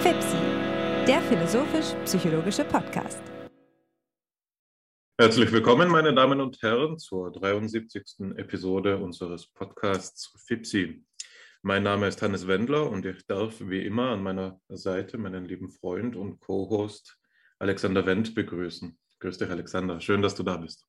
FIPSI, der philosophisch-psychologische Podcast. Herzlich willkommen, meine Damen und Herren, zur 73. Episode unseres Podcasts FIPSI. Mein Name ist Hannes Wendler und ich darf wie immer an meiner Seite meinen lieben Freund und Co-Host Alexander Wendt begrüßen. Grüß dich, Alexander. Schön, dass du da bist.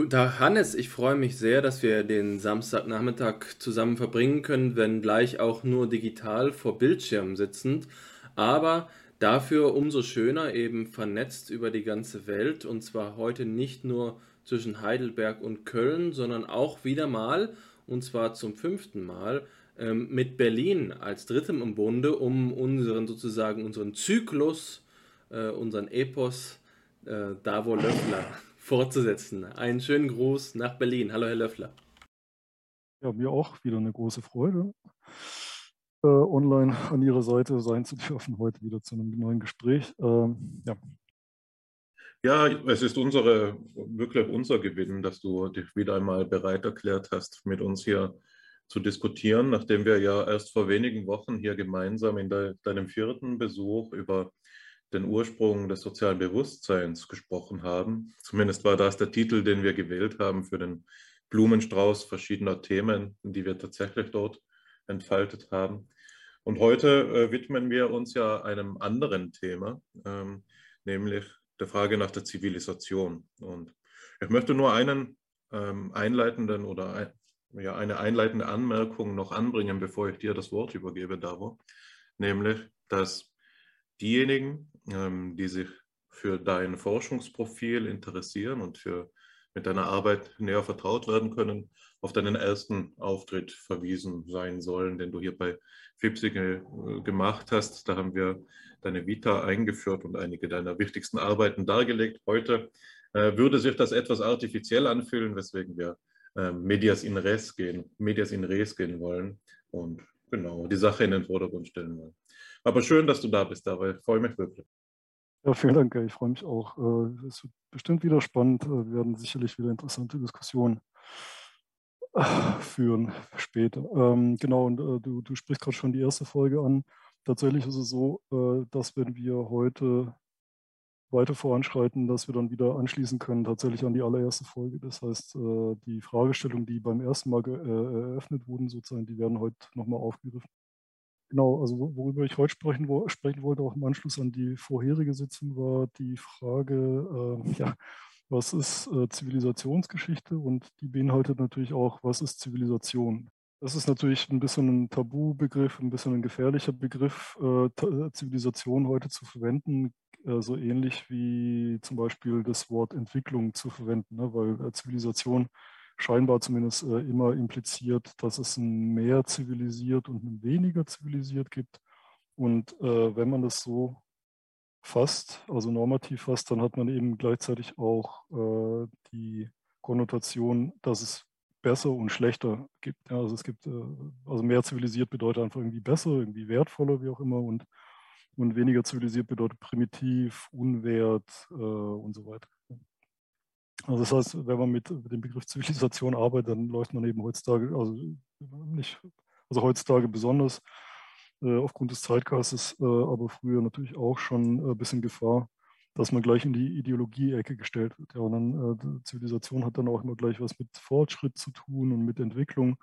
Guten Tag, Hannes. Ich freue mich sehr, dass wir den Samstagnachmittag zusammen verbringen können, wenn gleich auch nur digital vor Bildschirmen sitzend. Aber dafür umso schöner eben vernetzt über die ganze Welt und zwar heute nicht nur zwischen Heidelberg und Köln, sondern auch wieder mal, und zwar zum fünften Mal, ähm, mit Berlin als drittem im Bunde, um unseren sozusagen unseren Zyklus, äh, unseren Epos äh, Davo Löffler fortzusetzen. Einen schönen Gruß nach Berlin. Hallo, Herr Löffler. Ja, mir auch wieder eine große Freude, äh, online an Ihrer Seite sein zu dürfen, heute wieder zu einem neuen Gespräch. Ähm, ja. Ja, es ist unsere, wirklich unser Gewinn, dass du dich wieder einmal bereit erklärt hast, mit uns hier zu diskutieren, nachdem wir ja erst vor wenigen Wochen hier gemeinsam in de, deinem vierten Besuch über den Ursprung des sozialen Bewusstseins gesprochen haben. Zumindest war das der Titel, den wir gewählt haben für den Blumenstrauß verschiedener Themen, die wir tatsächlich dort entfaltet haben. Und heute äh, widmen wir uns ja einem anderen Thema, ähm, nämlich der Frage nach der Zivilisation. Und ich möchte nur einen ähm, einleitenden oder ein, ja, eine einleitende Anmerkung noch anbringen, bevor ich dir das Wort übergebe, Davo, nämlich, dass diejenigen, ähm, die sich für dein Forschungsprofil interessieren und für, mit deiner Arbeit näher vertraut werden können, auf deinen ersten Auftritt verwiesen sein sollen, den du hier bei FIPSI ge gemacht hast. Da haben wir deine Vita eingeführt und einige deiner wichtigsten Arbeiten dargelegt. Heute äh, würde sich das etwas artifiziell anfühlen, weswegen wir äh, Medias in Res gehen, Medias in Res gehen wollen und genau die Sache in den Vordergrund stellen wollen. Aber schön, dass du da bist, dabei. Freue mich wirklich. Ja, vielen Dank. Ich freue mich auch. Äh, es wird bestimmt wieder spannend. Äh, wir werden sicherlich wieder interessante Diskussionen führen später. Ähm, genau, und du, du sprichst gerade schon die erste Folge an. Tatsächlich ist es so, dass wenn wir heute weiter voranschreiten, dass wir dann wieder anschließen können, tatsächlich an die allererste Folge. Das heißt, äh, die Fragestellungen, die beim ersten Mal äh, eröffnet wurden, sozusagen, die werden heute nochmal aufgegriffen. Genau, also worüber ich heute sprechen, sprechen, wollte, auch im Anschluss an die vorherige Sitzung, war die Frage, äh, ja, was ist äh, Zivilisationsgeschichte und die beinhaltet natürlich auch, was ist Zivilisation. Das ist natürlich ein bisschen ein Tabubegriff, ein bisschen ein gefährlicher Begriff, äh, Zivilisation heute zu verwenden, äh, so ähnlich wie zum Beispiel das Wort Entwicklung zu verwenden, ne? weil äh, Zivilisation scheinbar zumindest äh, immer impliziert, dass es ein mehr zivilisiert und ein weniger zivilisiert gibt. Und äh, wenn man das so fasst, also normativ fasst, dann hat man eben gleichzeitig auch äh, die Konnotation, dass es besser und schlechter gibt. Ja, also es gibt, äh, also mehr zivilisiert bedeutet einfach irgendwie besser, irgendwie wertvoller, wie auch immer. Und und weniger zivilisiert bedeutet primitiv, unwert äh, und so weiter. Also das heißt, wenn man mit, dem Begriff Zivilisation arbeitet, dann läuft man eben heutzutage, also nicht, also heutzutage besonders äh, aufgrund des Zeitgeistes, äh, aber früher natürlich auch schon ein bisschen Gefahr, dass man gleich in die Ideologie-Ecke gestellt wird. Ja, und dann äh, Zivilisation hat dann auch immer gleich was mit Fortschritt zu tun und mit Entwicklung.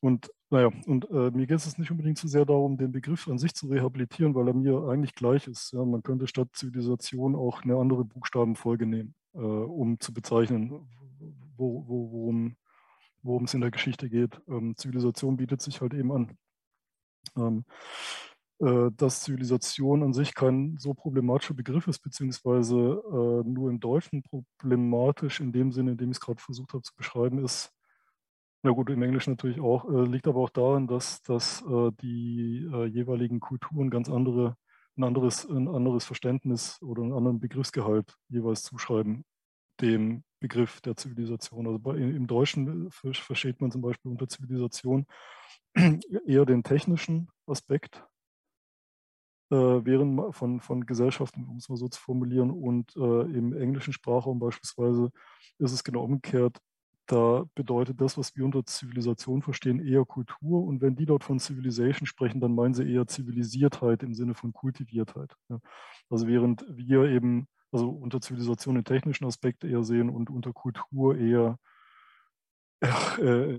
Und naja, und äh, mir geht es nicht unbedingt so sehr darum, den Begriff an sich zu rehabilitieren, weil er mir eigentlich gleich ist. Ja, man könnte statt Zivilisation auch eine andere Buchstabenfolge nehmen, äh, um zu bezeichnen, wo, wo, worum, worum es in der Geschichte geht. Ähm, Zivilisation bietet sich halt eben an. Ähm, äh, dass Zivilisation an sich kein so problematischer Begriff ist, beziehungsweise äh, nur im Deutschen problematisch in dem Sinne, in dem ich es gerade versucht habe zu beschreiben, ist, na gut, im Englischen natürlich auch, äh, liegt aber auch daran, dass, dass äh, die äh, jeweiligen Kulturen ganz andere, ein anderes, ein anderes Verständnis oder einen anderen Begriffsgehalt jeweils zuschreiben dem Begriff der Zivilisation. Also im Deutschen versteht man zum Beispiel unter Zivilisation eher den technischen Aspekt äh, während von, von Gesellschaften, um es mal so zu formulieren. Und äh, im englischen Sprachraum beispielsweise ist es genau umgekehrt da bedeutet das, was wir unter Zivilisation verstehen, eher Kultur. Und wenn die dort von Civilization sprechen, dann meinen sie eher Zivilisiertheit im Sinne von Kultiviertheit. Also während wir eben also unter Zivilisation den technischen Aspekt eher sehen und unter Kultur eher äh,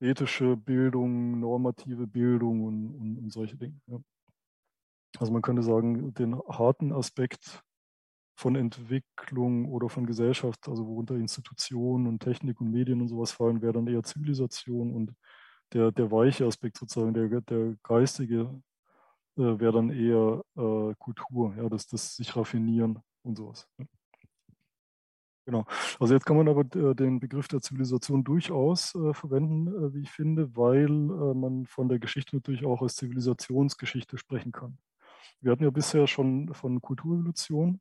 ethische Bildung, normative Bildung und, und, und solche Dinge. Ja. Also man könnte sagen, den harten Aspekt von Entwicklung oder von Gesellschaft, also worunter Institutionen und Technik und Medien und sowas fallen, wäre dann eher Zivilisation und der, der weiche Aspekt sozusagen, der, der geistige, äh, wäre dann eher äh, Kultur, ja, das, das sich raffinieren und sowas. Genau. Also jetzt kann man aber äh, den Begriff der Zivilisation durchaus äh, verwenden, äh, wie ich finde, weil äh, man von der Geschichte natürlich auch als Zivilisationsgeschichte sprechen kann. Wir hatten ja bisher schon von Kulturevolution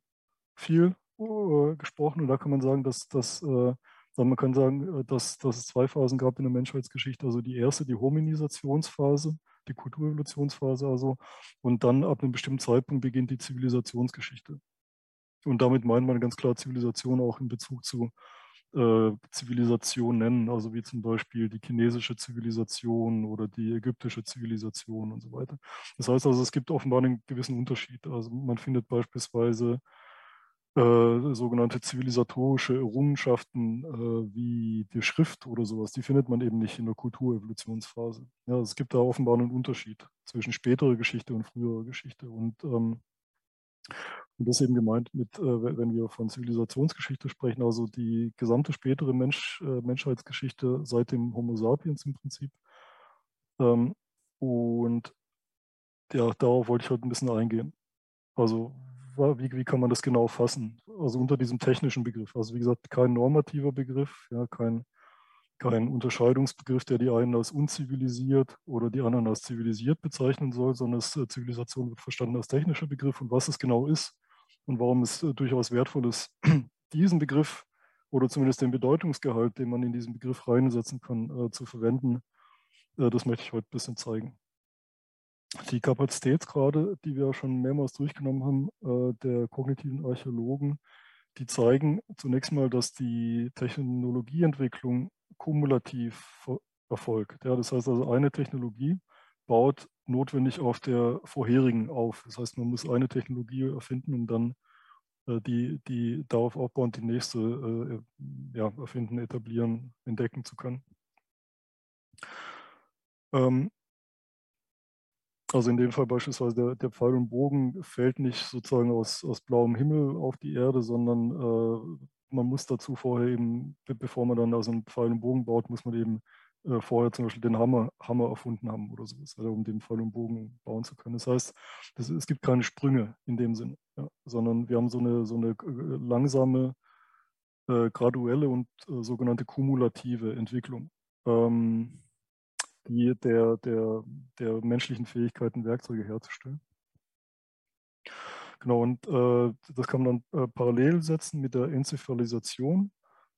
viel äh, gesprochen und da kann man sagen, dass, dass äh, man kann sagen, dass, dass es zwei Phasen gab in der Menschheitsgeschichte. Also die erste, die Hominisationsphase, die Kulturevolutionsphase also, und dann ab einem bestimmten Zeitpunkt beginnt die Zivilisationsgeschichte. Und damit meint man ganz klar Zivilisation auch in Bezug zu äh, Zivilisationen, also wie zum Beispiel die chinesische Zivilisation oder die ägyptische Zivilisation und so weiter. Das heißt also, es gibt offenbar einen gewissen Unterschied. Also man findet beispielsweise äh, sogenannte zivilisatorische Errungenschaften äh, wie die Schrift oder sowas, die findet man eben nicht in der Kulturevolutionsphase. Ja, es gibt da offenbar einen Unterschied zwischen späterer Geschichte und früherer Geschichte. Und ähm, und das eben gemeint mit, äh, wenn wir von Zivilisationsgeschichte sprechen, also die gesamte spätere Mensch, äh, Menschheitsgeschichte seit dem Homo sapiens im Prinzip. Ähm, und ja, darauf wollte ich heute ein bisschen eingehen. Also wie, wie kann man das genau fassen? Also unter diesem technischen Begriff. Also wie gesagt, kein normativer Begriff, ja, kein, kein Unterscheidungsbegriff, der die einen als unzivilisiert oder die anderen als zivilisiert bezeichnen soll, sondern es, äh, Zivilisation wird verstanden als technischer Begriff und was es genau ist und warum es äh, durchaus wertvoll ist, diesen Begriff oder zumindest den Bedeutungsgehalt, den man in diesen Begriff reinsetzen kann, äh, zu verwenden, äh, das möchte ich heute ein bisschen zeigen. Die Kapazitätsgrade, die wir schon mehrmals durchgenommen haben, der kognitiven Archäologen, die zeigen zunächst mal, dass die Technologieentwicklung kumulativ erfolgt. Ja, das heißt also, eine Technologie baut notwendig auf der vorherigen auf. Das heißt, man muss eine Technologie erfinden, um dann äh, die, die darauf aufbauend die nächste äh, ja, erfinden, etablieren, entdecken zu können. Ähm, also in dem Fall beispielsweise der, der, Pfeil und Bogen fällt nicht sozusagen aus, aus blauem Himmel auf die Erde, sondern äh, man muss dazu vorher eben, bevor man dann also einen Pfeil und Bogen baut, muss man eben äh, vorher zum Beispiel den Hammer, Hammer erfunden haben oder sowas, um den Pfeil und Bogen bauen zu können. Das heißt, das, es gibt keine Sprünge in dem Sinne, ja, sondern wir haben so eine, so eine äh, langsame, äh, graduelle und äh, sogenannte kumulative Entwicklung, ähm, die der, der, der menschlichen Fähigkeiten, Werkzeuge herzustellen. Genau, und äh, das kann man dann äh, parallel setzen mit der Enzephalisation.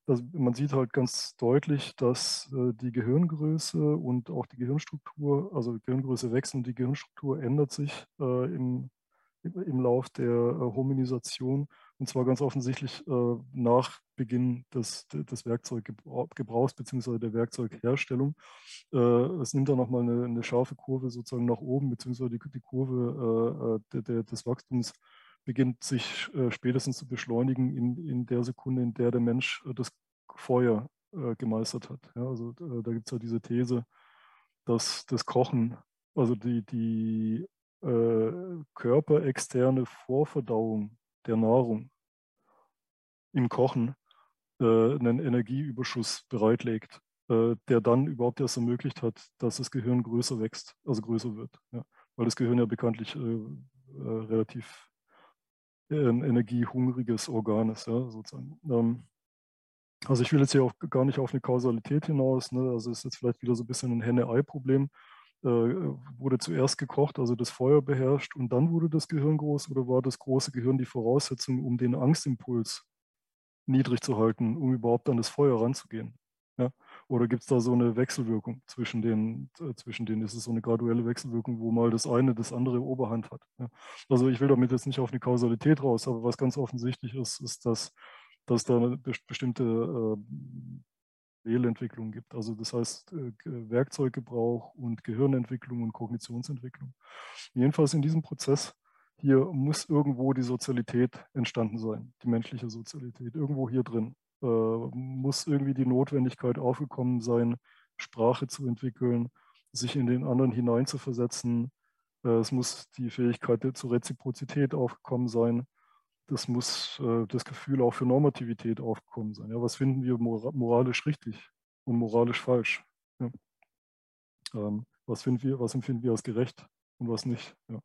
Das, man sieht halt ganz deutlich, dass äh, die Gehirngröße und auch die Gehirnstruktur, also die Gehirngröße wächst und die Gehirnstruktur ändert sich äh, im, im Lauf der äh, Hominisation und zwar ganz offensichtlich nach Beginn des, des Werkzeuggebrauchs bzw. der Werkzeugherstellung. Es nimmt dann nochmal eine, eine scharfe Kurve sozusagen nach oben, beziehungsweise die, die Kurve des Wachstums beginnt sich äh, spätestens zu beschleunigen in, in der Sekunde, in der der Mensch äh, das Feuer äh, gemeistert hat. Ja, also da gibt es ja diese These, dass das Kochen, also die, die körperexterne Vorverdauung der Nahrung im Kochen einen Energieüberschuss bereitlegt, der dann überhaupt erst ermöglicht hat, dass das Gehirn größer wächst, also größer wird. Ja, weil das Gehirn ja bekanntlich relativ ein energiehungriges Organ ist, ja, sozusagen. Ähm, also ich will jetzt hier auch gar nicht auf eine Kausalität hinaus, ne? also ist jetzt vielleicht wieder so ein bisschen ein Henne-Ei-Problem. Äh, wurde zuerst gekocht, also das Feuer beherrscht und dann wurde das Gehirn groß oder war das große Gehirn die Voraussetzung, um den Angstimpuls niedrig zu halten, um überhaupt an das Feuer ranzugehen? Ja? Oder gibt es da so eine Wechselwirkung zwischen den, äh, zwischen denen? Ist es so eine graduelle Wechselwirkung, wo mal das eine das andere Oberhand hat? Ja? Also ich will damit jetzt nicht auf eine Kausalität raus, aber was ganz offensichtlich ist, ist, dass, dass da eine bestimmte äh, gibt. Also das heißt äh, Werkzeuggebrauch und Gehirnentwicklung und Kognitionsentwicklung. Jedenfalls in diesem Prozess hier muss irgendwo die Sozialität entstanden sein, die menschliche Sozialität. Irgendwo hier drin muss irgendwie die Notwendigkeit aufgekommen sein, Sprache zu entwickeln, sich in den anderen hineinzuversetzen. Äh, es muss die Fähigkeit zur Reziprozität aufgekommen sein. Das muss äh, das Gefühl auch für Normativität aufgekommen sein. Ja, was finden wir moralisch richtig und moralisch falsch? Ja. Ähm, was, finden wir, was empfinden wir als gerecht und was nicht? Ja.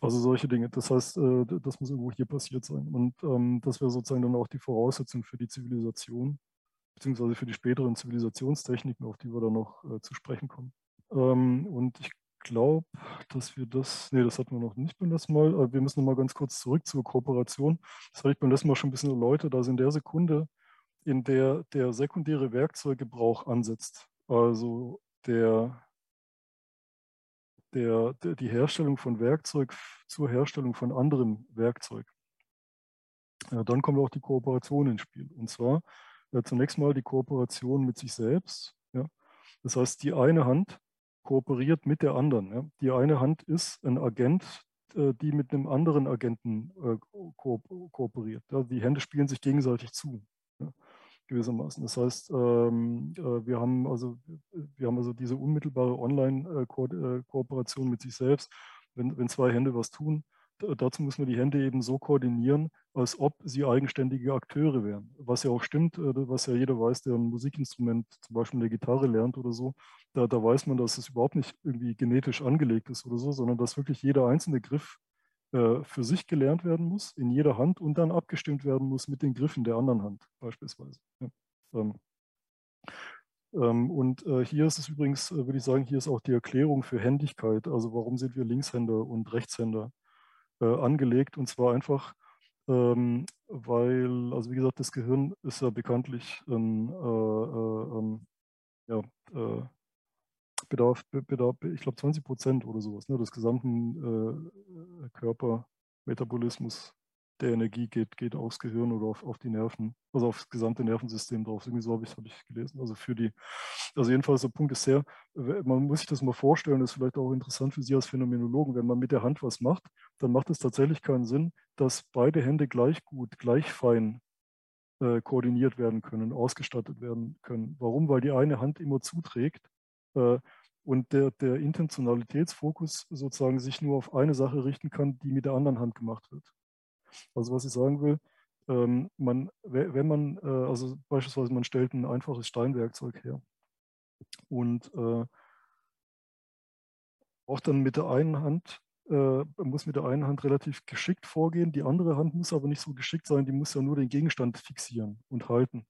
Also solche Dinge. Das heißt, äh, das muss irgendwo hier passiert sein. Und ähm, das wäre sozusagen dann auch die Voraussetzung für die Zivilisation, beziehungsweise für die späteren Zivilisationstechniken, auf die wir dann noch äh, zu sprechen kommen. Ähm, und ich glaube, dass wir das, nee, das hatten wir noch nicht beim letzten Mal. Wir müssen noch mal ganz kurz zurück zur Kooperation. Das habe ich beim letzten Mal schon ein bisschen erläutert. Also in der Sekunde, in der der sekundäre Werkzeuggebrauch ansetzt, also der der, der, die Herstellung von Werkzeug zur Herstellung von anderem Werkzeug. Ja, dann kommt auch die Kooperation ins Spiel. Und zwar ja, zunächst mal die Kooperation mit sich selbst. Ja. Das heißt, die eine Hand kooperiert mit der anderen. Die eine Hand ist ein Agent, äh, die mit einem anderen Agenten äh, ko kooperiert. Die Hände spielen sich gegenseitig zu. Gewissermaßen. Das heißt, ähm, äh, wir, haben also, wir haben also diese unmittelbare Online-Kooperation mit sich selbst. Wenn, wenn zwei Hände was tun, dazu muss man die Hände eben so koordinieren, als ob sie eigenständige Akteure wären. Was ja auch stimmt, äh, was ja jeder weiß, der ein Musikinstrument, zum Beispiel eine Gitarre lernt oder so, da, da weiß man, dass es überhaupt nicht irgendwie genetisch angelegt ist oder so, sondern dass wirklich jeder einzelne Griff äh, für sich gelernt werden muss, in jeder Hand und dann abgestimmt werden muss mit den Griffen der anderen Hand beispielsweise. Ja. Ähm, ähm, und äh, hier ist es übrigens, äh, würde ich sagen, hier ist auch die Erklärung für Händigkeit, also warum sind wir Linkshänder und Rechtshänder äh, angelegt und zwar einfach, ähm, weil, also wie gesagt, das Gehirn ist ja bekanntlich äh, ähm, ja, bedarf, bedarf ich glaube, 20 Prozent oder sowas, ne, des gesamten äh, Körpermetabolismus der Energie geht, geht aufs Gehirn oder auf, auf die Nerven, also aufs gesamte Nervensystem drauf. Irgendwie so habe ich, hab ich gelesen. Also für die, also jedenfalls der Punkt ist sehr, man muss sich das mal vorstellen, das ist vielleicht auch interessant für Sie als Phänomenologen, wenn man mit der Hand was macht, dann macht es tatsächlich keinen Sinn, dass beide Hände gleich gut, gleich fein äh, koordiniert werden können, ausgestattet werden können. Warum? Weil die eine Hand immer zuträgt äh, und der, der Intentionalitätsfokus sozusagen sich nur auf eine Sache richten kann, die mit der anderen Hand gemacht wird. Also was ich sagen will, ähm, man, wenn man, äh, also beispielsweise man stellt ein einfaches Steinwerkzeug her und äh, auch dann mit der einen Hand, äh, muss mit der einen Hand relativ geschickt vorgehen, die andere Hand muss aber nicht so geschickt sein, die muss ja nur den Gegenstand fixieren und halten.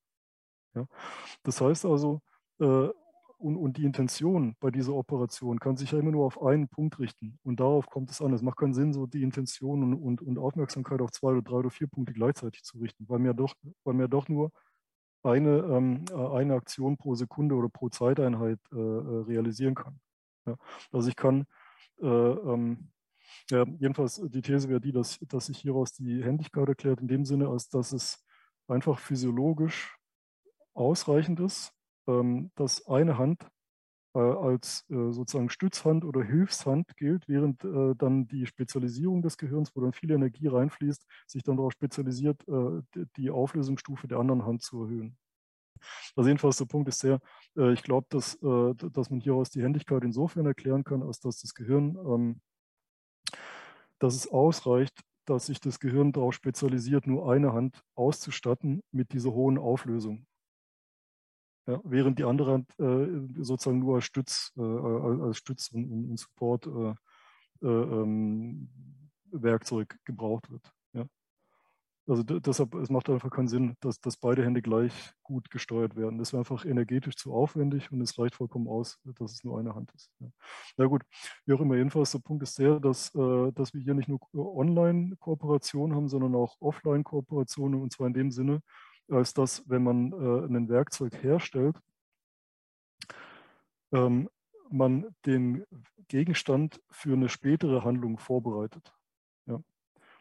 Das heißt also, äh, und, und, die Intention bei dieser Operation kann sich ja immer nur auf einen Punkt richten. Und darauf kommt es an. Es macht keinen Sinn, so die Intention und, und, und Aufmerksamkeit auf zwei oder drei oder vier Punkte gleichzeitig zu richten, weil mir doch, weil mir doch nur eine, ähm, äh, eine Aktion pro Sekunde oder pro Zeiteinheit äh, äh, realisieren kann. Ja. Also ich kann, äh, ähm, ja, jedenfalls die These wäre die, dass, dass sich hieraus die Händigkeit erklärt, in dem Sinne, als dass es einfach physiologisch ausreichend ist, dass eine Hand äh, als äh, sozusagen Stützhand oder Hilfshand gilt, während äh, dann die Spezialisierung des Gehirns, wo dann viel Energie reinfließt, sich dann darauf spezialisiert, die Auflösungsstufe der anderen Hand zu erhöhen. Also jedenfalls der Punkt ist sehr, ich glaube, dass, dass man hieraus die Händigkeit insofern erklären kann, als dass das Gehirn, ähm, dass es ausreicht, dass sich das Gehirn darauf spezialisiert, nur eine Hand auszustatten mit dieser hohen Auflösung. Ja, während die andere Hand äh, sozusagen nur als Stütz, äh, als Stütz und, und Support äh, äh, ähm, Werkzeug gebraucht wird. Ja. Also deshalb, es macht einfach keinen Sinn, dass, dass beide Hände gleich gut gesteuert werden. Das wäre einfach energetisch zu aufwendig und es reicht vollkommen aus, dass es nur eine Hand ist. Ja. Na gut, wie auch immer, jedenfalls der Punkt ist der, dass, äh, dass wir hier nicht nur Online-Kooperation haben, sondern auch Offline-Kooperationen und zwar in dem Sinne, als dass, wenn man äh, ein Werkzeug herstellt, ähm, man den Gegenstand für eine spätere Handlung vorbereitet. Ja.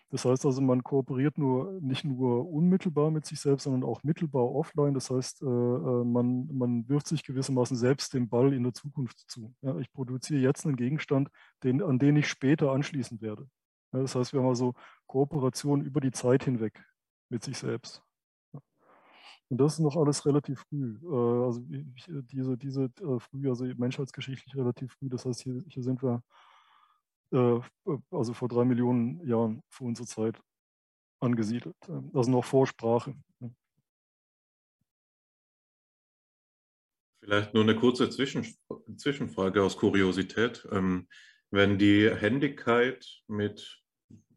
Das heißt also, man kooperiert nur nicht nur unmittelbar mit sich selbst, sondern auch mittelbar offline. Das heißt, äh, äh, man, man wirft sich gewissermaßen selbst den Ball in der Zukunft zu. Ja, ich produziere jetzt einen Gegenstand, den, an den ich später anschließen werde. Ja, das heißt, wir haben also Kooperation über die Zeit hinweg mit sich selbst. Und das ist noch alles relativ früh. Äh, also diese, diese früh, also menschheitsgeschichtlich relativ früh. Das heißt, hier, hier sind wir äh, also vor drei Millionen Jahren vor unserer Zeit angesiedelt. Also noch vor Sprache. Vielleicht nur eine kurze Zwischen Zwischenfrage aus Kuriosität. Ähm, wenn die Händigkeit mit,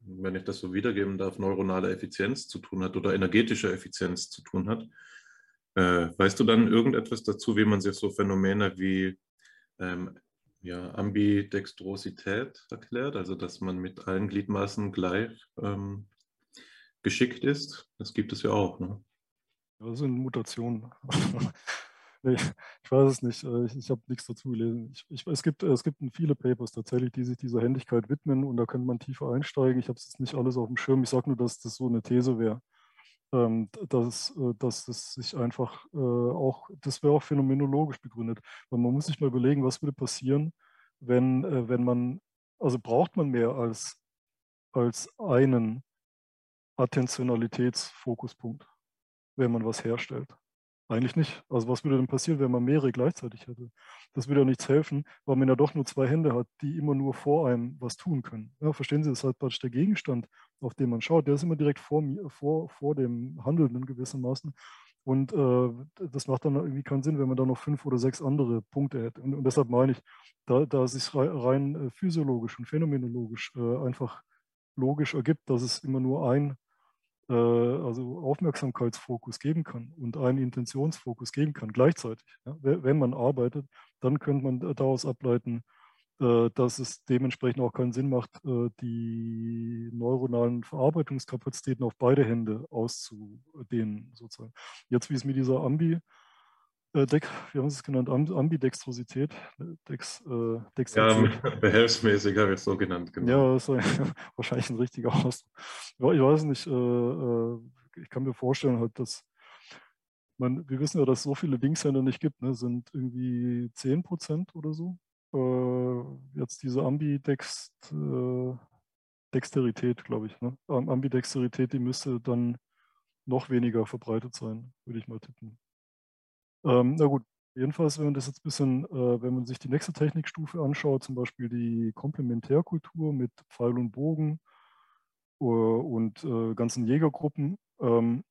wenn ich das so wiedergeben darf, neuronaler Effizienz zu tun hat oder energetischer Effizienz zu tun hat, äh, weißt du dann irgendetwas dazu, wie man sich so Phänomene wie ähm, ja, Ambidextrosität erklärt, also dass man mit allen Gliedmaßen gleich ähm, geschickt ist. Das gibt es ja auch. Ne? Das sind Mutationen. nee, ich weiß es nicht. Äh, ich, ich habe nichts dazu gelesen. Ich, ich, es, gibt, es gibt viele Papers tatsächlich, die sich dieser Händigkeit widmen und da könnte man tiefer einsteigen. Ich habe es nicht alles auf dem Schirm. Ich sage nur, dass das so eine These wäre. Ähm, dass, äh, dass es sich einfach äh, auch, das wäre auch phänomenologisch begründet. Weil man muss sich mal überlegen, was würde passieren, wenn, äh, wenn man, also braucht man mehr als, als einen Attentionalitätsfokuspunkt, wenn man was herstellt. Eigentlich nicht. Also was würde denn passieren, wenn man mehrere gleichzeitig hätte? Das würde ja nichts helfen, weil man ja doch nur zwei Hände hat, die immer nur vor einem was tun können. Ja, verstehen Sie, das ist halt praktisch der Gegenstand, auf den man schaut. Der ist immer direkt vor, vor, vor dem Handelnden gewissermaßen. Und äh, das macht dann irgendwie keinen Sinn, wenn man da noch fünf oder sechs andere Punkte hätte. Und, und deshalb meine ich, da, da es sich rein äh, physiologisch und phänomenologisch äh, einfach logisch ergibt, dass es immer nur ein äh, also Aufmerksamkeitsfokus geben kann und einen Intentionsfokus geben kann gleichzeitig. Ja? Wenn man arbeitet, dann könnte man daraus ableiten, äh, dass es dementsprechend auch keinen Sinn macht, äh, die neuronalen Verarbeitungskapazitäten auf beide Hände auszudehnen, sozusagen. Jetzt, wie es mit dieser Ambi äh, Deck, wie haben Sie es genannt, Ambidextrosität. Dex, äh, Dextrität. ja, behelfsmäßig habe ich es so genannt. Genau. Ja, das ist wahrscheinlich ein richtiger Ausdruck. Ja, ich weiß nicht, äh, äh, ich kann mir vorstellen, halt, dass man, wir wissen ja, dass es so viele Linkshänder nicht gibt, ne? sind irgendwie 10 Prozent oder so. Äh, jetzt diese Ambidexterität, äh, glaube ich. Ne? Ambidexterität, die müsste dann noch weniger verbreitet sein, würde ich mal tippen. Ähm, na gut, jedenfalls, wenn man das jetzt ein bisschen, äh, wenn man sich die nächste Technikstufe anschaut, zum Beispiel die Komplementärkultur mit Pfeil und Bogen äh, und äh, ganzen Jägergruppen, ähm,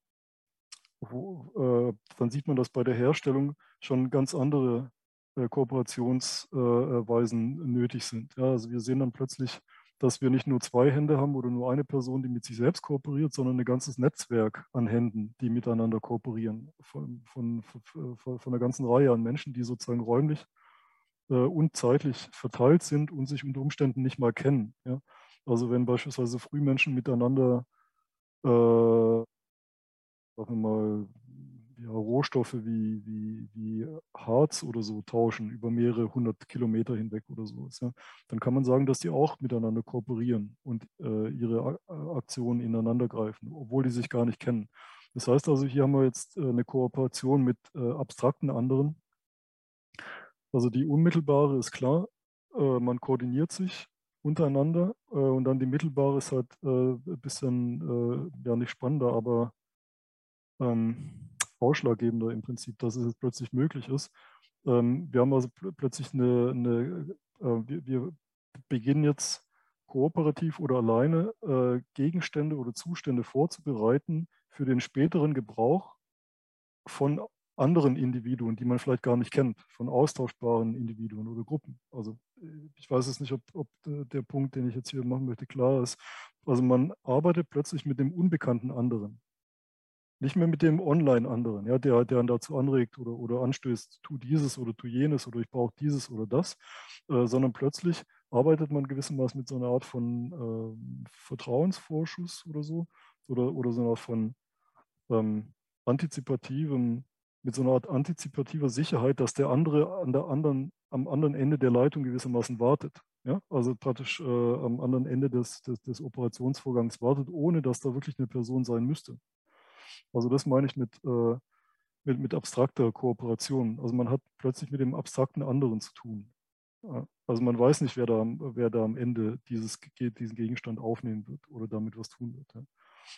wo, äh, dann sieht man, dass bei der Herstellung schon ganz andere äh, Kooperationsweisen nötig sind. Ja, also wir sehen dann plötzlich dass wir nicht nur zwei Hände haben oder nur eine Person, die mit sich selbst kooperiert, sondern ein ganzes Netzwerk an Händen, die miteinander kooperieren. Von, von, von, einer ganzen Reihe an Menschen, die sozusagen räumlich äh, und zeitlich verteilt sind und sich unter Umständen nicht mal kennen. Ja? Also wenn beispielsweise Frühmenschen miteinander äh, sagen wir mal, ja, Rohstoffe wie, wie, wie Harz oder so tauschen über mehrere hundert Kilometer hinweg oder so, ja, dann kann man sagen, dass die auch miteinander kooperieren und äh, ihre Aktionen ineinander greifen, obwohl die sich gar nicht kennen. Das heißt also, hier haben wir jetzt äh, eine Kooperation mit äh, abstrakten anderen. Also die unmittelbare ist klar, äh, man koordiniert sich untereinander äh, und dann die mittelbare ist halt äh, ein bisschen, ja nicht spannender, aber ähm, ausschlaggebender im Prinzip, dass es jetzt plötzlich möglich ist. Ähm, wir haben also pl plötzlich eine, eine äh, wir, wir, beginnen jetzt kooperativ oder alleine äh, Gegenstände oder Zustände vorzubereiten für den späteren Gebrauch von anderen Individuen, die man vielleicht gar nicht kennt, von austauschbaren Individuen oder Gruppen. Also äh, ich weiß jetzt nicht, ob, ob der Punkt, den ich jetzt hier machen möchte, klar ist. Also man arbeitet plötzlich mit dem unbekannten anderen. Nicht mehr mit dem Online-anderen, ja, der, der dazu anregt oder, oder anstößt, tu dieses oder tu jenes oder ich brauche dieses oder das, äh, sondern plötzlich arbeitet man gewissermaßen mit so einer Art von äh, Vertrauensvorschuss oder so oder, oder so einer Art von ähm, antizipativem mit so einer Art antizipativer Sicherheit, dass der andere, an der anderen, am anderen Ende der Leitung gewissermaßen wartet. Ja? Also praktisch äh, am anderen Ende des, des, des, Operationsvorgangs wartet, ohne dass da wirklich eine Person sein müsste. Also das meine ich mit, äh, mit, mit abstrakter Kooperation. Also man hat plötzlich mit dem abstrakten anderen zu tun. Also man weiß nicht, wer da, wer da am Ende dieses, diesen Gegenstand aufnehmen wird oder damit was tun wird. Ja.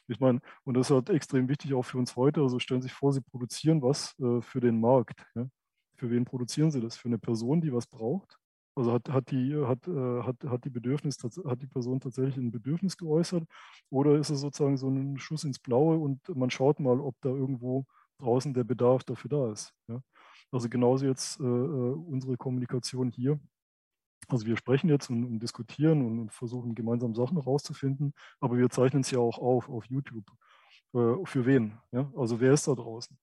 Ich meine, und das ist halt extrem wichtig auch für uns heute. Also stellen Sie sich vor, Sie produzieren was äh, für den Markt. Ja. Für wen produzieren Sie das? Für eine Person, die was braucht? Also hat, hat, die, hat, äh, hat, hat, die Bedürfnis, hat die Person tatsächlich ein Bedürfnis geäußert? Oder ist es sozusagen so ein Schuss ins Blaue und man schaut mal, ob da irgendwo draußen der Bedarf dafür da ist? Ja. Also genauso jetzt äh, äh unsere Kommunikation hier. Also wir sprechen jetzt und, und diskutieren und, und, versuchen gemeinsam Sachen herauszufinden, aber wir zeichnen es ja auch auf auf YouTube. Äh, für wen? Ja? Also wer ist da draußen?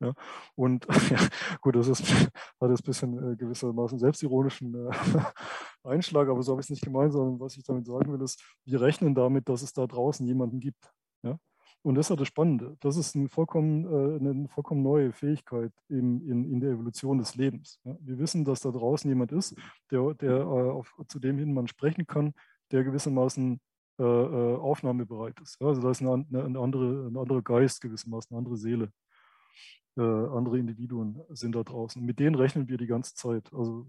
Ja, und ja, gut, das ist, hat jetzt ein bisschen äh, gewissermaßen selbstironischen äh, Einschlag, aber so habe ich es nicht gemeint, sondern was ich damit sagen will, ist, wir rechnen damit, dass es da draußen jemanden gibt. Ja? Und das ist ja das Spannende. Das ist eine vollkommen, äh, eine vollkommen neue Fähigkeit in, in, in der Evolution des Lebens. Ja? Wir wissen, dass da draußen jemand ist, der, der äh, auf, zu dem hin man sprechen kann, der gewissermaßen äh, äh aufnahmebereit ist. Also da ist eine, eine, andere, ein anderer Geist gewissermaßen, eine andere Seele. Äh, andere Individuen sind da draußen. Mit denen rechnen wir die ganze Zeit. Also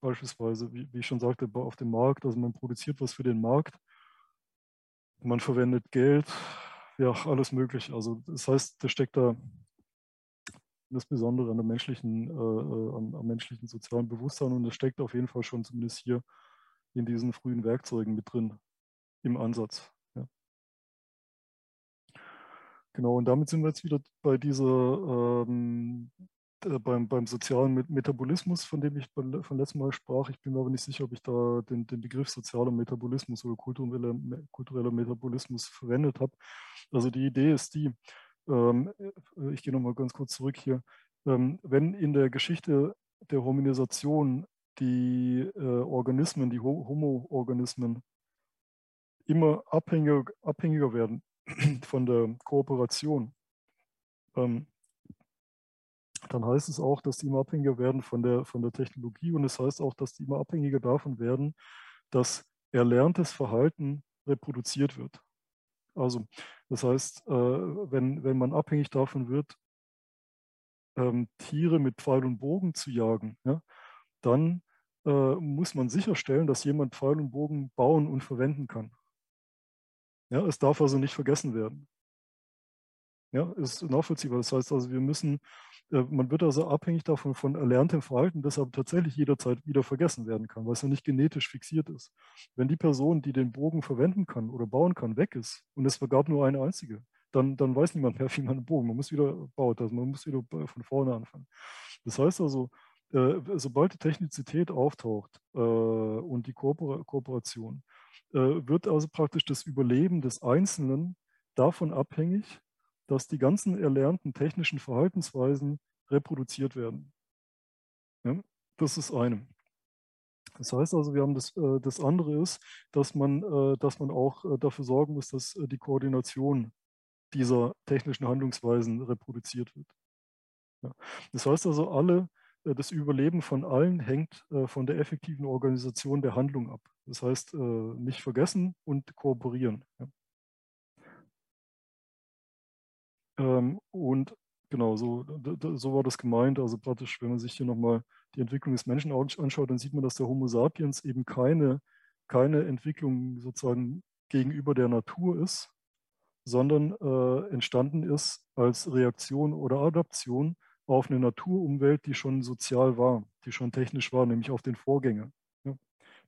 beispielsweise, wie, wie ich schon sagte, auf dem Markt, also man produziert was für den Markt, man verwendet Geld, ja, alles möglich. Also das heißt, da steckt da das Besondere an der menschlichen, äh, äh, am, am, menschlichen sozialen Bewusstsein und das steckt auf jeden Fall schon zumindest hier in diesen frühen Werkzeugen mit drin im Ansatz. Genau, und damit sind wir jetzt wieder bei dieser ähm, äh, beim, beim sozialen Metabolismus, von dem ich von letztem Mal sprach. Ich bin mir aber nicht sicher, ob ich da den, den Begriff sozialer Metabolismus oder kultureller, kultureller Metabolismus verwendet habe. Also die Idee ist die, ähm, äh, ich gehe nochmal ganz kurz zurück hier, ähm, wenn in der Geschichte der Hominisation die äh, Organismen, die Homo-Organismen immer abhängiger, abhängiger werden von der Kooperation, ähm, dann heißt es auch, dass die immer abhängiger werden von der, von der Technologie und es heißt auch, dass die immer abhängiger davon werden, dass erlerntes Verhalten reproduziert wird. Also das heißt, äh, wenn, wenn man abhängig davon wird, ähm, Tiere mit Pfeil und Bogen zu jagen, ja, dann äh, muss man sicherstellen, dass jemand Pfeil und Bogen bauen und verwenden kann. Ja, es darf also nicht vergessen werden. Ja, ist nachvollziehbar. Das heißt also, wir müssen, äh, man wird also abhängig davon von erlerntem Verhalten, das aber tatsächlich jederzeit wieder vergessen werden kann, weil es ja nicht genetisch fixiert ist. Wenn die Person, die den Bogen verwenden kann oder bauen kann, weg ist und es gab nur eine einzige, dann, dann weiß niemand mehr, wie man einen Bogen, man muss wieder bauen, also man muss wieder von vorne anfangen. Das heißt also, äh, sobald die Technizität auftaucht äh, und die Kooperation, wird also praktisch das Überleben des Einzelnen davon abhängig, dass die ganzen erlernten technischen Verhaltensweisen reproduziert werden. Ja, das ist eine. Das heißt also, wir haben das, äh, das andere ist, dass man, äh, dass man auch äh, dafür sorgen muss, dass die Koordination dieser technischen Handlungsweisen reproduziert wird. Ja. Das heißt also, alle, das Überleben von allen hängt von der effektiven Organisation der Handlung ab. Das heißt, nicht vergessen und kooperieren. Ähm, und genau, so, so war das gemeint. Also praktisch, wenn man sich hier nochmal die Entwicklung des Menschen anschaut, dann sieht man, dass der Homo sapiens eben keine, keine Entwicklung sozusagen gegenüber der Natur ist, sondern äh, entstanden ist als Reaktion oder Adaption auf eine Naturumwelt, die schon sozial war, die schon technisch war, nämlich auf den Vorgänger.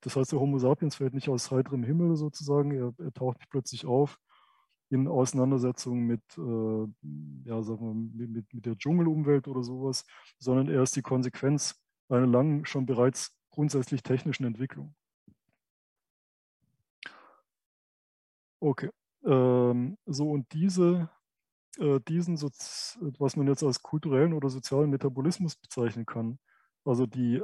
Das heißt, der Homo sapiens fällt nicht aus heiterem Himmel sozusagen, er, er taucht nicht plötzlich auf, in Auseinandersetzung mit, äh, ja, sagen wir, mit, mit der Dschungelumwelt oder sowas, sondern er ist die Konsequenz einer langen, schon bereits grundsätzlich technischen Entwicklung. Okay. Ähm, so, und diese, äh, diesen, was man jetzt als kulturellen oder sozialen Metabolismus bezeichnen kann, also die,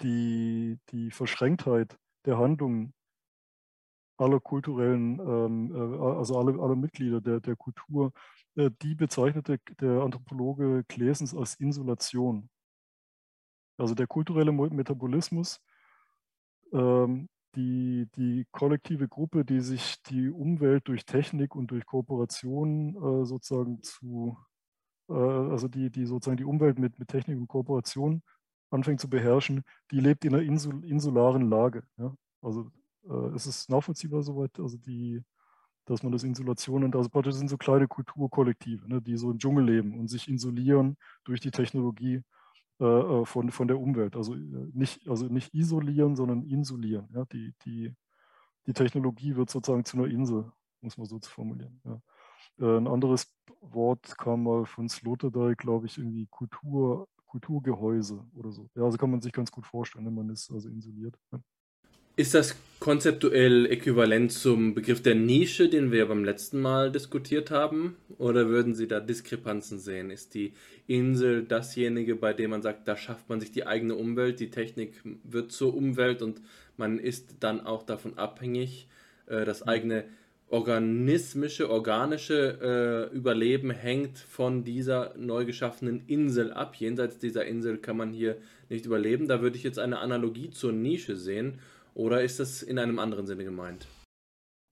die, die Verschränktheit der Handlungen aller kulturellen, ähm, äh, also alle, Mitglieder der, der Kultur, äh, die bezeichnete der Anthropologe Klesens als Insulation. Also der kulturelle Metabolismus, ähm, die, die kollektive Gruppe, die sich die Umwelt durch Technik und durch Kooperation äh, sozusagen zu, äh, also die, die sozusagen die Umwelt mit, mit Technik und Kooperation anfängt zu beherrschen, die lebt in einer Insul, insularen Lage. Ja? Also äh, es ist nachvollziehbar soweit, also die, dass man das Insulation nennt. Also praktisch sind so kleine Kulturkollektive, ne, die so im Dschungel leben und sich insulieren durch die Technologie äh, äh von, von der Umwelt. Also äh, nicht, also nicht isolieren, sondern insulieren. Ja? Die, die, die Technologie wird sozusagen zu einer Insel, muss man so zu formulieren. Ja. Ein anderes Wort kam mal von Sloterdijk, glaube ich, irgendwie Kultur, Kulturgehäuse oder so. Ja, also kann man sich ganz gut vorstellen, wenn man ist also isoliert. Ja. Ist das konzeptuell äquivalent zum Begriff der Nische, den wir beim letzten Mal diskutiert haben? Oder würden Sie da Diskrepanzen sehen? Ist die Insel dasjenige, bei dem man sagt, da schafft man sich die eigene Umwelt, die Technik wird zur Umwelt und man ist dann auch davon abhängig, äh, das eigene organismische, organische äh, Überleben hängt von dieser neu geschaffenen Insel ab. Jenseits dieser Insel kann man hier nicht überleben. Da würde ich jetzt eine Analogie zur Nische sehen oder ist das in einem anderen Sinne gemeint?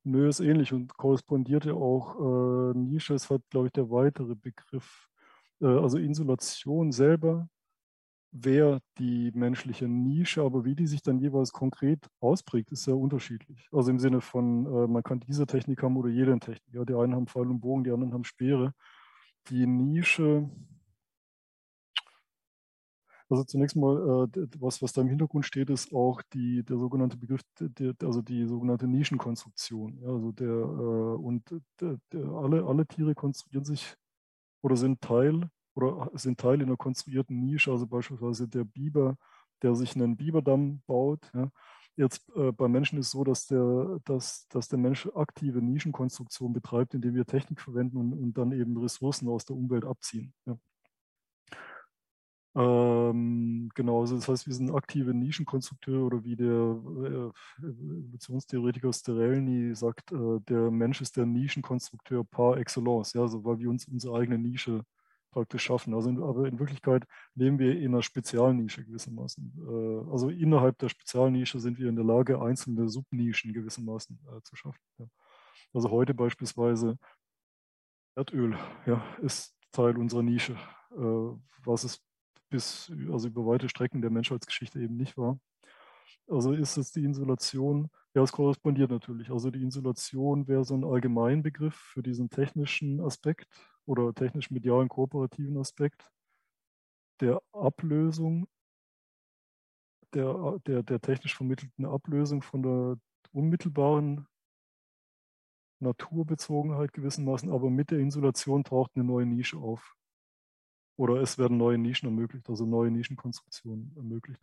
Nö, ist ähnlich und korrespondiert ja auch. Äh, Nische ist halt, glaube ich, der weitere Begriff. Äh, also Insulation selber wäre die menschliche Nische, aber wie die sich dann jeweils konkret ausprägt, ist sehr unterschiedlich. Also im Sinne von, äh, man kann diese Technik haben oder jede Technik. Die einen haben Pfeil und Bogen, die anderen haben Speere. Die Nische, also zunächst mal, äh, was, was da im Hintergrund steht, ist auch die, der sogenannte Begriff, der, also die sogenannte Nischenkonstruktion. Also der, äh, und der, der, alle, alle Tiere konstruieren sich oder sind Teil oder sind Teil in einer konstruierten Nische, also beispielsweise der Biber, der sich einen Biberdamm baut. Ja. Jetzt äh, beim Menschen ist es so, dass der, dass, dass der Mensch aktive Nischenkonstruktion betreibt, indem wir Technik verwenden und, und dann eben Ressourcen aus der Umwelt abziehen. Ja. Ähm, genau, also das heißt, wir sind aktive Nischenkonstrukteure oder wie der äh, Evolutionstheoretiker Sterelny sagt, äh, der Mensch ist der Nischenkonstrukteur par excellence, ja, also weil wir uns unsere eigene Nische praktisch schaffen. Also in, aber in Wirklichkeit leben wir in einer Spezialnische gewissermaßen. Äh, also innerhalb der Spezialnische sind wir in der Lage, einzelne Subnischen gewissermaßen äh, zu schaffen. Also heute beispielsweise Erdöl ja, ist Teil unserer Nische, äh, was es bis also über weite Strecken der Menschheitsgeschichte eben nicht war. Also ist es die Insulation, ja, es korrespondiert natürlich. Also die Insulation wäre so ein Allgemeinbegriff für diesen technischen Aspekt oder technisch-medialen kooperativen Aspekt der Ablösung, der, der, der technisch vermittelten Ablösung von der unmittelbaren Naturbezogenheit gewissermaßen, aber mit der Insulation taucht eine neue Nische auf oder es werden neue Nischen ermöglicht, also neue Nischenkonstruktionen ermöglicht.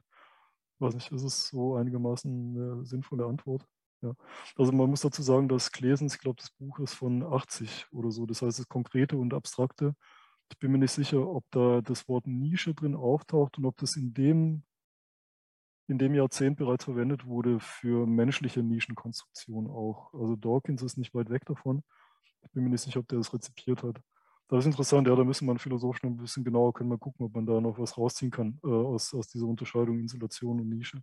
Ich weiß nicht, ist es so einigermaßen eine sinnvolle Antwort? Ja. Also man muss dazu sagen, dass Klesens, ich glaube, das Buch ist von 80 oder so, das heißt das Konkrete und Abstrakte. Ich bin mir nicht sicher, ob da das Wort Nische drin auftaucht und ob das in dem, in dem Jahrzehnt bereits verwendet wurde für menschliche Nischenkonstruktion auch. Also Dawkins ist nicht weit weg davon. Ich bin mir nicht sicher, ob der das rezipiert hat. Das ist interessant, ja, da müssen wir philosophisch noch ein bisschen genauer, können wir gucken, ob man da noch was rausziehen kann äh, aus, aus dieser Unterscheidung Insulation und Nische.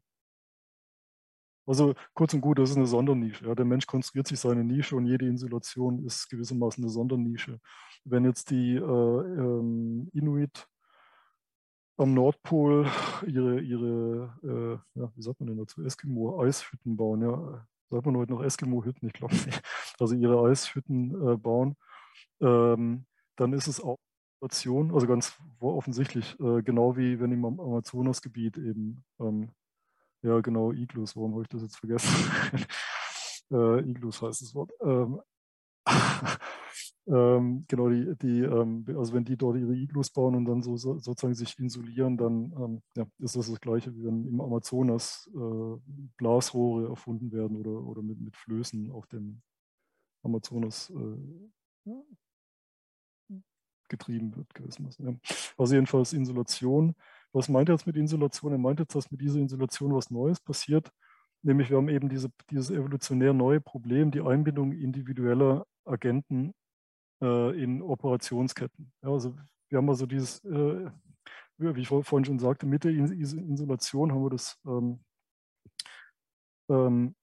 Also kurz und gut, das ist eine Sondernische. Ja. Der Mensch konstruiert sich seine Nische und jede Insulation ist gewissermaßen eine Sondernische. Wenn jetzt die äh, ähm, Inuit am Nordpol ihre, ihre äh, ja, wie sagt man denn dazu, Eskimo-Eishütten bauen, ja, sagt man heute noch Eskimo-Hütten, ich glaube nicht, also ihre Eishütten äh, bauen, ähm, dann ist es auch also ganz offensichtlich, äh, genau wie wenn im Amazonasgebiet eben, ähm, ja genau, Iglus, warum habe ich das jetzt vergessen? äh, Iglus heißt das Wort. Ähm, ähm, genau, die, die ähm, also wenn die dort ihre Iglus bauen und dann so, so sozusagen sich insulieren, dann ähm, ja, ist das das Gleiche, wie wenn im Amazonas äh, Blasrohre erfunden werden oder, oder mit, mit Flößen auf dem Amazonas äh, getrieben wird gewissermaßen. Ja. Also jedenfalls Insulation. Was meint er jetzt mit Insulation? Er meint jetzt, dass mit dieser Insulation was Neues passiert. Nämlich wir haben eben diese, dieses evolutionär neue Problem, die Einbindung individueller Agenten äh, in Operationsketten. Ja, also wir haben also dieses, äh, wie ich vorhin schon sagte, mit der Isolation haben wir das, ähm, ähm,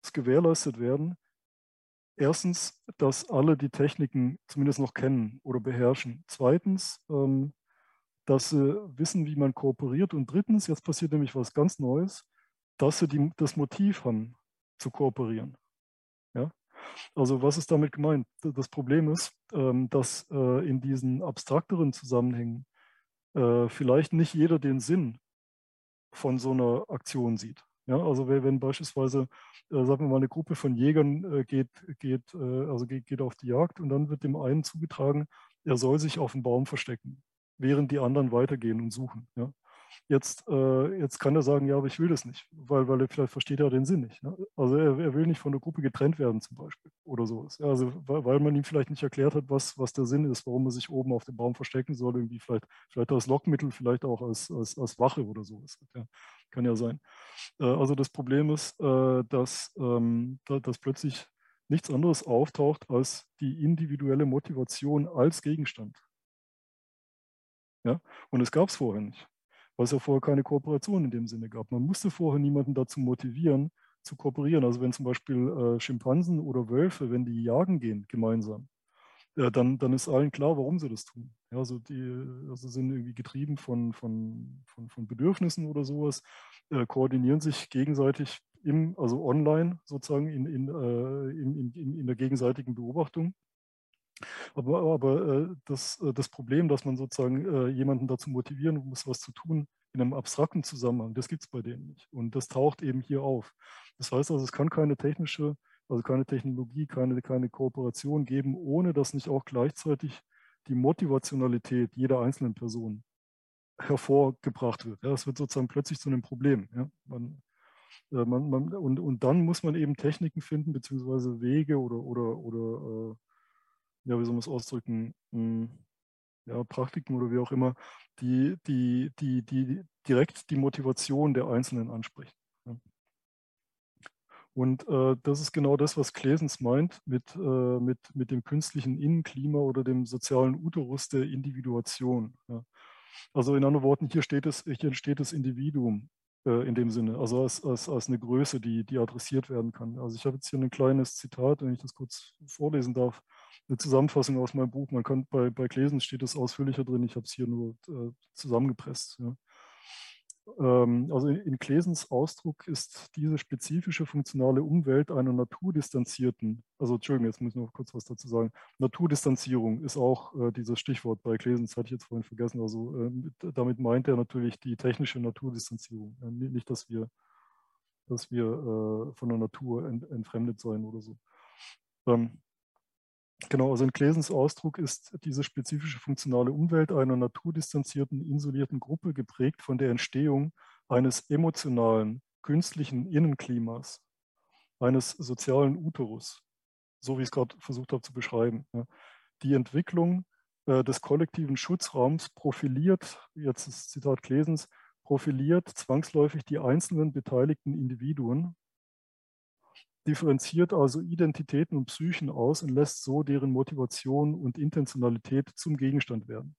das gewährleistet werden. Erstens, dass alle die Techniken zumindest noch kennen oder beherrschen. Zweitens, ähm, dass sie wissen, wie man kooperiert. Und drittens, jetzt passiert nämlich was ganz Neues, dass sie die, das Motiv haben, zu kooperieren. Ja? Also was ist damit gemeint? Das Problem ist, ähm, dass äh, in diesen abstrakteren Zusammenhängen äh, vielleicht nicht jeder den Sinn von so einer Aktion sieht. Ja, also wenn beispielsweise, äh, sagen wir mal, eine Gruppe von Jägern äh, geht, geht, äh, also geht, geht auf die Jagd und dann wird dem einen zugetragen, er soll sich auf dem Baum verstecken, während die anderen weitergehen und suchen. Ja. Jetzt, äh, jetzt kann er sagen, ja, aber ich will das nicht, weil, weil er vielleicht versteht ja den Sinn nicht. Ne? Also er, er, will nicht von der Gruppe getrennt werden zum Beispiel oder sowas. Ja, also weil, weil, man ihm vielleicht nicht erklärt hat, was, was der Sinn ist, warum er sich oben auf dem Baum verstecken soll, irgendwie vielleicht, vielleicht als Lockmittel, vielleicht auch als, als, als Wache oder sowas. Ja, kann ja sein. Äh, also das Problem ist, äh, dass, ähm, da, dass plötzlich nichts anderes auftaucht als die individuelle Motivation als Gegenstand. Ja? Und es gab es vorher nicht weil es ja vorher keine Kooperation in dem Sinne gab. Man musste vorher niemanden dazu motivieren, zu kooperieren. Also wenn zum Beispiel äh, Schimpansen oder Wölfe, wenn die jagen gehen gemeinsam, äh, dann, dann ist allen klar, warum sie das tun. Ja, also die also sind irgendwie getrieben von, von, von, von Bedürfnissen oder sowas, äh, koordinieren sich gegenseitig im, also online sozusagen in, in, äh, in, in, in der gegenseitigen Beobachtung. Aber, aber äh, das, äh, das Problem, dass man sozusagen äh, jemanden dazu motivieren muss, was zu tun, in einem abstrakten Zusammenhang, das gibt es bei denen nicht. Und das taucht eben hier auf. Das heißt also, es kann keine technische, also keine Technologie, keine, keine Kooperation geben, ohne dass nicht auch gleichzeitig die Motivationalität jeder einzelnen Person hervorgebracht wird. Ja, es wird sozusagen plötzlich zu einem Problem. Ja. Man, man, man, und, und dann muss man eben Techniken finden, beziehungsweise Wege oder, oder, oder ja, wie soll man es ausdrücken, hm, ja, Praktiken oder wie auch immer, die, die, die, die direkt die Motivation der Einzelnen ansprechen. Ja. Und äh, das ist genau das, was Klesens meint mit, äh, mit, mit dem künstlichen Innenklima oder dem sozialen Uterus der Individuation. Ja. Also in anderen Worten, hier, steht es, hier entsteht das Individuum äh, in dem Sinne, also als, als, als eine Größe, die, die adressiert werden kann. Also ich habe jetzt hier ein kleines Zitat, wenn ich das kurz vorlesen darf eine Zusammenfassung aus meinem Buch. Man kann bei, bei Gläsen steht es ausführlicher drin. Ich habe es hier nur äh, zusammengepresst. Ja. Ähm, also in, in Glesens Ausdruck ist diese spezifische funktionale Umwelt einer naturdistanzierten, also Entschuldigung, jetzt muss ich noch kurz was dazu sagen. Naturdistanzierung ist auch äh, dieses Stichwort bei Glesens, hatte ich jetzt vorhin vergessen. Also äh, mit, damit meint er natürlich die technische Naturdistanzierung. nicht, dass wir, dass wir äh, von der Natur ent, entfremdet sein oder so. Ähm, Genau, also in Glesens Ausdruck ist diese spezifische funktionale Umwelt einer naturdistanzierten, isolierten Gruppe geprägt von der Entstehung eines emotionalen, künstlichen Innenklimas, eines sozialen Uterus, so wie ich es gerade versucht habe zu beschreiben. Die Entwicklung äh, des kollektiven Schutzraums profiliert, jetzt ist Zitat Glesens, profiliert zwangsläufig die einzelnen beteiligten Individuen differenziert also Identitäten und Psychen aus und lässt so deren Motivation und Intentionalität zum Gegenstand werden.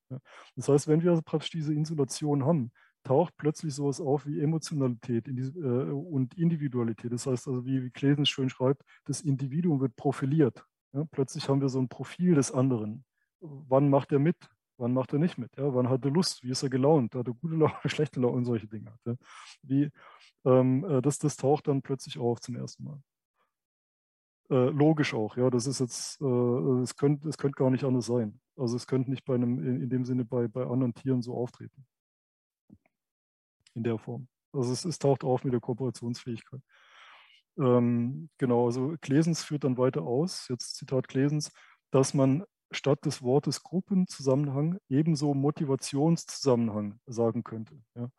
Das heißt, wenn wir also praktisch diese Insulation haben, taucht plötzlich sowas auf wie Emotionalität äh, und Individualität. Das heißt also, wie, Klesens schön schreibt, das Individuum wird profiliert. plötzlich haben wir so ein Profil des anderen. Wann macht er mit? Wann macht er nicht mit? Ja, wann hat er Lust? Wie ist er gelaunt? Hat er gute Laune, schlechte Laune und solche Dinge? Ja. Wie, ähm, äh, das, das taucht dann plötzlich auf zum ersten Mal äh, logisch auch, ja, das ist jetzt, äh, es könnte es könnt gar nicht anders sein. Also es könnte nicht bei einem, in, in, dem Sinne bei, bei anderen Tieren so auftreten. In der Form. Also es, es taucht auf mit der Kooperationsfähigkeit. Ähm, genau, also Klesens führt dann weiter aus, jetzt Zitat Klesens, dass man statt des Wortes Gruppenzusammenhang ebenso Motivationszusammenhang sagen könnte. Ja.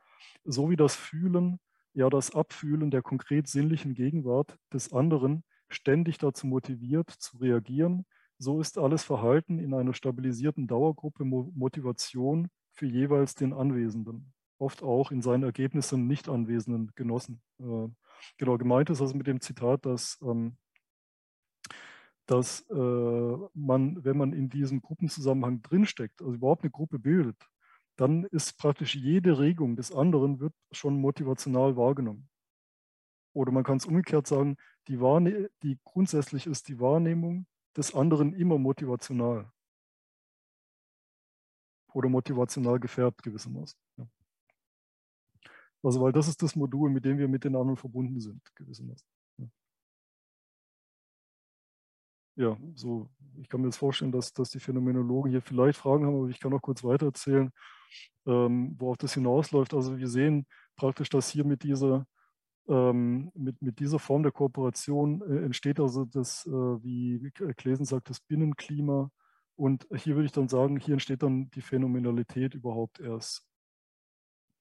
So wie das Fühlen, ja das Abfühlen der konkret sinnlichen Gegenwart des anderen ständig dazu motiviert, zu reagieren. So ist alles Verhalten in einer stabilisierten Dauergruppe Motivation für jeweils den Anwesenden. oft auch in seinen Ergebnissen nicht anwesenden Genossen. Äh, genau, gemeint ist also mit dem Zitat, dass, ähm, dass äh, man, wenn man in diesem Gruppenzusammenhang drinsteckt, also überhaupt eine Gruppe bildet, dann ist praktisch jede Regung des anderen wird schon motivational wahrgenommen. Oder man kann es umgekehrt sagen, die, Wahrne die grundsätzlich ist die Wahrnehmung des anderen immer motivational. Oder motivational gefärbt gewissermaßen. Ja. Also weil das ist das Modul, mit dem wir mit den anderen verbunden sind, gewissermaßen. Ja, so, ich kann mir jetzt vorstellen, dass, dass die Phänomenologen hier vielleicht Fragen haben, aber ich kann noch kurz weiter erzählen, ähm, worauf das hinausläuft. Also wir sehen praktisch, dass hier mit dieser ähm, mit, mit dieser Form der Kooperation äh, entsteht also das, äh, wie Klesen sagt, das Binnenklima. Und hier würde ich dann sagen, hier entsteht dann die Phänomenalität überhaupt erst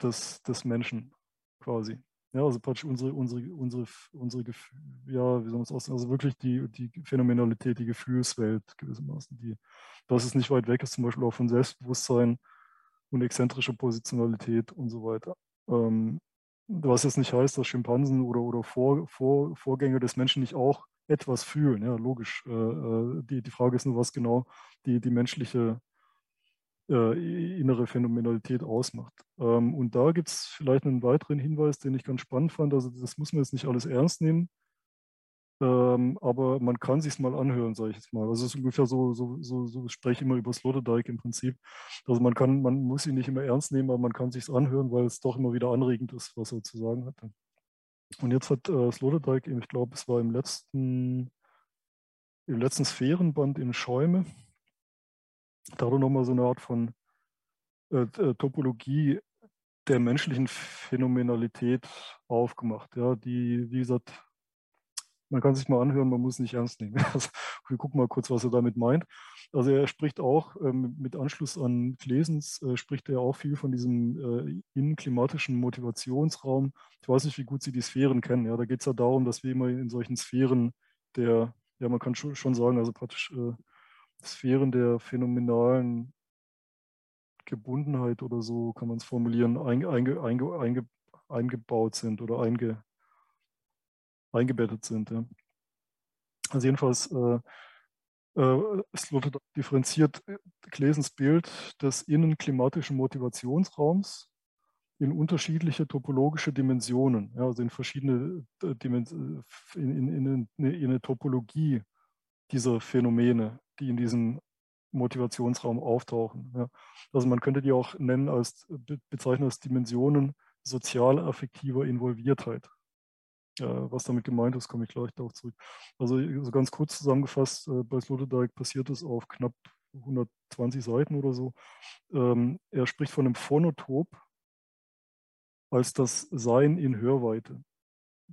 des, des Menschen quasi. Ja, also praktisch unsere, unsere, unsere, unsere ja, wie soll man es aussagen, also wirklich die, die Phänomenalität, die Gefühlswelt gewissermaßen, die, dass es nicht weit weg ist, zum Beispiel auch von Selbstbewusstsein und exzentrischer Positionalität und so weiter. Ähm, was jetzt nicht heißt, dass Schimpansen oder, oder Vor, Vor, Vorgänger des Menschen nicht auch etwas fühlen. Ja, logisch. Äh, äh die, die Frage ist nur, was genau die, die menschliche äh, innere Phänomenalität ausmacht. Ähm, und da gibt es vielleicht einen weiteren Hinweis, den ich ganz spannend fand. Also das muss man jetzt nicht alles ernst nehmen. Ähm, aber man kann sich mal anhören, sage ich jetzt mal. Also es ist ungefähr so, so, so, so spreche ich immer über Sloterdijk im Prinzip. Also man kann, man muss ihn nicht immer ernst nehmen, aber man kann sich anhören, weil es doch immer wieder anregend ist, was er zu sagen hat. Und jetzt hat äh, Sloterdijk, ich glaube, es war im letzten, im letzten Sphärenband in Schäume, da hat er nochmal so eine Art von äh, äh, Topologie der menschlichen Phänomenalität aufgemacht, ja, die, wie gesagt, man kann sich mal anhören, man muss nicht ernst nehmen. Also, wir gucken mal kurz, was er damit meint. Also er spricht auch ähm, mit Anschluss an Klesens, äh, spricht er auch viel von diesem äh, innenklimatischen Motivationsraum. Ich weiß nicht, wie gut Sie die Sphären kennen. Ja, da geht es ja darum, dass wir immer in solchen Sphären der, ja, man kann schon, schon sagen, also praktisch äh, Sphären der phänomenalen Gebundenheit oder so kann man es formulieren, einge, einge, einge, eingebaut sind oder einge, eingebettet sind. Ja. Also jedenfalls äh, äh, es differenziert Klesens Bild des innenklimatischen Motivationsraums in unterschiedliche topologische Dimensionen, ja, also in verschiedene äh, Dimens in, in, in, in, eine Topologie dieser Phänomene, die in diesem Motivationsraum auftauchen. Ja. Also man könnte die auch nennen als bezeichnen als Dimensionen sozial-affektiver Involviertheit. Ja, was damit gemeint ist, komme ich gleich darauf zurück. Also so ganz kurz zusammengefasst, äh, bei Sloterdijk passiert es auf knapp 120 Seiten oder so. Ähm, er spricht von einem Phonotop als das Sein in Hörweite.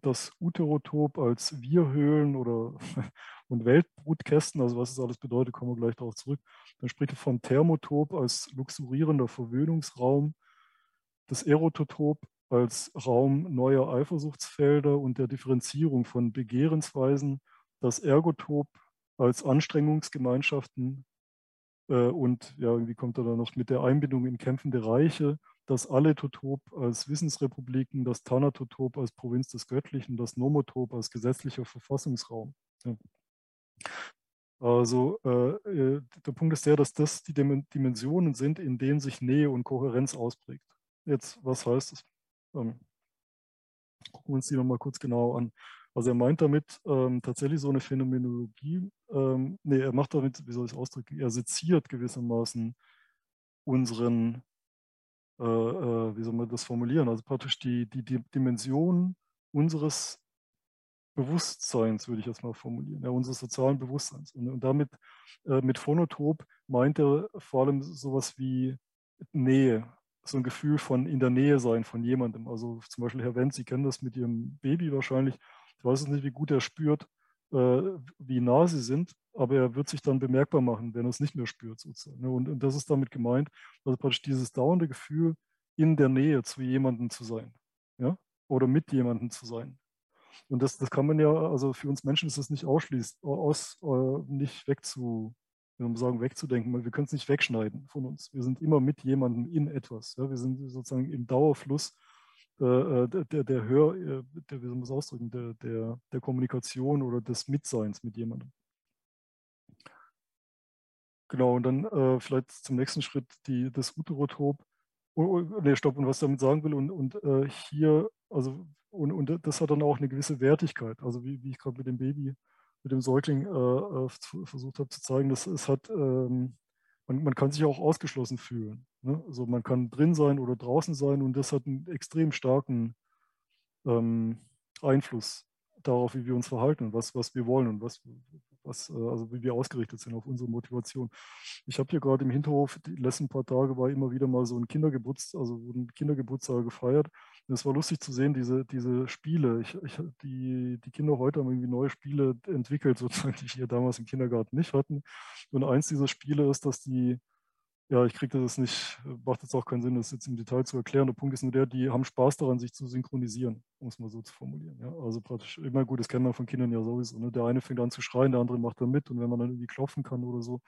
Das Uterotop als Wirhöhlen oder und Weltbrutkästen, also was das alles bedeutet, kommen wir gleich darauf zurück. Dann spricht er vom Thermotop als luxurierender Verwöhnungsraum, das Erototop als Raum neuer Eifersuchtsfelder und der Differenzierung von Begehrensweisen, das Ergotop als Anstrengungsgemeinschaften äh, und ja, wie kommt er da noch mit der Einbindung in kämpfende Reiche, das Alletotop als Wissensrepubliken, das Thanatotop als Provinz des Göttlichen, das Nomotop als gesetzlicher Verfassungsraum. Ja. Also äh, äh der Punkt ist der, dass das die Dimensionen sind, in denen sich Nähe und Kohärenz ausprägt. Jetzt, was heißt das? Ähm, gucken wir uns die nochmal kurz genau an. Also er meint damit ähm, tatsächlich so eine Phänomenologie, ähm, nee, er macht damit, wie soll ich es ausdrücken, er seziert gewissermaßen unseren, äh, äh, wie soll man das formulieren, also praktisch die, die, die Dimension unseres Bewusstseins, würde ich jetzt mal formulieren, ja, unseres sozialen Bewusstseins. Und, und damit äh, mit Phonotop meint er vor allem sowas wie Nähe, so ein Gefühl von in der Nähe sein von jemandem. Also zum Beispiel Herr Wendt, Sie kennen das mit Ihrem Baby wahrscheinlich. Ich weiß nicht, wie gut er spürt, äh, wie nah Sie sind, aber er wird sich dann bemerkbar machen, wenn er es nicht mehr spürt sozusagen. Ne? Und, und das ist damit gemeint, also praktisch dieses dauernde Gefühl, in der Nähe zu jemandem zu sein. Ja? Oder mit jemandem zu sein. Und das, das kann man ja, also für uns Menschen ist das nicht ausschließend, aus, äh, nicht wegzu, wenn wir sagen, wegzudenken, weil wir können es nicht wegschneiden von uns. Wir sind immer mit jemandem in etwas. Ja? Wir sind sozusagen im Dauerfluss äh, äh der, der Hör, äh, der, wie soll man das ausdrücken, der, der, der Kommunikation oder des Mitseins mit jemandem. Genau, und dann äh, vielleicht zum nächsten Schritt die, das Uterotop. Oh, oh, ne, stopp, und was ich damit sagen will, und, und äh, hier, also, und, und das hat dann auch eine gewisse Wertigkeit. Also wie, wie ich gerade mit dem Baby mit dem Säugling äh, äh versucht habe zu zeigen, dass es hat, ähm, man, man, kann sich auch ausgeschlossen fühlen. Ne? Also man kann drin sein oder draußen sein und das hat einen extrem starken ähm, Einfluss darauf, wie wir uns verhalten und was, was wir wollen und was, was, äh, also wie wir ausgerichtet sind auf unsere Motivation. Ich habe hier gerade im Hinterhof, die letzten paar Tage war immer wieder mal so ein Kindergeburtstag, also wurden Kindergeburtstage gefeiert. Und es war lustig zu sehen, diese, diese Spiele. Ich, ich, die, die Kinder heute haben irgendwie neue Spiele entwickelt, sozusagen, die wir damals im Kindergarten nicht hatten. Und eins dieser Spiele ist, dass die ja, ich kriege das nicht, macht jetzt auch keinen Sinn, das jetzt im Detail zu erklären. Der Punkt ist nur der, die haben Spaß daran, sich zu synchronisieren, um es mal so zu formulieren. Ja? Also praktisch immer gut, das kennen wir von Kindern ja sowieso. Ne? Der eine fängt an zu schreien, der andere macht da mit und wenn man dann irgendwie klopfen kann oder so.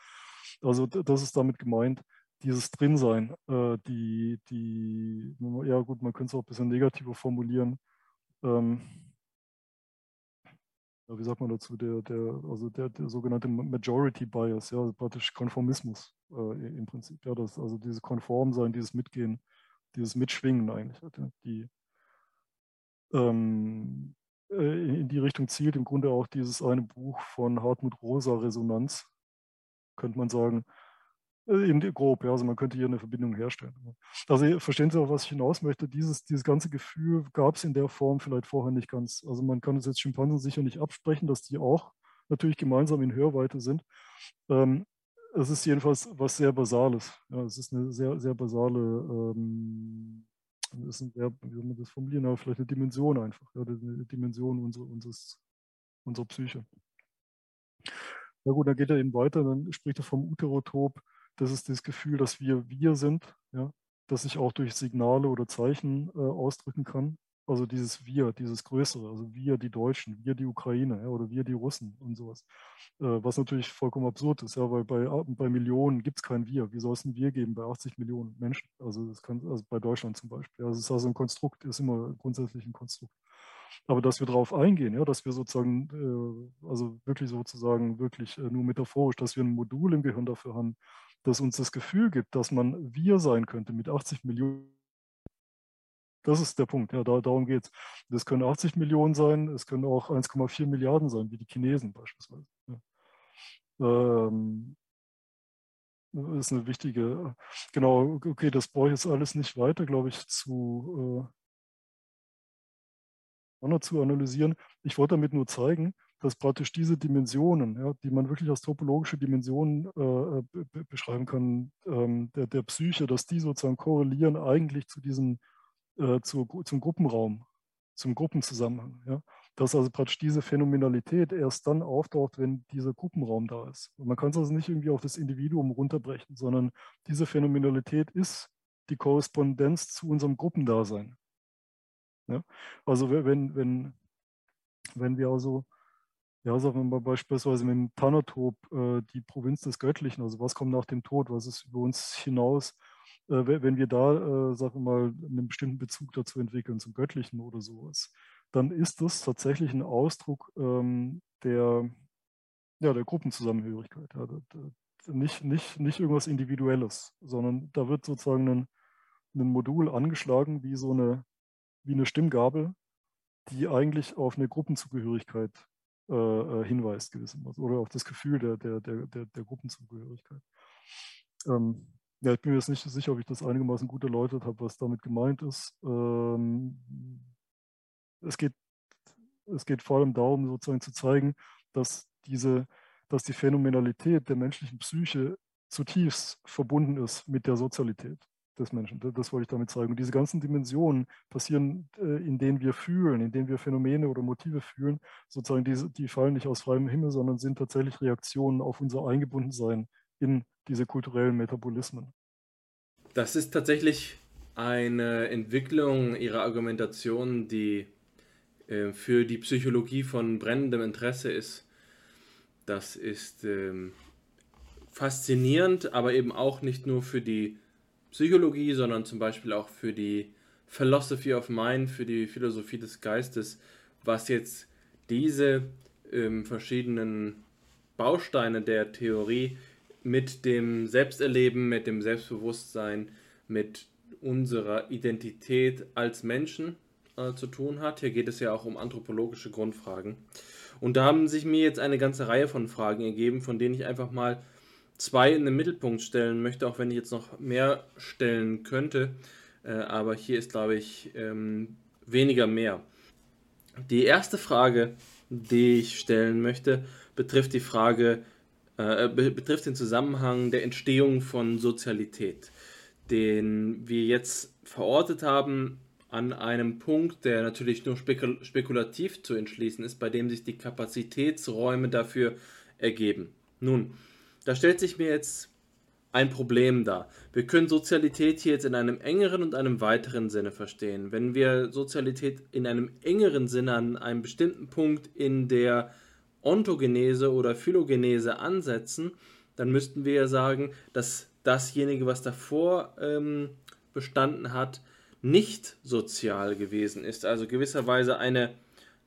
Also das ist damit gemeint, dieses Drinsein, äh, die, die, ja gut, man könnte es auch ein bisschen negativer formulieren. Ähm, ja, wie sagt man dazu, der, der, also der, der sogenannte Majority Bias, ja, also praktisch Konformismus äh, im Prinzip. Ja, das, also dieses Konformsein, dieses Mitgehen, dieses Mitschwingen eigentlich, die ähm, äh, in die Richtung zielt im Grunde auch dieses eine Buch von Hartmut Rosa, Resonanz, könnte man sagen, äh, eben grob, ja, also man könnte hier eine Verbindung herstellen. Also verstehen Sie auch, was ich hinaus möchte? Dieses, dieses ganze Gefühl gab es in der Form vielleicht vorher nicht ganz. Also man kann es jetzt Schimpansen sicher nicht absprechen, dass die auch natürlich gemeinsam in Hörweite sind. Ähm, es ist jedenfalls was sehr Basales. Ja, es ist eine sehr, sehr basale, ähm, ist ein sehr, wie soll man das formulieren, aber vielleicht eine Dimension einfach, ja, eine Dimension unserer, unseres, unserer Psyche. Na gut, dann geht er eben weiter, dann spricht er vom Uterotop das ist das Gefühl, dass wir wir sind, ja, das sich auch durch Signale oder Zeichen äh, ausdrücken kann. Also dieses Wir, dieses Größere, also wir die Deutschen, wir die Ukraine ja, oder wir die Russen und sowas. Äh, was natürlich vollkommen absurd ist, ja, weil bei, bei Millionen gibt es kein Wir. Wie soll es ein Wir geben bei 80 Millionen Menschen? Also das kann, also bei Deutschland zum Beispiel. Also es ist also ein Konstrukt, ist immer grundsätzlich ein Konstrukt. Aber dass wir darauf eingehen, ja, dass wir sozusagen, äh, also wirklich sozusagen, wirklich äh, nur metaphorisch, dass wir ein Modul im Gehirn dafür haben, das uns das Gefühl gibt, dass man wir sein könnte mit 80 Millionen. Das ist der Punkt, ja, da, darum geht es. Das können 80 Millionen sein, es können auch 1,4 Milliarden sein, wie die Chinesen beispielsweise. Ja. Ähm, ist eine wichtige, genau, okay, das brauche ich jetzt alles nicht weiter, glaube ich, zu, äh, zu analysieren. Ich wollte damit nur zeigen, dass praktisch diese Dimensionen, ja, die man wirklich als topologische Dimensionen äh, be beschreiben kann, ähm, der, der, Psyche, dass die sozusagen korrelieren eigentlich zu diesem, äh, zu, zum Gruppenraum, zum Gruppenzusammenhang. Ja. Dass also praktisch diese Phänomenalität erst dann auftaucht, wenn dieser Gruppenraum da ist. Und man kann es also nicht irgendwie auf das Individuum runterbrechen, sondern diese Phänomenalität ist die Korrespondenz zu unserem Gruppendasein. Ja. Also wenn, wenn, wenn wir also ja, sagen wir mal beispielsweise mit dem Thanatop, äh, die Provinz des Göttlichen, also was kommt nach dem Tod, was ist über uns hinaus, wenn wir da, äh, sagen wir mal, einen bestimmten Bezug dazu entwickeln, zum Göttlichen oder sowas, dann ist das tatsächlich ein Ausdruck ähm, der, ja, der Gruppenzusammenhörigkeit. Ja, da, da, nicht, nicht, nicht irgendwas Individuelles, sondern da wird sozusagen ein, ein Modul angeschlagen wie so eine, wie eine Stimmgabel, die eigentlich auf eine Gruppenzugehörigkeit äh, äh, hinweist gewissermaßen oder auf das Gefühl der, der, der, der, der Gruppenzugehörigkeit. Ähm, ja, ich bin mir jetzt nicht sicher, ob ich das einigermaßen gut erläutert habe, was damit gemeint ist. Ähm, es, geht, es geht vor allem darum, sozusagen zu zeigen, dass, diese, dass die Phänomenalität der menschlichen Psyche zutiefst verbunden ist mit der Sozialität des Menschen. Das wollte ich damit zeigen. Und diese ganzen Dimensionen passieren, äh, in denen wir fühlen, in denen wir Phänomene oder Motive fühlen, sozusagen, die, die fallen nicht aus freiem Himmel, sondern sind tatsächlich Reaktionen auf unser Eingebundensein in diese kulturellen Metabolismen. Das ist tatsächlich eine Entwicklung Ihrer Argumentation, die äh, für die Psychologie von brennendem Interesse ist. Das ist ähm, faszinierend, aber eben auch nicht nur für die Psychologie, sondern zum Beispiel auch für die Philosophy of Mind, für die Philosophie des Geistes, was jetzt diese ähm, verschiedenen Bausteine der Theorie mit dem Selbsterleben, mit dem Selbstbewusstsein, mit unserer Identität als Menschen äh, zu tun hat. Hier geht es ja auch um anthropologische Grundfragen. Und da haben sich mir jetzt eine ganze Reihe von Fragen ergeben, von denen ich einfach mal zwei in den Mittelpunkt stellen möchte, auch wenn ich jetzt noch mehr stellen könnte. Äh, aber hier ist, glaube ich, ähm, weniger mehr. Die erste Frage, die ich stellen möchte, betrifft die Frage, äh, betrifft den Zusammenhang der Entstehung von Sozialität, den wir jetzt verortet haben an einem Punkt, der natürlich nur spekul spekulativ zu entschließen ist, bei dem sich die Kapazitätsräume dafür ergeben. Nun, da stellt sich mir jetzt ein Problem dar. Wir können Sozialität hier jetzt in einem engeren und einem weiteren Sinne verstehen. Wenn wir Sozialität in einem engeren Sinne an einem bestimmten Punkt in der Ontogenese oder Phylogenese ansetzen, dann müssten wir ja sagen, dass dasjenige, was davor ähm, bestanden hat, nicht sozial gewesen ist. Also gewisserweise eine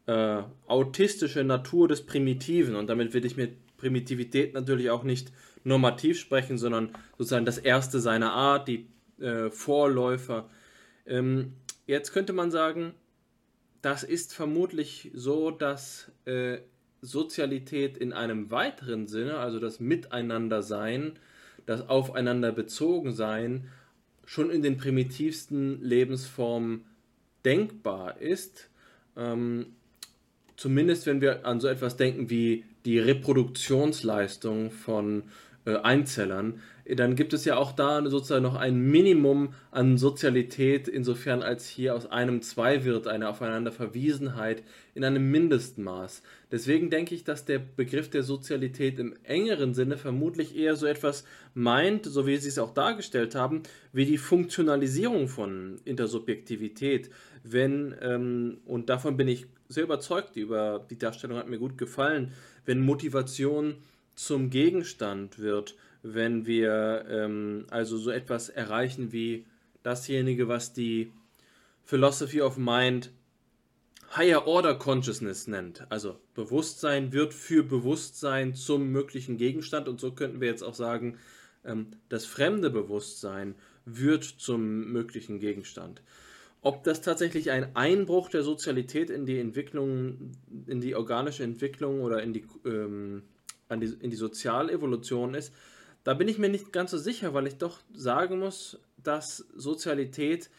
äh, autistische Natur des Primitiven. Und damit will ich mit Primitivität natürlich auch nicht normativ sprechen, sondern sozusagen das Erste seiner Art, die äh, Vorläufer. Ähm, jetzt könnte man sagen, das ist vermutlich so, dass äh, Sozialität in einem weiteren Sinne, also das Miteinandersein, das Aufeinander bezogen sein, schon in den primitivsten Lebensformen denkbar ist. Ähm, zumindest wenn wir an so etwas denken wie die Reproduktionsleistung von äh, Einzellern, dann gibt es ja auch da sozusagen noch ein Minimum an Sozialität, insofern als hier aus einem zwei wird, eine Aufeinanderverwiesenheit in einem Mindestmaß. Deswegen denke ich, dass der Begriff der Sozialität im engeren Sinne vermutlich eher so etwas meint, so wie Sie es auch dargestellt haben, wie die Funktionalisierung von Intersubjektivität. Wenn, ähm, und davon bin ich sehr überzeugt, über die Darstellung hat mir gut gefallen, wenn Motivation zum Gegenstand wird, wenn wir ähm, also so etwas erreichen wie dasjenige, was die Philosophy of Mind Higher Order Consciousness nennt. Also Bewusstsein wird für Bewusstsein zum möglichen Gegenstand und so könnten wir jetzt auch sagen, ähm, das fremde Bewusstsein wird zum möglichen Gegenstand. Ob das tatsächlich ein Einbruch der Sozialität in die Entwicklung, in die organische Entwicklung oder in die ähm, die, in die Sozialevolution ist, da bin ich mir nicht ganz so sicher, weil ich doch sagen muss, dass Sozialität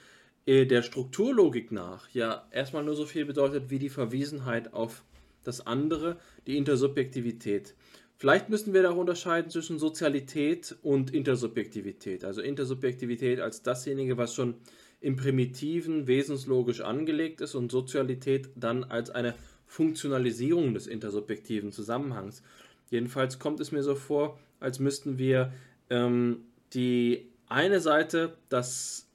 äh, der Strukturlogik nach ja erstmal nur so viel bedeutet wie die Verwiesenheit auf das andere, die Intersubjektivität. Vielleicht müssen wir da unterscheiden zwischen Sozialität und Intersubjektivität. Also Intersubjektivität als dasjenige, was schon im Primitiven wesenslogisch angelegt ist und Sozialität dann als eine Funktionalisierung des intersubjektiven Zusammenhangs. Jedenfalls kommt es mir so vor, als müssten wir ähm, die eine Seite, das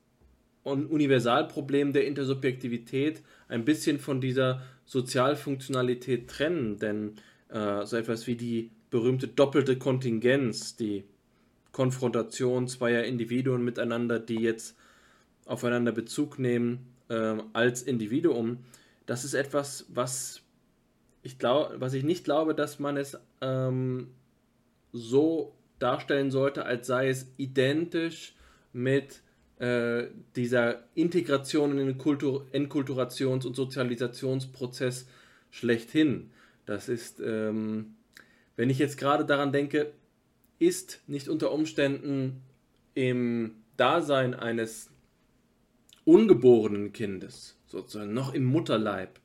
Universalproblem der Intersubjektivität, ein bisschen von dieser Sozialfunktionalität trennen. Denn äh, so etwas wie die berühmte doppelte Kontingenz, die Konfrontation zweier Individuen miteinander, die jetzt aufeinander Bezug nehmen äh, als Individuum, das ist etwas, was ich glaube, was ich nicht glaube, dass man es ähm, so darstellen sollte, als sei es identisch mit äh, dieser Integration in den Kultur Enkulturations- und Sozialisationsprozess schlechthin. Das ist, ähm, wenn ich jetzt gerade daran denke, ist nicht unter Umständen im Dasein eines ungeborenen Kindes, sozusagen noch im Mutterleib,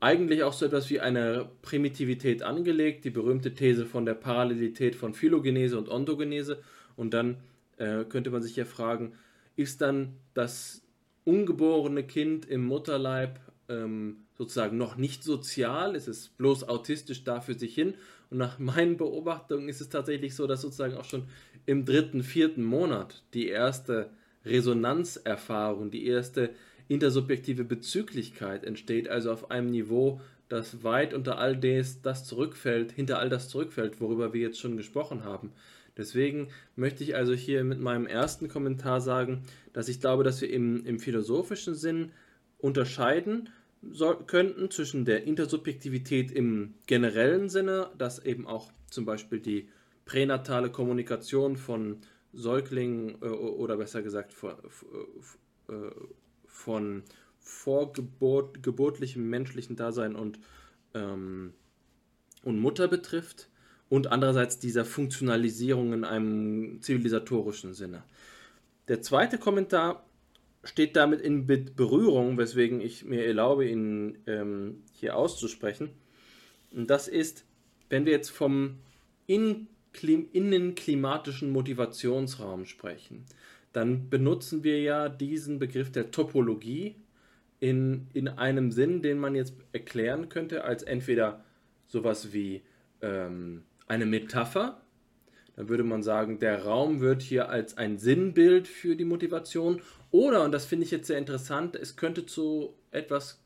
eigentlich auch so etwas wie eine Primitivität angelegt, die berühmte These von der Parallelität von Phylogenese und Ontogenese. Und dann äh, könnte man sich ja fragen, ist dann das ungeborene Kind im Mutterleib ähm, sozusagen noch nicht sozial? Ist es bloß autistisch da für sich hin? Und nach meinen Beobachtungen ist es tatsächlich so, dass sozusagen auch schon im dritten, vierten Monat die erste Resonanzerfahrung, die erste intersubjektive Bezüglichkeit entsteht also auf einem Niveau, das weit unter all des, das zurückfällt, hinter all das zurückfällt, worüber wir jetzt schon gesprochen haben. Deswegen möchte ich also hier mit meinem ersten Kommentar sagen, dass ich glaube, dass wir im, im philosophischen Sinn unterscheiden so, könnten zwischen der Intersubjektivität im generellen Sinne, dass eben auch zum Beispiel die pränatale Kommunikation von Säuglingen äh, oder besser gesagt von, äh, von vorgeburtlichem menschlichen Dasein und, ähm, und Mutter betrifft und andererseits dieser Funktionalisierung in einem zivilisatorischen Sinne. Der zweite Kommentar steht damit in Berührung, weswegen ich mir erlaube, ihn ähm, hier auszusprechen. Und das ist, wenn wir jetzt vom innenklimatischen Motivationsraum sprechen, dann benutzen wir ja diesen Begriff der Topologie in, in einem Sinn, den man jetzt erklären könnte als entweder sowas wie ähm, eine Metapher, dann würde man sagen, der Raum wird hier als ein Sinnbild für die Motivation. Oder, und das finde ich jetzt sehr interessant, es könnte zu etwas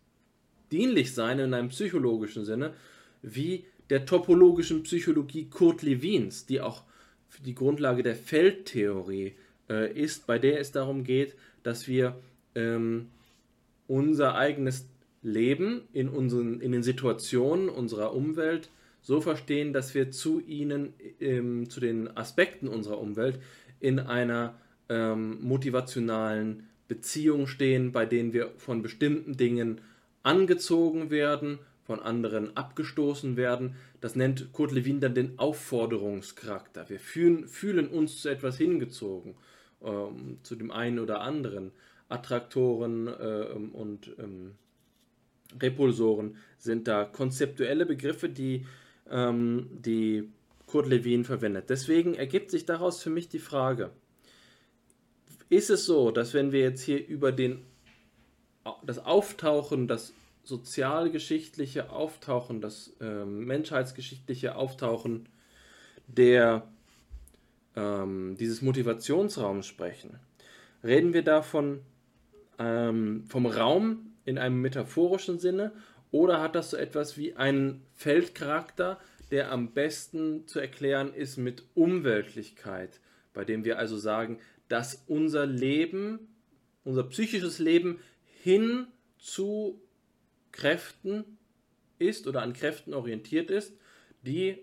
dienlich sein in einem psychologischen Sinne, wie der topologischen Psychologie Kurt Lewins, die auch die Grundlage der Feldtheorie äh, ist, bei der es darum geht, dass wir ähm, unser eigenes Leben in, unseren, in den Situationen unserer Umwelt so verstehen, dass wir zu ihnen, ähm, zu den Aspekten unserer Umwelt in einer ähm, motivationalen Beziehung stehen, bei denen wir von bestimmten Dingen angezogen werden, von anderen abgestoßen werden. Das nennt Kurt Lewin dann den Aufforderungscharakter. Wir fühlen, fühlen uns zu etwas hingezogen, ähm, zu dem einen oder anderen. Attraktoren äh, und ähm, Repulsoren sind da konzeptuelle Begriffe, die, ähm, die Kurt Lewin verwendet. Deswegen ergibt sich daraus für mich die Frage, ist es so, dass wenn wir jetzt hier über den, das Auftauchen, das sozialgeschichtliche Auftauchen, das äh, menschheitsgeschichtliche Auftauchen der, ähm, dieses Motivationsraums sprechen, reden wir davon ähm, vom Raum in einem metaphorischen Sinne oder hat das so etwas wie einen Feldcharakter, der am besten zu erklären ist mit Umweltlichkeit, bei dem wir also sagen, dass unser Leben, unser psychisches Leben hin zu Kräften ist oder an Kräften orientiert ist, die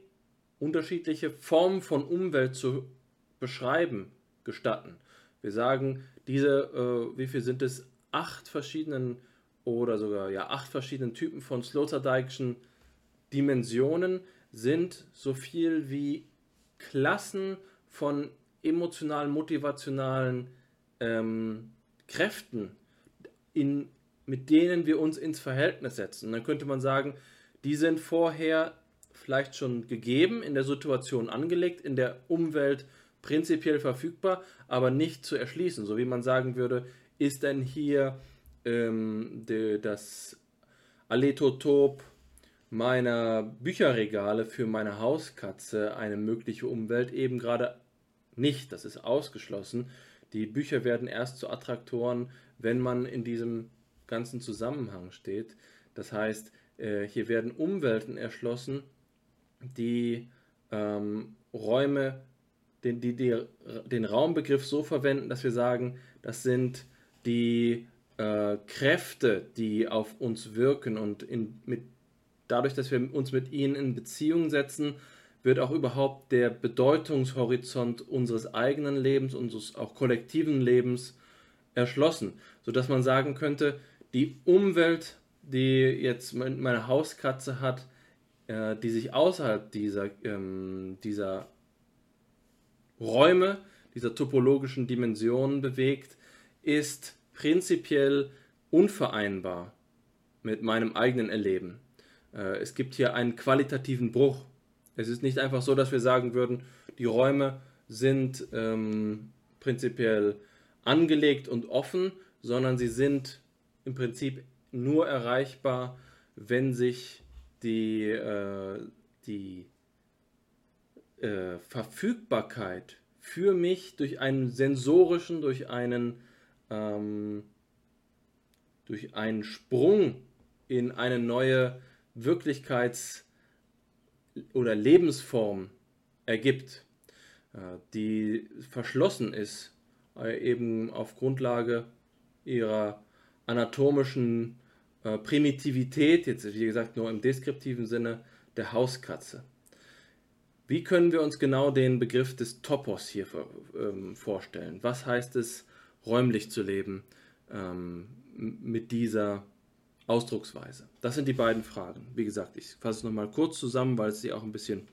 unterschiedliche Formen von Umwelt zu beschreiben gestatten. Wir sagen, diese, äh, wie viel sind es? Acht verschiedenen oder sogar ja acht verschiedenen Typen von Sloterdijkschen Dimensionen sind so viel wie Klassen von emotionalen, motivationalen ähm, Kräften, in, mit denen wir uns ins Verhältnis setzen. Und dann könnte man sagen, die sind vorher vielleicht schon gegeben, in der Situation angelegt, in der Umwelt prinzipiell verfügbar, aber nicht zu erschließen. So wie man sagen würde, ist denn hier ähm, de, das Aletotop meiner Bücherregale für meine Hauskatze eine mögliche Umwelt eben gerade nicht, das ist ausgeschlossen. Die Bücher werden erst zu Attraktoren, wenn man in diesem ganzen Zusammenhang steht. Das heißt, äh, hier werden Umwelten erschlossen, die ähm, Räume, den, die, die, den Raumbegriff so verwenden, dass wir sagen, das sind die äh, Kräfte, die auf uns wirken und in, mit, dadurch, dass wir uns mit ihnen in Beziehung setzen, wird auch überhaupt der Bedeutungshorizont unseres eigenen Lebens, unseres auch kollektiven Lebens erschlossen, sodass man sagen könnte, die Umwelt, die jetzt meine Hauskatze hat, äh, die sich außerhalb dieser, ähm, dieser Räume, dieser topologischen Dimensionen bewegt, ist prinzipiell unvereinbar mit meinem eigenen Erleben. Äh, es gibt hier einen qualitativen Bruch es ist nicht einfach so, dass wir sagen würden, die Räume sind ähm, prinzipiell angelegt und offen, sondern sie sind im Prinzip nur erreichbar, wenn sich die, äh, die äh, Verfügbarkeit für mich durch einen sensorischen, durch einen, ähm, durch einen Sprung in eine neue Wirklichkeits- oder Lebensform ergibt. äh, die verschlossen ist, äh, eben auf Grundlage ihrer anatomischen äh, Primitivität, jetzt wie gesagt nur im deskriptiven Sinne, der Hauskatze. Wie können wir uns genau den Begriff des Topos hier ähm, vorstellen? Was heißt es, räumlich zu leben ähm, mit dieser Ausdrucksweise? Das sind die beiden Fragen. Wie gesagt, ich fasse es nochmal kurz zusammen, weil es sie auch ein bisschen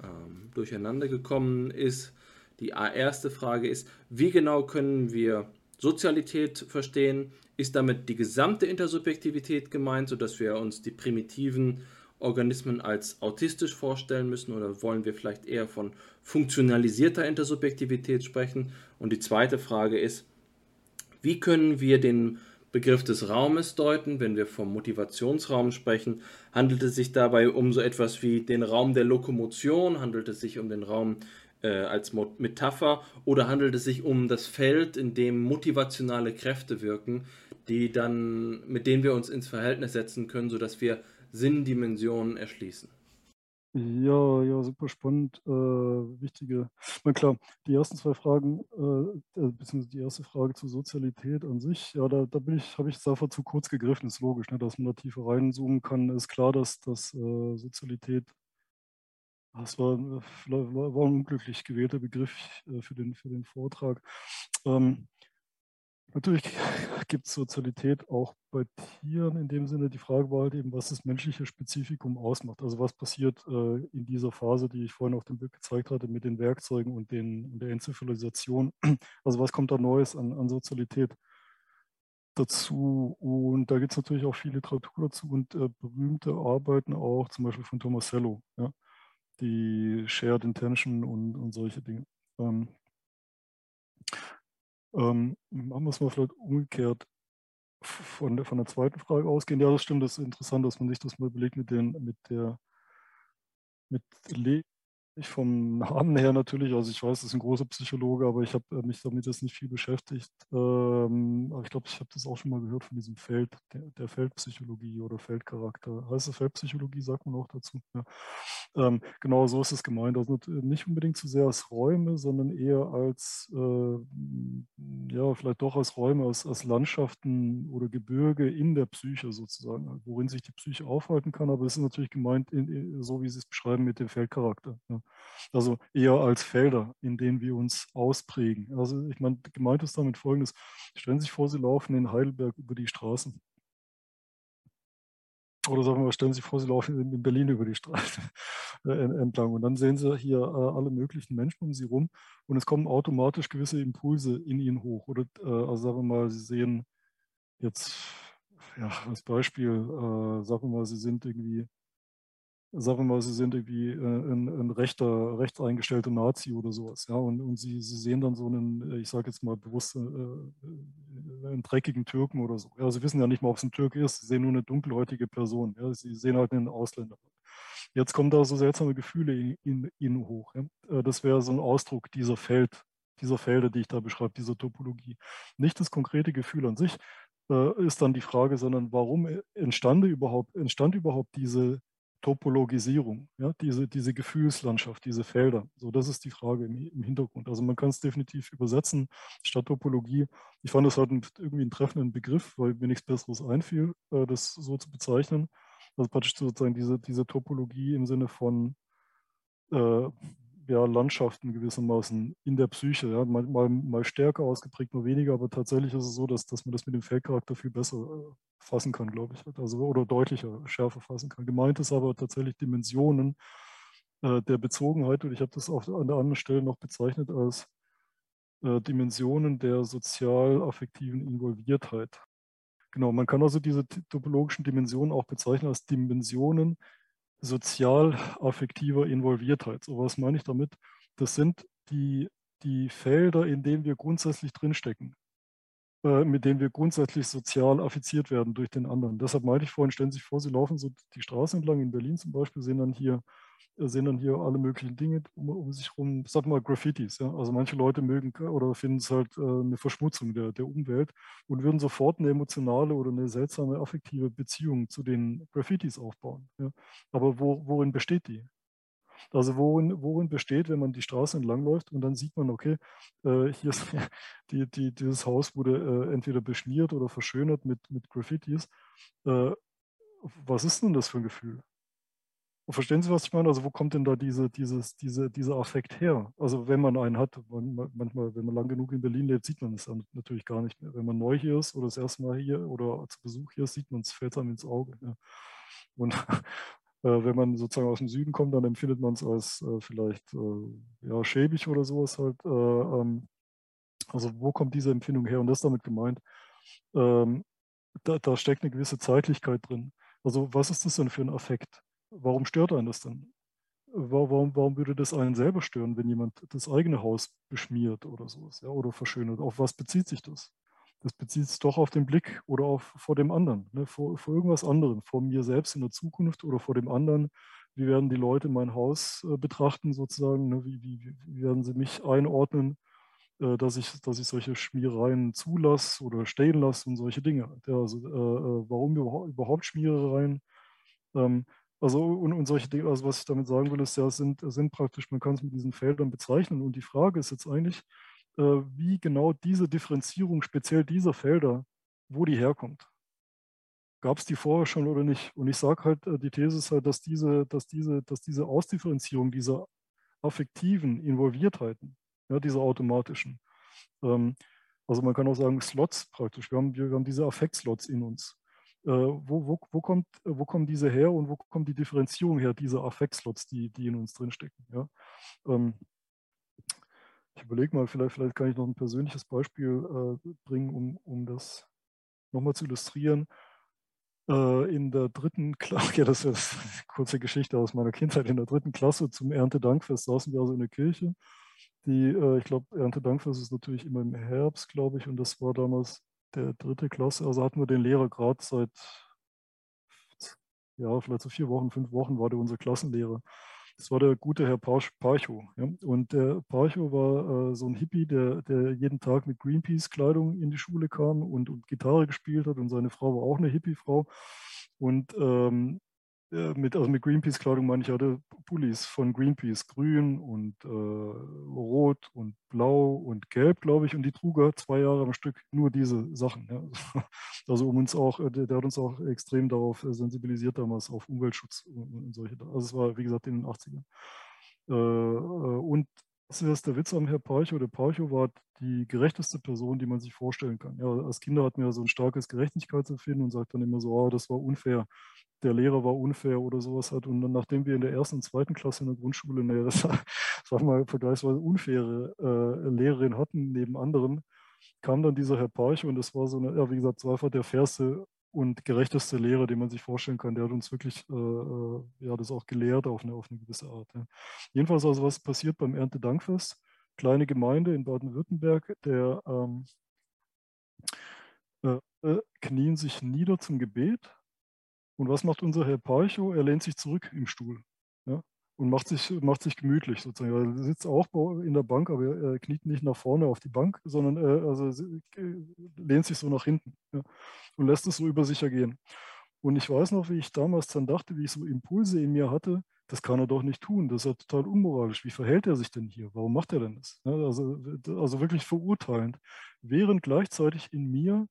ähm, durcheinander gekommen ist. Die erste Frage ist, wie genau können wir Sozialität verstehen? Ist damit die gesamte Intersubjektivität gemeint, sodass wir uns die primitiven Organismen als autistisch vorstellen müssen oder wollen wir vielleicht eher von funktionalisierter Intersubjektivität sprechen? Und die zweite Frage ist, wie können wir den Begriff des Raumes deuten? Wenn wir vom Motivationsraum sprechen, handelt es sich dabei um so etwas wie den Raum der Lokomotion, handelt es sich um den Raum äh, als Metapher oder handelt es sich um das Feld, in dem motivationale Kräfte wirken, die dann, mit denen wir uns ins Verhältnis setzen können, sodass wir Sinndimensionen erschließen. Ja, ja, super spannend. Äh, wichtige, na klar, die ersten zwei Fragen, äh, äh, beziehungsweise die erste Frage zur Sozialität an sich, ja, da, da bin ich, habe ich es einfach zu kurz gegriffen, ist logisch, ne, dass man da tiefer reinzoomen kann. Ist klar, dass, dass äh, Sozialität, das war, äh, war ein unglücklich gewählter Begriff äh, für, den, für den Vortrag. Ähm, Natürlich gibt es Sozialität auch bei Tieren in dem Sinne. Die Frage war halt eben, was das menschliche Spezifikum ausmacht. Also was passiert äh, in dieser Phase, die ich vorhin auf dem Bild gezeigt hatte, mit den Werkzeugen und, den, und der Enzephalisation. Also was kommt da Neues an, an Sozialität dazu? Und da gibt es natürlich auch viel Literatur dazu und äh, berühmte Arbeiten auch, zum Beispiel von Tomasello, ja? die Shared Intention und, und solche Dinge. Ähm, ähm, machen wir es mal vielleicht umgekehrt von der, von der zweiten Frage ausgehen. Ja, das stimmt, das ist interessant, dass man sich das mal überlegt mit, den, mit der mit Le ich vom Namen her natürlich, also ich weiß, das ist ein großer Psychologe, aber ich habe äh, mich damit jetzt nicht viel beschäftigt. Ähm, aber ich glaube, ich habe das auch schon mal gehört von diesem Feld, der, der, Feldpsychologie oder Feldcharakter. Heißt es Feldpsychologie, sagt man auch dazu. Ja. Ähm, genau so ist es gemeint. Also nicht unbedingt zu sehr als Räume, sondern eher als, äh, ja, vielleicht doch als Räume, als, als Landschaften oder Gebirge in der Psyche sozusagen, worin sich die Psyche aufhalten kann. Aber es ist natürlich gemeint, in, so wie Sie es beschreiben, mit dem Feldcharakter. Ja. Also eher als Felder, in denen wir uns ausprägen. Also ich meine, gemeint ist damit folgendes. Stellen Sie sich vor, Sie laufen in Heidelberg über die Straßen. Oder sagen wir mal, stellen Sie sich vor, Sie laufen in Berlin über die Straße entlang. Und dann sehen Sie hier äh, alle möglichen Menschen um Sie rum und es kommen automatisch gewisse Impulse in Ihnen hoch. Oder äh, also sagen wir mal, Sie sehen jetzt, ja, als Beispiel, äh, sagen wir mal, Sie sind irgendwie sagen wir mal, sie sind irgendwie äh, ein, ein rechter, rechts eingestellter Nazi oder sowas, ja, und, und sie, sie sehen dann so einen, äh, ich sage jetzt mal bewusst, äh, einen dreckigen Türken oder so. Ja, sie wissen ja nicht mal, ob es ein Türke ist, sie sehen nur eine dunkelhäutige Person, ja, sie sehen halt einen Ausländer. Jetzt kommen da so seltsame Gefühle in, in ihnen hoch. Ja. Das wäre so ein Ausdruck dieser Feld, dieser Felder, die ich da beschreibe, dieser Topologie. Nicht das konkrete Gefühl an sich, ist dann die Frage, sondern warum entstand überhaupt, entstand überhaupt diese, Topologisierung, ja, diese, diese Gefühlslandschaft, diese Felder. So, das ist die Frage im, im Hintergrund. Also man kann es definitiv übersetzen statt Topologie. Ich fand das halt ein, irgendwie einen treffenden Begriff, weil mir nichts Besseres einfiel, äh, das so zu bezeichnen. Also praktisch sozusagen diese, diese Topologie im Sinne von äh, ja, Landschaften gewissermaßen in der Psyche. Ja. Mal, mal, mal, stärker ausgeprägt, mal weniger, aber tatsächlich ist es so, dass, dass man das mit dem Feldcharakter viel besser äh, fassen kann, glaube ich. Also, oder deutlicher, schärfer fassen kann. Gemeint ist aber tatsächlich Dimensionen äh, der Bezogenheit und ich habe das auch an der anderen Stelle noch bezeichnet als äh, Dimensionen der sozial-affektiven Involviertheit. Genau, man kann also diese topologischen Dimensionen auch bezeichnen als Dimensionen sozial-affektiver Involviertheit. So was meine ich damit? Das sind die, die Felder, in denen wir grundsätzlich drinstecken, äh, mit denen wir grundsätzlich sozial affiziert werden durch den anderen. Deshalb meinte ich vorhin, stellen Sie sich vor, Sie laufen so die Straße entlang, in Berlin zum Beispiel, sehen dann hier sehen dann hier alle möglichen Dinge um, um sich herum, sag mal Graffitis. Ja? Also manche Leute mögen oder finden es halt äh, eine Verschmutzung der, der Umwelt und würden sofort eine emotionale oder eine seltsame affektive Beziehung zu den Graffitis aufbauen. Ja? Aber wo, worin besteht die? Also worin, worin besteht, wenn man die Straße entlang läuft und dann sieht man, okay, äh, hier ist die, die, dieses Haus wurde äh, entweder beschmiert oder verschönert mit, mit Graffitis. Äh, was ist denn das für ein Gefühl? Verstehen Sie, was ich meine? Also wo kommt denn da diese, dieses, diese, dieser Affekt her? Also wenn man einen hat, manchmal, wenn man lang genug in Berlin lebt, sieht man es natürlich gar nicht mehr. Wenn man neu hier ist oder das erste Mal hier oder zu Besuch hier ist, sieht man es, fällt einem ins Auge. Ja. Und äh, wenn man sozusagen aus dem Süden kommt, dann empfindet man es als äh, vielleicht äh, ja, schäbig oder sowas halt. Äh, ähm, also wo kommt diese Empfindung her? Und das ist damit gemeint. Ähm, da, da steckt eine gewisse Zeitlichkeit drin. Also was ist das denn für ein Affekt? Warum stört einen das denn? Warum, warum würde das einen selber stören, wenn jemand das eigene Haus beschmiert oder sowas ja, oder verschönert? Auf was bezieht sich das? Das bezieht sich doch auf den Blick oder auf, vor dem anderen, ne, vor, vor irgendwas anderem, vor mir selbst in der Zukunft oder vor dem anderen. Wie werden die Leute mein Haus äh, betrachten sozusagen? Ne? Wie, wie, wie, werden sie mich einordnen, äh, dass, ich, dass ich solche Schmierereien zulasse oder stehen lasse und solche Dinge? Ja, also, äh, äh warum überhaupt Schmierereien? Ähm, also und, und solche Dinge, also was ich damit sagen will, ist ja, sind, sind praktisch, man kann es mit diesen Feldern bezeichnen. Und die Frage ist jetzt eigentlich, äh, wie genau diese Differenzierung speziell dieser Felder, wo die herkommt. Gab es die vorher schon oder nicht? Und ich sage halt, äh, die These ist halt, dass diese, dass diese, dass diese Ausdifferenzierung dieser affektiven Involviertheiten, ja, diese automatischen, ähm, also man kann auch sagen Slots praktisch, wir haben, wir haben diese Affektslots in uns. Äh, wo, wo, wo, kommt, wo kommen diese her und wo kommt die Differenzierung her, diese Affektslots, die, die in uns drinstecken. Ja? Ähm, ich überlege mal, vielleicht, vielleicht kann ich noch ein persönliches Beispiel äh, bringen, um, um das nochmal zu illustrieren. Äh, in der dritten Klasse, ja, das ist eine kurze Geschichte aus meiner Kindheit, in der dritten Klasse zum Erntedankfest saßen wir also in der Kirche. Die, äh, ich glaube, Erntedankfest ist natürlich immer im Herbst, glaube ich, und das war damals der dritte Klasse, also hatten wir den Lehrer gerade seit, ja, vielleicht so vier Wochen, fünf Wochen war der unser Klassenlehrer. Das war der gute Herr Parcho. Ja. Und der Parcho war äh, so ein Hippie, der, der jeden Tag mit Greenpeace-Kleidung in die Schule kam und, und, Gitarre gespielt hat. Und seine Frau war auch eine Hippie-Frau. Und ähm, mit, also mit Greenpeace-Kleidung meine ich hatte Pullis von Greenpeace, grün und äh, rot und blau und gelb, glaube ich. Und die trug er zwei Jahre am Stück nur diese Sachen. Ja. Also um uns auch, der, der, hat uns auch extrem darauf sensibilisiert damals, auf Umweltschutz und, und solche. Also es war, wie gesagt, in den 80ern. Äh, äh, und das ist der Witz am Herr Parcho. Der Parcho war die gerechteste Person, die man sich vorstellen kann. Ja, als Kinder hatten wir so ein starkes Gerechtigkeitsempfinden und sagt dann immer so, oh, das war unfair der Lehrer war unfair oder sowas hat. Und dann, nachdem wir in der ersten und zweiten Klasse in der Grundschule eine, sag mal, vergleichsweise unfaire äh, Lehrerin hatten, neben anderen, kam dann dieser Herr Parch und das war so eine, ja, wie gesagt, so einfach der fairste und gerechteste Lehrer, den man sich vorstellen kann. Der hat uns wirklich, äh, äh, ja, das auch gelehrt auf eine, auf eine gewisse Art. Ja. Jedenfalls also, was passiert beim Erntedankfest? Kleine Gemeinde in Baden-Württemberg, der ähm, äh, äh knien sich nieder zum Gebet und was macht unser Herr Parcho? Er lehnt sich zurück im Stuhl ja, und macht sich, macht sich gemütlich sozusagen. Er sitzt auch in der Bank, aber er kniet nicht nach vorne auf die Bank, sondern er also, lehnt sich so nach hinten ja, und lässt es so über sich ergehen. Und ich weiß noch, wie ich damals dann dachte, wie ich so Impulse in mir hatte, das kann er doch nicht tun, das ist ja total unmoralisch. Wie verhält er sich denn hier? Warum macht er denn das? Also, also wirklich verurteilend. Während gleichzeitig in mir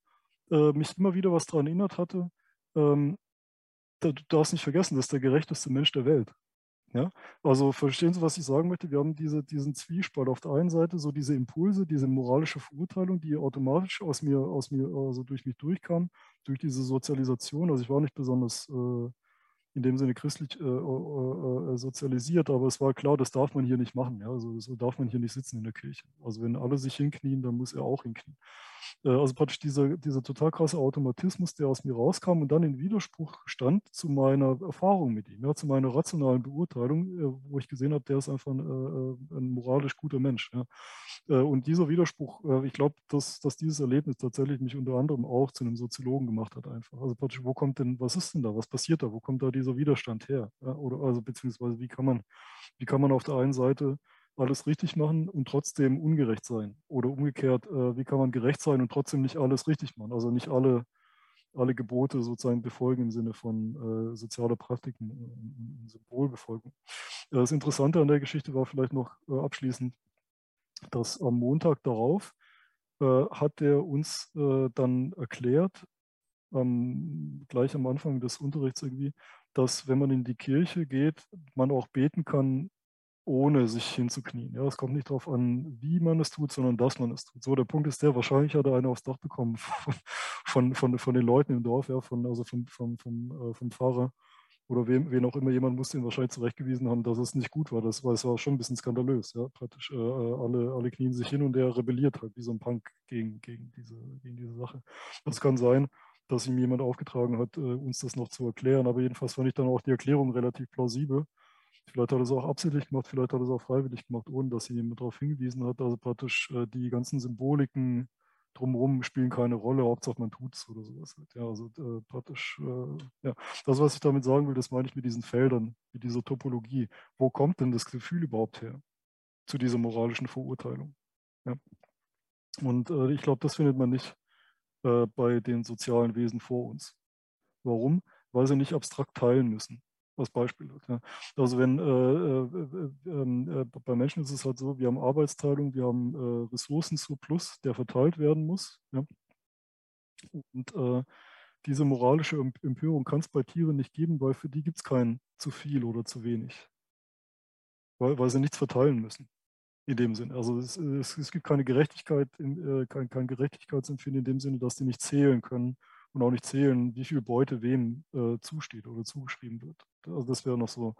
äh, mich immer wieder was daran erinnert hatte, ähm, du darfst nicht vergessen, das ist der gerechteste Mensch der Welt. Ja? Also verstehen Sie, was ich sagen möchte? Wir haben diese, diesen Zwiespalt auf der einen Seite, so diese Impulse, diese moralische Verurteilung, die automatisch aus mir, aus mir, also durch mich durchkam, durch diese Sozialisation. Also ich war nicht besonders äh, in dem Sinne christlich äh, äh, äh, sozialisiert, aber es war klar, das darf man hier nicht machen. Ja? Also so darf man hier nicht sitzen in der Kirche. Also wenn alle sich hinknien, dann muss er auch hinknien. Äh, also praktisch dieser, dieser total krasse Automatismus, der aus mir rauskam und dann in Widerspruch stand zu meiner Erfahrung mit ihm, ja, zu meiner rationalen Beurteilung, äh, wo ich gesehen habe, der ist einfach ein, äh, ein moralisch guter Mensch. Ja? und dieser Widerspruch, ich glaube, dass, dass dieses Erlebnis tatsächlich mich unter anderem auch zu einem Soziologen gemacht hat einfach. Also praktisch, wo kommt denn, was ist denn da, was passiert da, wo kommt da die dieser Widerstand her? Ja, oder also beziehungsweise wie kann man, wie kann man auf der einen Seite alles richtig machen und trotzdem ungerecht sein? Oder umgekehrt, äh, wie kann man gerecht sein und trotzdem nicht alles richtig machen? Also nicht alle alle Gebote sozusagen befolgen im Sinne von äh, sozialer Praktiken und Symbolbefolgung. Das Interessante an der Geschichte war vielleicht noch äh, abschließend, dass am Montag darauf äh, hat er uns äh, dann erklärt, ähm, gleich am Anfang des Unterrichts irgendwie, dass wenn man in die Kirche geht, man auch beten kann, ohne sich hinzuknien. Ja, es kommt nicht darauf an, wie man es tut, sondern dass man es tut. So, der Punkt ist der, wahrscheinlich hat er eine aufs Dach bekommen von, von, von, von den Leuten im Dorf, ja, von, also vom, vom, vom, äh, vom Pfarrer oder wem, wen auch immer, jemand musste ihn wahrscheinlich zurechtgewiesen haben, dass es nicht gut war. Das war, es war schon ein bisschen skandalös. Ja? Praktisch äh, äh, alle, alle knien sich hin und der rebelliert halt wie so ein Punk gegen, gegen, diese, gegen diese Sache. Das kann sein, dass ihm jemand aufgetragen hat, äh, uns das noch zu erklären. Aber jedenfalls fand ich dann auch die Erklärung relativ plausibel. Vielleicht hat er es auch absichtlich gemacht, vielleicht hat er es auch freiwillig gemacht, ohne dass ihn jemand darauf hingewiesen hat. Also praktisch äh, die ganzen Symboliken drumherum spielen keine Rolle, Hauptsache man tut es oder sowas. Halt. Ja, also äh, praktisch, äh, ja, das, was ich damit sagen will, das meine ich mit diesen Feldern, mit dieser Topologie. Wo kommt denn das Gefühl überhaupt her zu dieser moralischen Verurteilung? Ja. Und äh, ich glaube, das findet man nicht äh, bei den sozialen Wesen vor uns. Warum? Weil sie nicht abstrakt teilen müssen als Beispiel. Ja. Also wenn äh, äh, ähm, äh, bei Menschen ist es halt so, wir haben Arbeitsteilung, wir haben äh, Ressourcensurplus, der verteilt werden muss. Ja. Und äh, diese moralische Empörung kann es bei Tieren nicht geben, weil für die gibt es kein zu viel oder zu wenig. Weil, weil sie nichts verteilen müssen. In dem Sinne. Also es, es, es gibt keine Gerechtigkeit, in, äh, kein, kein Gerechtigkeitsempfinden in dem Sinne, dass die nicht zählen können und auch nicht zählen, wie viel Beute wem äh, zusteht oder zugeschrieben wird. Also das wäre noch so,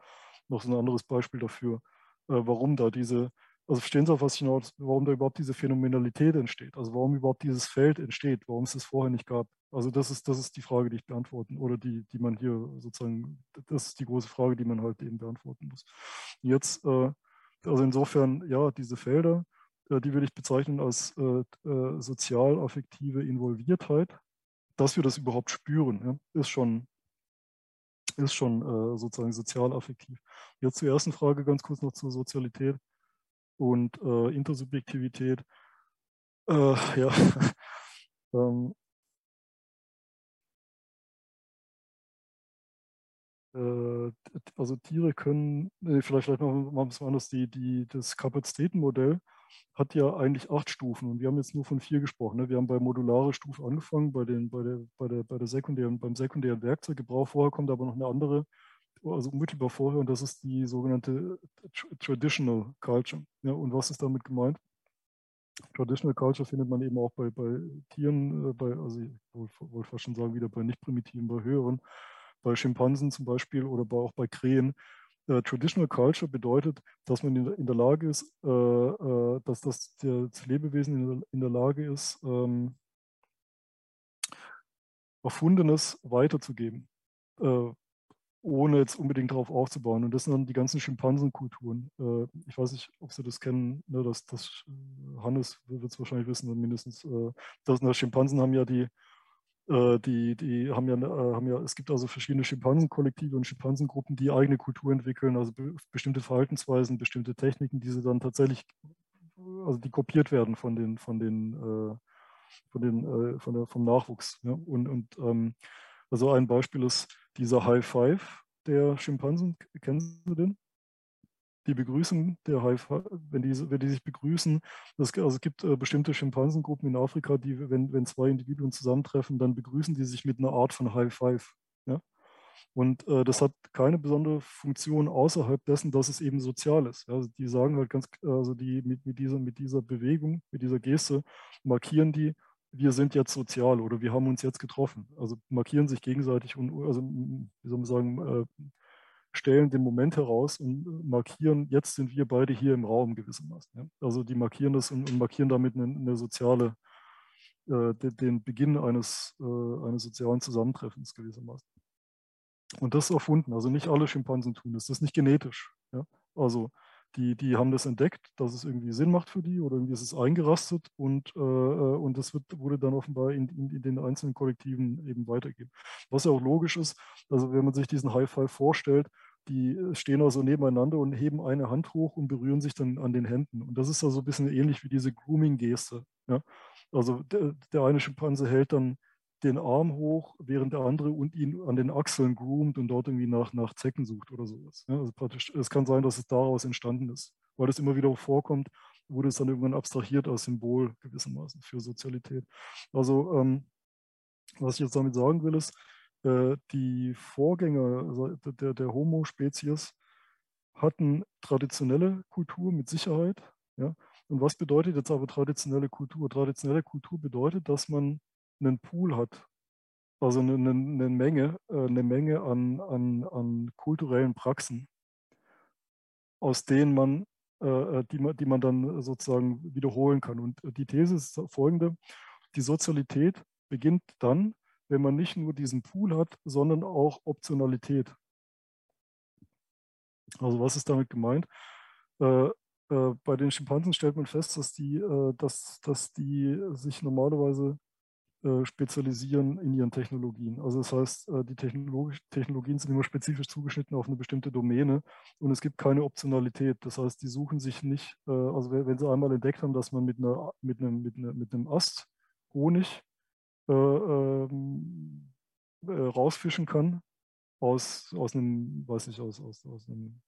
noch so ein anderes Beispiel dafür, äh, warum da diese, also verstehen Sie, auf was ich hinaus, warum da überhaupt diese Phänomenalität entsteht, also warum überhaupt dieses Feld entsteht, warum es es vorher nicht gab. Also das ist, das ist die Frage, die ich beantworten oder die, die man hier sozusagen, das ist die große Frage, die man halt eben beantworten muss. Jetzt, äh, also insofern, ja, diese Felder, äh, die würde ich bezeichnen als äh, äh, sozial-affektive Involviertheit dass wir das überhaupt spüren, ja, ist schon, ist schon äh, sozusagen sozial-affektiv. Jetzt zur ersten Frage ganz kurz noch zur Sozialität und äh, Intersubjektivität. Äh, ja, ähm, äh, also Tiere können, vielleicht, vielleicht machen wir es mal anders, die, die, das Kapazitätenmodell hat ja eigentlich acht Stufen und wir haben jetzt nur von vier gesprochen. Ne? Wir haben bei modulare Stufe angefangen, bei, den, bei, der, bei, der, bei der sekundären, beim sekundären Werkzeuggebrauch. Vorher kommt aber noch eine andere, also unmittelbar vorher, und das ist die sogenannte Traditional Culture. Ja, und was ist damit gemeint? Traditional Culture findet man eben auch bei, bei Tieren, äh, bei, also ich wollte fast schon sagen, wieder bei nicht primitiven, bei höheren, bei Schimpansen zum Beispiel oder bei, auch bei Krähen. Uh, Traditional Culture bedeutet, dass man in der, Lage ist, äh, äh, dass das, Lebewesen in der, Lage ist, ähm, Erfundenes weiterzugeben, äh, ohne jetzt unbedingt darauf aufzubauen. Und das sind dann die ganzen Schimpansenkulturen. Äh, ich weiß nicht, ob Sie das kennen, ne, das, das Hannes wird es wahrscheinlich wissen, mindestens. Äh, das, das Schimpansen haben ja die äh, die, die haben ja, äh, haben ja, es gibt also verschiedene Schimpansenkollektive und Schimpansengruppen, die eigene Kultur entwickeln, also be bestimmte Verhaltensweisen, bestimmte Techniken, die sie dann tatsächlich, also die kopiert werden von den, von den, äh, von den, von der, vom Nachwuchs. Ja? Und, und ähm, also ein Beispiel ist dieser High Five der Schimpansen. Kennen Sie den? Die begrüßen, der wenn die, wenn die sich begrüßen, das, also es gibt äh, bestimmte Schimpansengruppen in Afrika, die, wenn, wenn zwei Individuen zusammentreffen, dann begrüßen die sich mit einer Art von High Five. Ja? Und äh, das hat keine besondere Funktion außerhalb dessen, dass es eben sozial ist. Also die sagen halt ganz, also die mit, mit, dieser, mit dieser Bewegung, mit dieser Geste markieren die, wir sind jetzt sozial oder wir haben uns jetzt getroffen. Also markieren sich gegenseitig und also wie soll man sagen, äh, stellen den Moment heraus und äh, markieren, jetzt sind wir beide hier im Raum gewissermaßen. Also die markieren das und, markieren damit eine, eine soziale, äh, den, den, Beginn eines, äh, eines sozialen Zusammentreffens gewissermaßen. Und das ist erfunden, also nicht alle Schimpansen tun das, das ist nicht genetisch. Ja? Also die, die haben das entdeckt, dass es irgendwie Sinn macht für die oder irgendwie ist es eingerastet und, äh, äh, und das wird, wurde dann offenbar in, in, in, den einzelnen Kollektiven eben weitergegeben. Was ja auch logisch ist, also wenn man sich diesen High Five vorstellt, die stehen also nebeneinander und heben eine Hand hoch und berühren sich dann an den Händen. Und das ist also ein bisschen ähnlich wie diese Grooming-Geste. Ja? Also der, der, eine Schimpanse hält dann den Arm hoch, während der andere und ihn an den Achseln groomt und dort irgendwie nach, nach Zecken sucht oder sowas. Ja, also praktisch, es kann sein, dass es daraus entstanden ist, weil es immer wieder vorkommt, wurde es dann irgendwann abstrahiert als Symbol gewissermaßen für Sozialität. Also ähm, was ich jetzt damit sagen will, ist, äh, die Vorgänger also der, der Homo-Spezies hatten traditionelle Kultur mit Sicherheit. Ja? Und was bedeutet jetzt aber traditionelle Kultur? Traditionelle Kultur bedeutet, dass man einen Pool hat, also eine, eine Menge, äh, eine Menge an, an, an kulturellen Praxen, aus denen man, äh, äh, die, man, die man dann sozusagen wiederholen kann. Und die These ist folgende, die Sozialität beginnt dann, wenn man nicht nur diesen Pool hat, sondern auch Optionalität. Also was ist damit gemeint? Äh, äh, bei den Schimpansen stellt man fest, dass die, äh, dass, dass die sich normalerweise äh, spezialisieren in ihren Technologien. Also das heißt, äh, die Technologien sind immer spezifisch zugeschnitten auf eine bestimmte Domäne und es gibt keine Optionalität. Das heißt, die suchen sich nicht, äh, also wenn sie einmal entdeckt haben, dass man mit, einer, mit, einem, mit, einer, mit einem Ast Honig äh, ähm, rausfischen kann aus, aus einem, weiß ich, aus, aus, aus einem,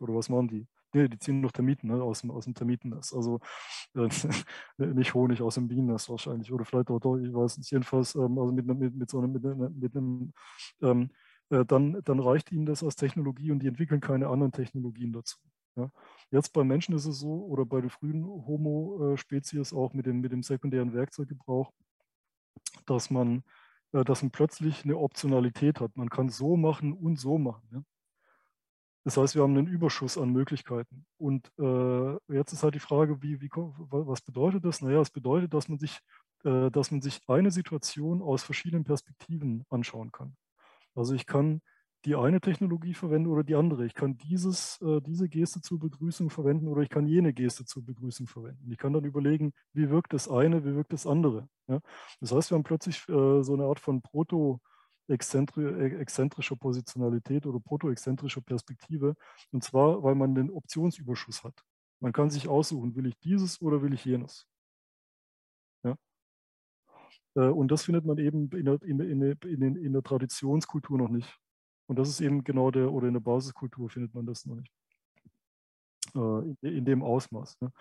oder was machen die? Nee, die ziehen noch Termiten ne, aus, dem, aus dem Termitennest. Also äh, nicht Honig aus dem Bienennest wahrscheinlich. Oder vielleicht auch, ich weiß nicht, jedenfalls ähm, also mit, mit, mit so einem, mit, mit einem ähm, äh, dann, dann reicht ihnen das als Technologie und die entwickeln keine anderen Technologien dazu. Ja. Jetzt bei Menschen ist es so, oder bei den frühen Homo-Spezies auch mit dem, mit dem sekundären Werkzeuggebrauch, dass man, äh, dass man plötzlich eine Optionalität hat. Man kann so machen und so machen. Ja. Das heißt, wir haben einen Überschuss an Möglichkeiten. Und äh, jetzt ist halt die Frage, wie, wie, was bedeutet das? Naja, es bedeutet, dass man, sich, äh, dass man sich eine Situation aus verschiedenen Perspektiven anschauen kann. Also ich kann die eine Technologie verwenden oder die andere. Ich kann dieses, äh, diese Geste zur Begrüßung verwenden oder ich kann jene Geste zur Begrüßung verwenden. Ich kann dann überlegen, wie wirkt das eine, wie wirkt das andere. Ja? Das heißt, wir haben plötzlich äh, so eine Art von Proto- exzentrischer Positionalität oder protoexzentrischer Perspektive. Und zwar, weil man den Optionsüberschuss hat. Man kann sich aussuchen, will ich dieses oder will ich jenes. Ja? Äh, und das findet man eben in der, in, in, in, in der Traditionskultur noch nicht. Und das ist eben genau der, oder in der Basiskultur findet man das noch nicht. Äh, in, dem Ausmaß. Ne?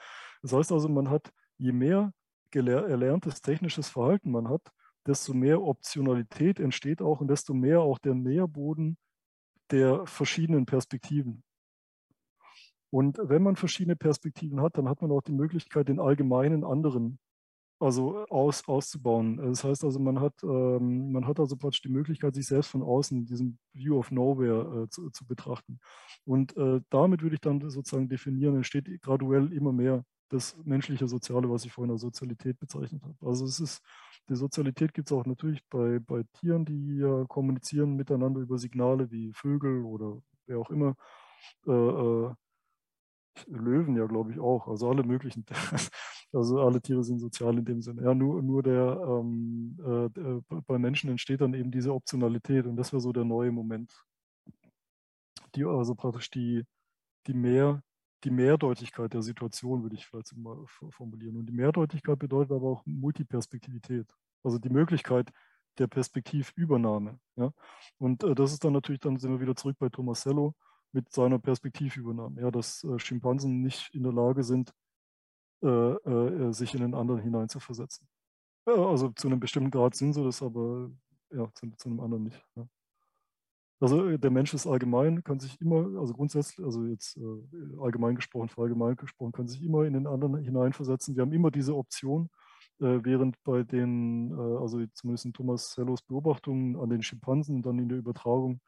Das heißt also, man hat, je mehr erlerntes technisches Verhalten man hat, desto mehr Optionalität entsteht auch und desto mehr auch der Nährboden der verschiedenen Perspektiven. Und wenn man verschiedene Perspektiven hat, dann hat man auch die Möglichkeit, den allgemeinen anderen also aus, auszubauen. Das heißt also, man hat, ähm, man hat also praktisch die Möglichkeit, sich selbst von außen, diesen View of Nowhere äh, zu, zu, betrachten. Und äh, damit würde ich dann sozusagen definieren, entsteht graduell immer mehr das menschliche Soziale, was ich vorhin als Sozialität bezeichnet habe. Also es ist die Sozialität gibt es auch natürlich bei, bei Tieren, die ja kommunizieren miteinander über Signale wie Vögel oder wer auch immer. Äh, äh, Löwen ja, glaube ich, auch. Also alle möglichen. Also alle Tiere sind sozial in dem Sinne. Ja, nur, nur der, ähm, äh, bei Menschen entsteht dann eben diese Optionalität und das wäre so der neue Moment. Die, also praktisch die, die mehr die Mehrdeutigkeit der Situation, würde ich vielleicht mal formulieren. Und die Mehrdeutigkeit bedeutet aber auch Multiperspektivität, also die Möglichkeit der Perspektivübernahme. Ja? Und äh, das ist dann natürlich, dann sind wir wieder zurück bei Tomasello mit seiner Perspektivübernahme, ja, dass äh, Schimpansen nicht in der Lage sind, äh, äh sich in den anderen hineinzuversetzen. also zu einem bestimmten Grad sind sie das, aber ja, zu, zu einem anderen nicht. Ja. Also äh, der Mensch ist allgemein, kann sich immer, also grundsätzlich, also jetzt äh, allgemein gesprochen, verallgemein gesprochen, kann sich immer in den anderen hineinversetzen. Wir haben immer diese Option, äh, während bei den, äh, also zumindest in Thomas Hellos Beobachtungen an den Schimpansen dann in der Übertragung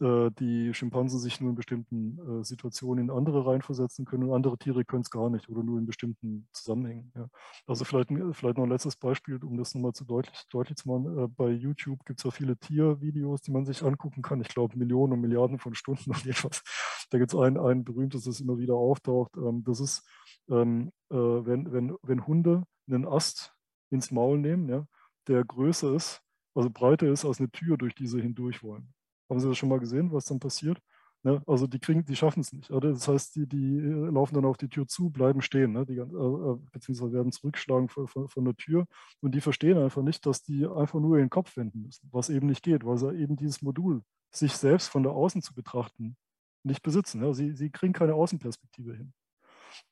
äh, die Schimpansen sich nur in bestimmten äh, Situationen in andere reinversetzen können und andere Tiere können es gar nicht oder nur in bestimmten Zusammenhängen. Ja. Also vielleicht, vielleicht noch ein letztes Beispiel, um das nochmal zu deutlich, deutlich zu machen. Äh, bei YouTube gibt es ja viele Tiervideos, die man sich angucken kann. Ich glaube Millionen und Milliarden von Stunden und etwas. Da gibt es ein, ein berühmtes, das immer wieder auftaucht. Ähm, das ist, ähm, wenn, wenn, wenn Hunde einen Ast ins Maul nehmen, ja, der größer ist, also breiter ist als eine Tür, durch die sie hindurch wollen. Haben Sie das schon mal gesehen, was dann passiert? Ne? Also die kriegen, die schaffen es nicht. Oder? Das heißt, die, die äh, laufen dann auf die Tür zu, bleiben stehen, ne? die, äh, beziehungsweise werden zurückschlagen von, von, von, der Tür und die verstehen einfach nicht, dass die einfach nur ihren Kopf wenden müssen, was eben nicht geht, weil sie eben dieses Modul, sich selbst von der Außen zu betrachten, nicht besitzen. Ja? Sie, sie kriegen keine Außenperspektive hin.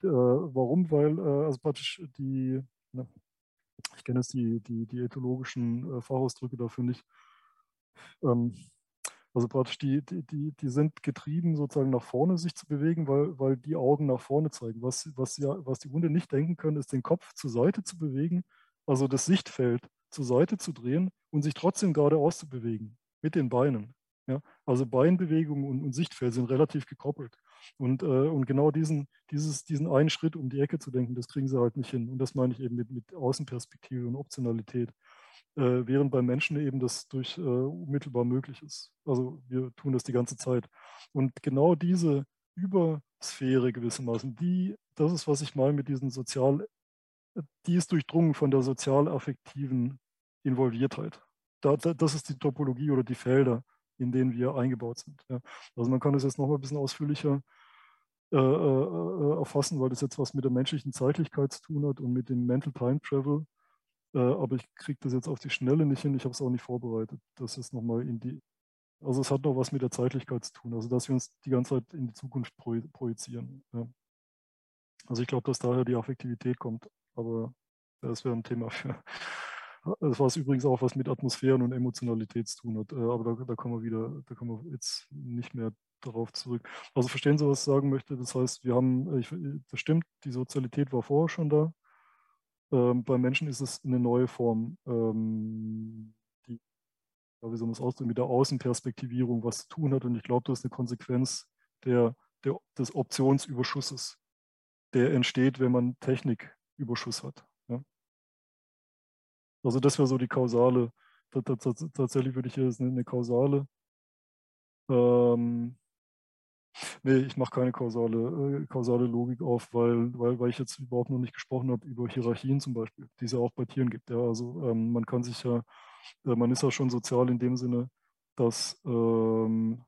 Äh, warum? Weil äh, also praktisch die, ne? ich kenne jetzt die, die, die ethologischen äh, Fachausdrücke dafür nicht. Ähm, also praktisch die, die, die sind getrieben, sozusagen nach vorne sich zu bewegen, weil, weil die Augen nach vorne zeigen. Was, was, ja, was die Hunde nicht denken können, ist den Kopf zur Seite zu bewegen, also das Sichtfeld zur Seite zu drehen und sich trotzdem geradeaus zu bewegen mit den Beinen. Ja? Also Beinbewegung und, und Sichtfeld sind relativ gekoppelt. Und, äh, und genau diesen, dieses, diesen einen Schritt um die Ecke zu denken, das kriegen sie halt nicht hin. Und das meine ich eben mit, mit Außenperspektive und Optionalität äh, während beim Menschen eben das durch äh, unmittelbar möglich ist. Also wir tun das die ganze Zeit. Und genau diese Übersphäre gewissermaßen, die, das ist, was ich meine mit diesen sozial, die ist durchdrungen von der sozial-affektiven Involviertheit. Da, da, das ist die Topologie oder die Felder, in denen wir eingebaut sind. Ja. Also man kann das jetzt noch mal ein bisschen ausführlicher äh, äh, äh, erfassen, weil das jetzt was mit der menschlichen Zeitlichkeit zu tun hat und mit dem Mental Time Travel äh, aber ich kriege das jetzt auf die Schnelle nicht hin. Ich habe es auch nicht vorbereitet. Das ist nochmal in die. Also es hat noch was mit der Zeitlichkeit zu tun, also dass wir uns die ganze Zeit in die Zukunft projizieren. Ja. Also ich glaube, dass daher die Affektivität kommt, aber das wäre ein Thema für. Das war übrigens auch was mit Atmosphären und Emotionalität zu tun hat, äh, aber da, da kommen wir wieder, da kommen wir jetzt nicht mehr darauf zurück. Also verstehen Sie, was ich sagen möchte? Das heißt, wir haben, ich, das stimmt, die Sozialität war vorher schon da, ähm, bei Menschen ist es eine neue Form, ähm, die, ja, wie soll man es ausdrücken, mit der Außenperspektivierung was zu tun hat. Und ich glaube, das ist eine Konsequenz der, der, des Optionsüberschusses, der entsteht, wenn man Techniküberschuss hat. Ja? Also das wäre so die kausale, tatsächlich würde ich hier eine, eine kausale ähm, Nee, ich mache keine kausale, äh, kausale Logik auf, weil, weil, weil ich jetzt überhaupt noch nicht gesprochen habe über Hierarchien zum Beispiel, die es ja auch bei Tieren gibt. Ja, also ähm, man kann sich ja, äh, man ist ja schon sozial in dem Sinne, dass, ähm,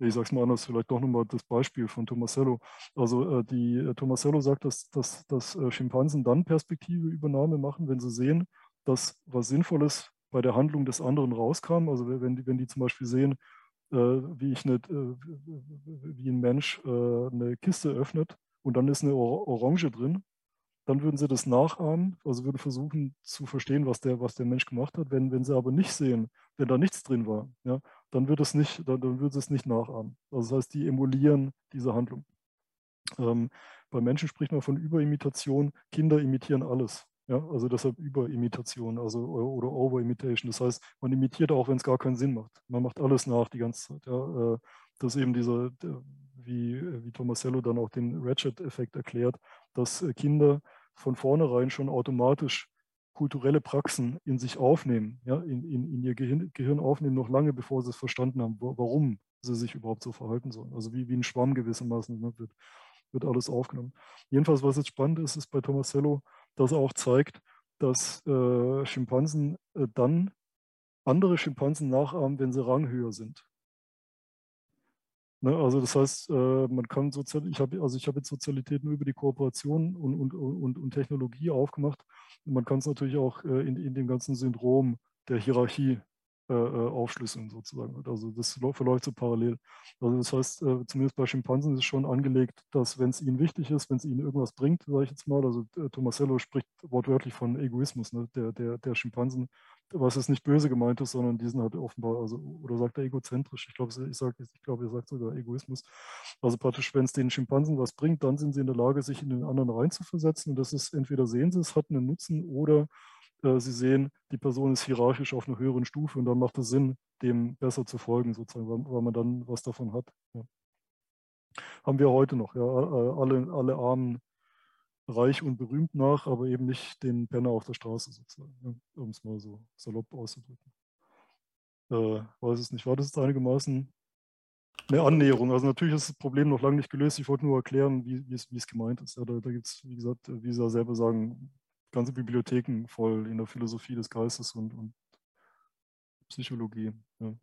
ich sage es mal anders, vielleicht doch nochmal das Beispiel von Tomasello. Also äh, die äh, Tomasello sagt, dass, dass, dass äh, Schimpansen dann Perspektive Übernahme machen, wenn sie sehen, dass was Sinnvolles bei der Handlung des anderen rauskam. Also wenn die, wenn die zum Beispiel sehen, wie ich nicht, äh, wie ein Mensch äh, eine Kiste öffnet und dann ist eine Orange drin, dann würden sie das nachahmen, also würden versuchen zu verstehen, was der, was der Mensch gemacht hat. Wenn, wenn sie aber nicht sehen, wenn da nichts drin war, ja, dann wird es nicht, dann, dann wird es nicht nachahmen. Also das heißt, die emulieren diese Handlung. Ähm, bei Menschen spricht man von Überimitation. Kinder imitieren alles. Ja, also deshalb Überimitation also, oder Overimitation. Das heißt, man imitiert auch, wenn es gar keinen Sinn macht. Man macht alles nach die ganze Zeit. Ja. Äh, das ist eben dieser, wie, wie Tomasello dann auch den Ratchet-Effekt erklärt, dass äh, Kinder von vornherein schon automatisch kulturelle Praxen in sich aufnehmen, ja, in, in, in ihr Gehirn, Gehirn, aufnehmen, noch lange bevor sie es verstanden haben, warum sie sich überhaupt so verhalten sollen. Also wie, wie ein Schwamm gewissermaßen ne, wird, wird alles aufgenommen. Jedenfalls, was jetzt spannend ist, ist bei Tomasello, das auch zeigt, dass äh, Schimpansen äh, dann andere Schimpansen nachahmen, wenn sie ranghöher sind. Ne, also das heißt, äh, man kann sozial, ich habe also ich habe jetzt Sozialität nur über die Kooperation und, und, und, und Technologie aufgemacht. Und man kann es natürlich auch äh, in, in dem ganzen Syndrom der Hierarchie äh, äh, aufschlüsseln sozusagen. Also das verläuft so parallel. Also das heißt, äh, zumindest bei Schimpansen ist es schon angelegt, dass wenn es ihnen wichtig ist, wenn es ihnen irgendwas bringt, sage ich jetzt mal, also Tomasello spricht wortwörtlich von Egoismus, ne, der, der, der Schimpansen, was es nicht böse gemeint ist, sondern diesen hat offenbar, also, oder sagt er egozentrisch, ich glaube, ich, sag, ich glaube, er sagt sogar Egoismus. Also praktisch, wenn es den Schimpansen was bringt, dann sind sie in der Lage, sich in den anderen reinzuversetzen und das ist, entweder sehen sie es, hat einen Nutzen oder äh, Sie sehen, die Person ist hierarchisch auf einer höheren Stufe und dann macht es Sinn, dem besser zu folgen, sozusagen, weil, man dann was davon hat. Ja. Haben wir heute noch, ja, alle, alle Armen reich und berühmt nach, aber eben nicht den Penner auf der Straße sozusagen, ja, um es mal so salopp auszudrücken. Äh, weiß es nicht, war das jetzt einigermaßen eine Annäherung. Also natürlich ist das Problem noch lange nicht gelöst. Ich wollte nur erklären, wie, es gemeint ist. Ja, da da gibt es, wie gesagt, wie Sie ja selber sagen, ganze Bibliotheken voll in der Philosophie des Geistes und, und Psychologie. Ja.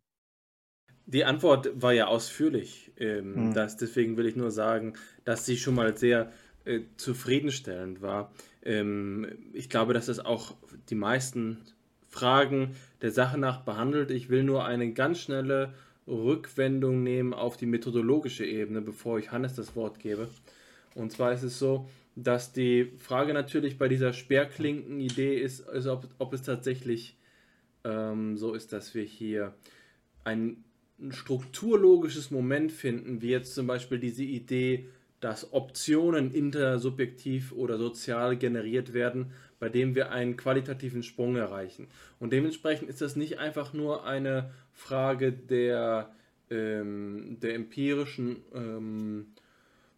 Die Antwort war ja ausführlich. Ähm, Hm. das, deswegen will ich nur sagen, dass sie schon mal sehr äh, zufriedenstellend war. Ähm, ich glaube, dass das auch die meisten Fragen der Sache nach behandelt. Ich will nur eine ganz schnelle Rückwendung nehmen auf die methodologische Ebene, bevor ich Hannes das Wort gebe. Und zwar ist es so, dass die Frage natürlich bei dieser Sperrklinken-Idee ist, ist ob, ob es tatsächlich ähm, so ist, dass wir hier ein, ein strukturlogisches Moment finden, wie jetzt zum Beispiel diese Idee, dass Optionen intersubjektiv oder sozial generiert werden, bei dem wir einen qualitativen Sprung erreichen. Und dementsprechend ist das nicht einfach nur eine Frage der, ähm, der empirischen ähm,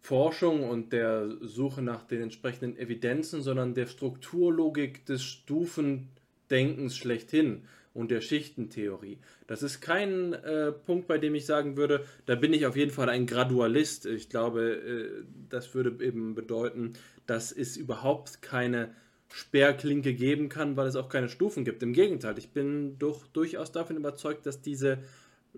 Forschung und der Suche nach den entsprechenden Evidenzen, sondern der Strukturlogik des Stufendenkens schlechthin und der Schichtentheorie. Das ist kein äh, Punkt, bei dem ich sagen würde, da bin ich auf jeden Fall ein Gradualist. Ich glaube, äh, das würde eben bedeuten, dass es überhaupt keine Sperrklinke geben kann, weil es auch keine Stufen gibt. Im Gegenteil, ich bin doch durchaus davon überzeugt, dass diese,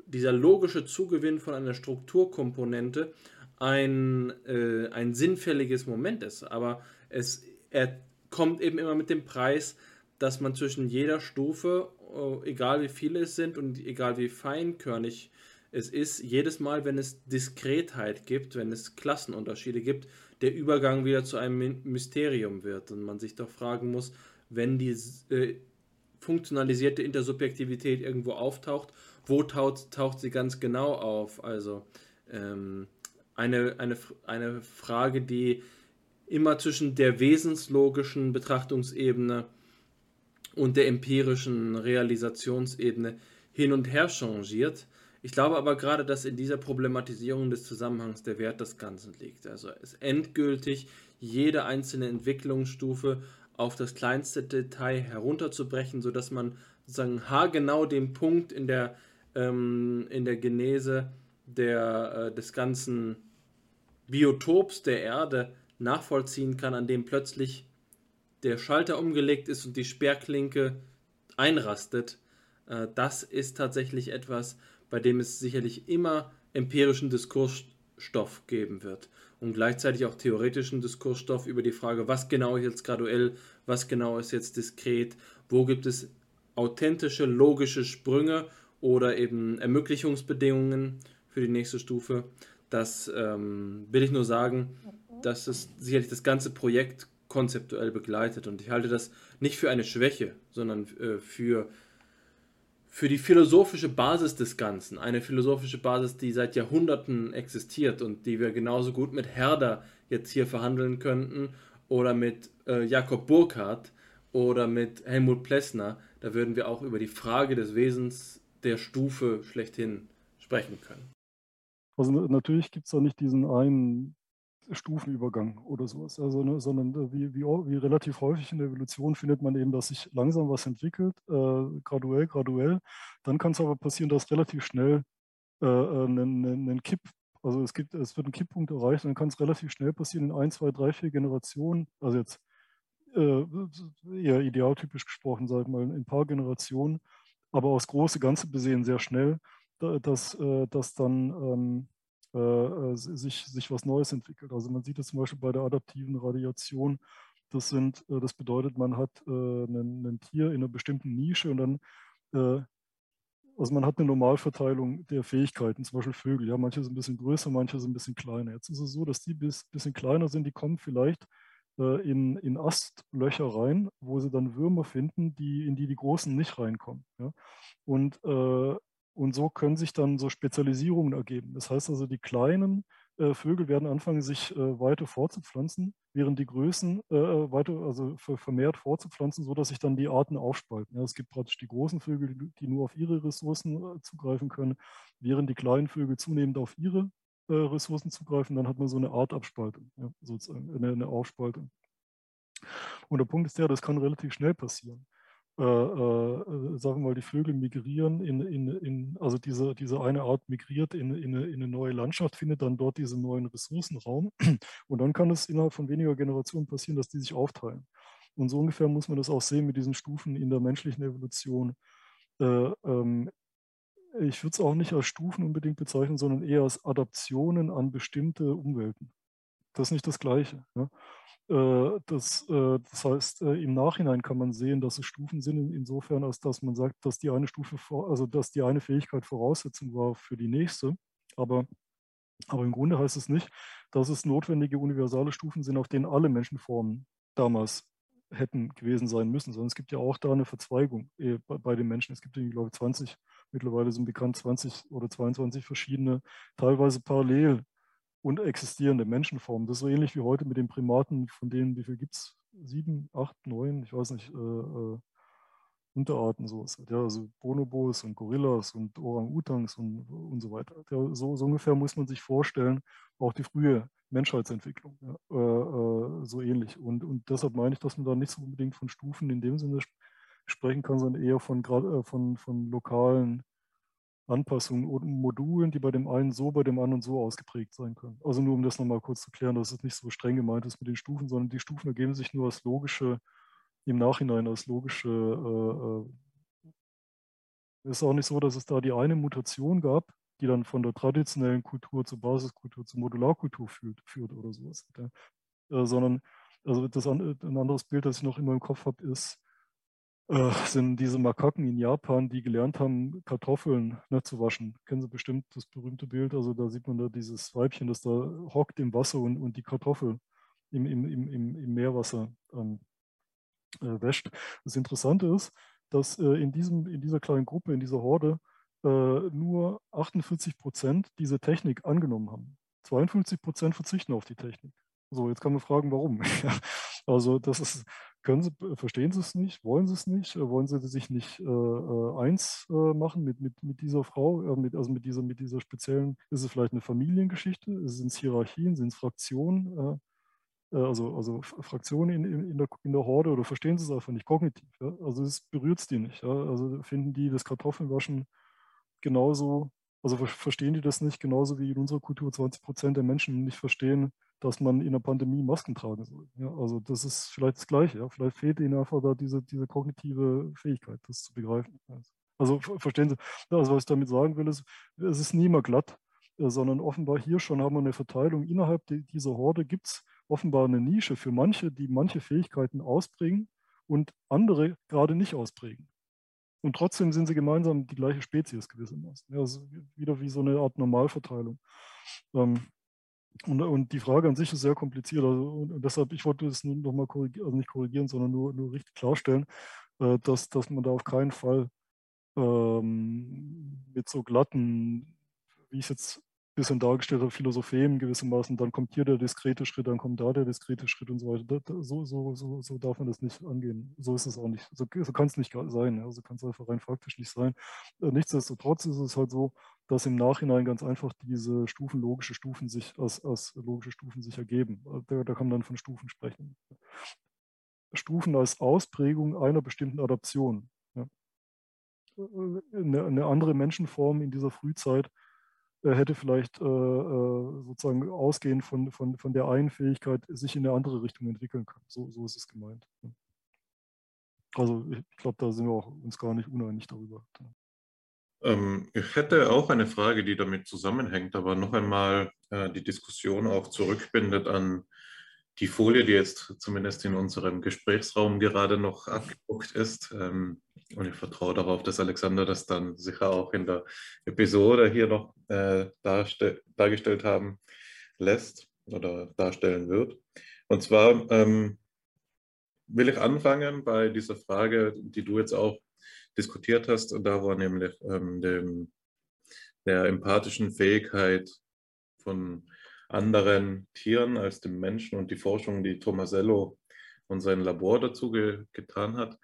dieser logische Zugewinn von einer Strukturkomponente ein, äh, ein sinnfälliges Moment ist. Aber es er kommt eben immer mit dem Preis, dass man zwischen jeder Stufe, äh, egal wie viele es sind und egal wie feinkörnig es ist, jedes Mal, wenn es Diskretheit gibt, wenn es Klassenunterschiede gibt, der Übergang wieder zu einem Mysterium wird und man sich doch fragen muss, wenn die äh, funktionalisierte Intersubjektivität irgendwo auftaucht, wo taucht, taucht sie ganz genau auf? Also ähm, eine, eine, eine Frage, die immer zwischen der wesenslogischen Betrachtungsebene und der empirischen Realisationsebene hin und her changiert. Ich glaube aber gerade, dass in dieser Problematisierung des Zusammenhangs der Wert des Ganzen liegt. Also es endgültig jede einzelne Entwicklungsstufe auf das kleinste Detail herunterzubrechen, sodass man sozusagen haargenau den Punkt in der, ähm, in der Genese der, äh, des ganzen Biotops der Erde nachvollziehen kann, an dem plötzlich der Schalter umgelegt ist und die Sperrklinke einrastet. Äh, das ist tatsächlich etwas, bei dem es sicherlich immer empirischen Diskursstoff geben wird und gleichzeitig auch theoretischen Diskursstoff über die Frage, was genau ist jetzt graduell, was genau ist jetzt diskret, wo gibt es authentische, logische Sprünge oder eben Ermöglichungsbedingungen für die nächste Stufe. Das ähm, will ich nur sagen, dass es sicherlich das ganze Projekt konzeptuell begleitet. Und ich halte das nicht für eine Schwäche, sondern äh, für für die philosophische Basis des Ganzen, eine philosophische Basis, die seit Jahrhunderten existiert und die wir genauso gut mit Herder jetzt hier verhandeln könnten oder mit äh, Jakob Burckhardt oder mit Helmut Plessner, da würden wir auch über die Frage des Wesens der Stufe schlechthin sprechen können. Also natürlich gibt es da nicht diesen einen Stufenübergang oder sowas, also, ne, sondern äh, wie, wie, wie, relativ häufig in der Evolution findet man eben, dass sich langsam was entwickelt, äh, graduell, graduell. Dann kann es aber passieren, dass relativ schnell äh, ein, äh, ein Kipp, also es, gibt, es wird ein Kipppunkt erreicht, dann kann es relativ schnell passieren in ein, zwei, drei, vier Generationen, also jetzt äh, eher idealtypisch gesprochen, sag mal, in ein paar Generationen, aber aufs große Ganze besehen sehr schnell, dass, dass dann ähm, äh, äh, sich, sich was Neues entwickelt. Also man sieht es zum Beispiel bei der adaptiven Radiation. Das, sind, äh, das bedeutet, man hat ein, ein Tier in einer bestimmten Nische und dann also man hat eine Normalverteilung der Fähigkeiten, zum Beispiel Vögel. Ja, manche sind ein bisschen größer, manche sind ein bisschen kleiner. Jetzt ist es so, dass die ein bisschen kleiner sind, die kommen vielleicht in, in Astlöcher rein, wo sie dann Würmer finden, die, in die die Großen nicht reinkommen. Ja? Und äh, und so können sich dann so Spezialisierungen ergeben. Das heißt also, die kleinen äh, Vögel werden anfangen, sich äh, weiter fortzupflanzen, während die Größen äh, weiter, also vermehrt fortzupflanzen, sodass sich dann die Arten aufspalten. Ja, es gibt praktisch die großen Vögel, die nur auf ihre Ressourcen äh, zugreifen können, während die kleinen Vögel zunehmend auf ihre äh, Ressourcen zugreifen. Dann hat man so eine Artabspaltung, ja, sozusagen eine, eine Aufspaltung. Und der Punkt ist der, das kann relativ schnell passieren äh, äh, sagen wir mal, die Vögel migrieren in, in, in also diese, diese eine Art migriert in, in, eine, in eine neue Landschaft, findet dann dort diesen neuen Ressourcenraum und dann kann es innerhalb von weniger Generationen passieren, dass die sich aufteilen. Und so ungefähr muss man das auch sehen mit diesen Stufen in der menschlichen Evolution. Äh, ähm, ich würde es auch nicht als Stufen unbedingt bezeichnen, sondern eher als Adaptionen an bestimmte Umwelten. Das ist nicht das Gleiche. Ja. Äh, das, äh, das, heißt, äh, im Nachhinein kann man sehen, dass es Stufen sind, insofern, als dass man sagt, dass die eine Stufe, also dass die eine Fähigkeit Voraussetzung war für die nächste. Aber, aber im Grunde heißt es nicht, dass es notwendige universale Stufen sind, auf denen alle Menschenformen damals hätten gewesen sein müssen, sondern es gibt ja auch da eine Verzweigung bei, den Menschen. Es gibt, ich glaube, 20, mittlerweile sind bekannt 20 oder 22 verschiedene, teilweise parallel und existierende Menschenformen. Das ist so ähnlich wie heute mit den Primaten, von denen, wie viel gibt es? Sieben, acht, neun, ich weiß nicht, äh, äh, Unterarten, so ja, also Bonobos und Gorillas und Orang-Utans und, und so weiter. Ja, so, so, ungefähr muss man sich vorstellen, auch die frühe Menschheitsentwicklung, ja, äh, äh, so ähnlich. Und, und deshalb meine ich, dass man da nicht so unbedingt von Stufen in dem Sinne sprechen kann, sondern eher von, äh, von, von lokalen Anpassungen und Modulen, die bei dem einen so, bei dem anderen so ausgeprägt sein können. Also nur um das nochmal kurz zu klären, dass es nicht so streng gemeint ist mit den Stufen, sondern die Stufen ergeben sich nur als logische, im Nachhinein als logische, äh, äh, ist auch nicht so, dass es da die eine Mutation gab, die dann von der traditionellen Kultur zur Basiskultur zur Modularkultur führt, führt oder sowas. Ja. Äh, sondern also das, ein anderes Bild, das ich noch immer im Kopf habe, ist, äh, sind diese Makaken in Japan, die gelernt haben, Kartoffeln ne, zu waschen. Kennen Sie bestimmt das berühmte Bild? Also da sieht man da dieses Weibchen, das da hockt im Wasser und, und die Kartoffel im, im, im, im Meerwasser ähm, äh, wäscht. Das Interessante ist, dass äh, in, diesem, in dieser kleinen Gruppe, in dieser Horde, äh, nur 48 Prozent diese Technik angenommen haben. 52 Prozent verzichten auf die Technik. So, jetzt kann man fragen, warum. also das ist, können Sie, verstehen Sie es nicht, wollen Sie es nicht, äh, wollen Sie sich nicht äh, äh, eins äh, machen mit, mit, mit dieser Frau, äh, mit, also mit dieser, mit dieser speziellen, ist es vielleicht eine Familiengeschichte, sind es Hierarchien, sind es Fraktionen, äh, also, also Fraktionen in, in, der, in der Horde oder verstehen Sie es einfach nicht kognitiv. Ja? Also es berührt es die nicht. Ja? Also finden die das Kartoffelwaschen genauso, also verstehen die das nicht genauso wie in unserer Kultur 20 Prozent der Menschen nicht verstehen, dass man in der Pandemie Masken tragen soll. Ja, also das ist vielleicht das Gleiche. Ja. Vielleicht fehlt ihnen einfach da diese, diese kognitive Fähigkeit, das zu begreifen. Also verstehen Sie, also was ich damit sagen will, ist, es ist nie immer glatt, äh, sondern offenbar hier schon haben wir eine Verteilung. Innerhalb dieser Horde gibt es offenbar eine Nische für manche, die manche Fähigkeiten ausbringen und andere gerade nicht ausprägen. Und trotzdem sind sie gemeinsam die gleiche Spezies gewissermaßen. Ja, also wieder wie so eine Art Normalverteilung. Ähm, und, und, die Frage an sich ist sehr kompliziert. Also, und deshalb, ich wollte es nur noch mal korrigieren, also nicht korrigieren, sondern nur, nur richtig klarstellen, äh, dass, dass man da auf keinen Fall ähm, mit so glatten, wie ich es jetzt bisschen dargestellt habe, Philosophien gewissermaßen, dann kommt hier der diskrete Schritt, dann kommt da der diskrete Schritt und so weiter. So, so, so, so darf man das nicht angehen. So ist es auch nicht. So, so kann es nicht sein. Also kann es einfach rein faktisch nicht sein. Äh, nichtsdestotrotz ist es halt so, dass im Nachhinein ganz einfach diese Stufen, logische Stufen sich als, als logische Stufen sich ergeben. Äh, da, da kann man dann von Stufen sprechen. Stufen als Ausprägung einer bestimmten Adaption. Ja. Äh, eine, eine andere Menschenform in dieser Frühzeit hätte vielleicht äh, äh, sozusagen ausgehend von, von, von der einen Fähigkeit sich in eine andere Richtung entwickeln können. So, so ist es gemeint. Also ich glaube, da sind wir auch uns gar nicht uneinig darüber. Ähm, ich hätte auch eine Frage, die damit zusammenhängt, aber noch einmal äh, die Diskussion auch zurückbindet an die Folie, die jetzt zumindest in unserem Gesprächsraum gerade noch abgedruckt ist. Ähm, und ich vertraue darauf, dass Alexander das dann sicher auch in der Episode hier noch äh, dargestellt haben lässt oder darstellen wird. Und zwar ähm, will ich anfangen bei dieser Frage, die du jetzt auch diskutiert hast, da war nämlich ähm, dem, der empathischen Fähigkeit von anderen Tieren als dem Menschen und die Forschung, die Tomasello und sein Labor dazu ge getan hat.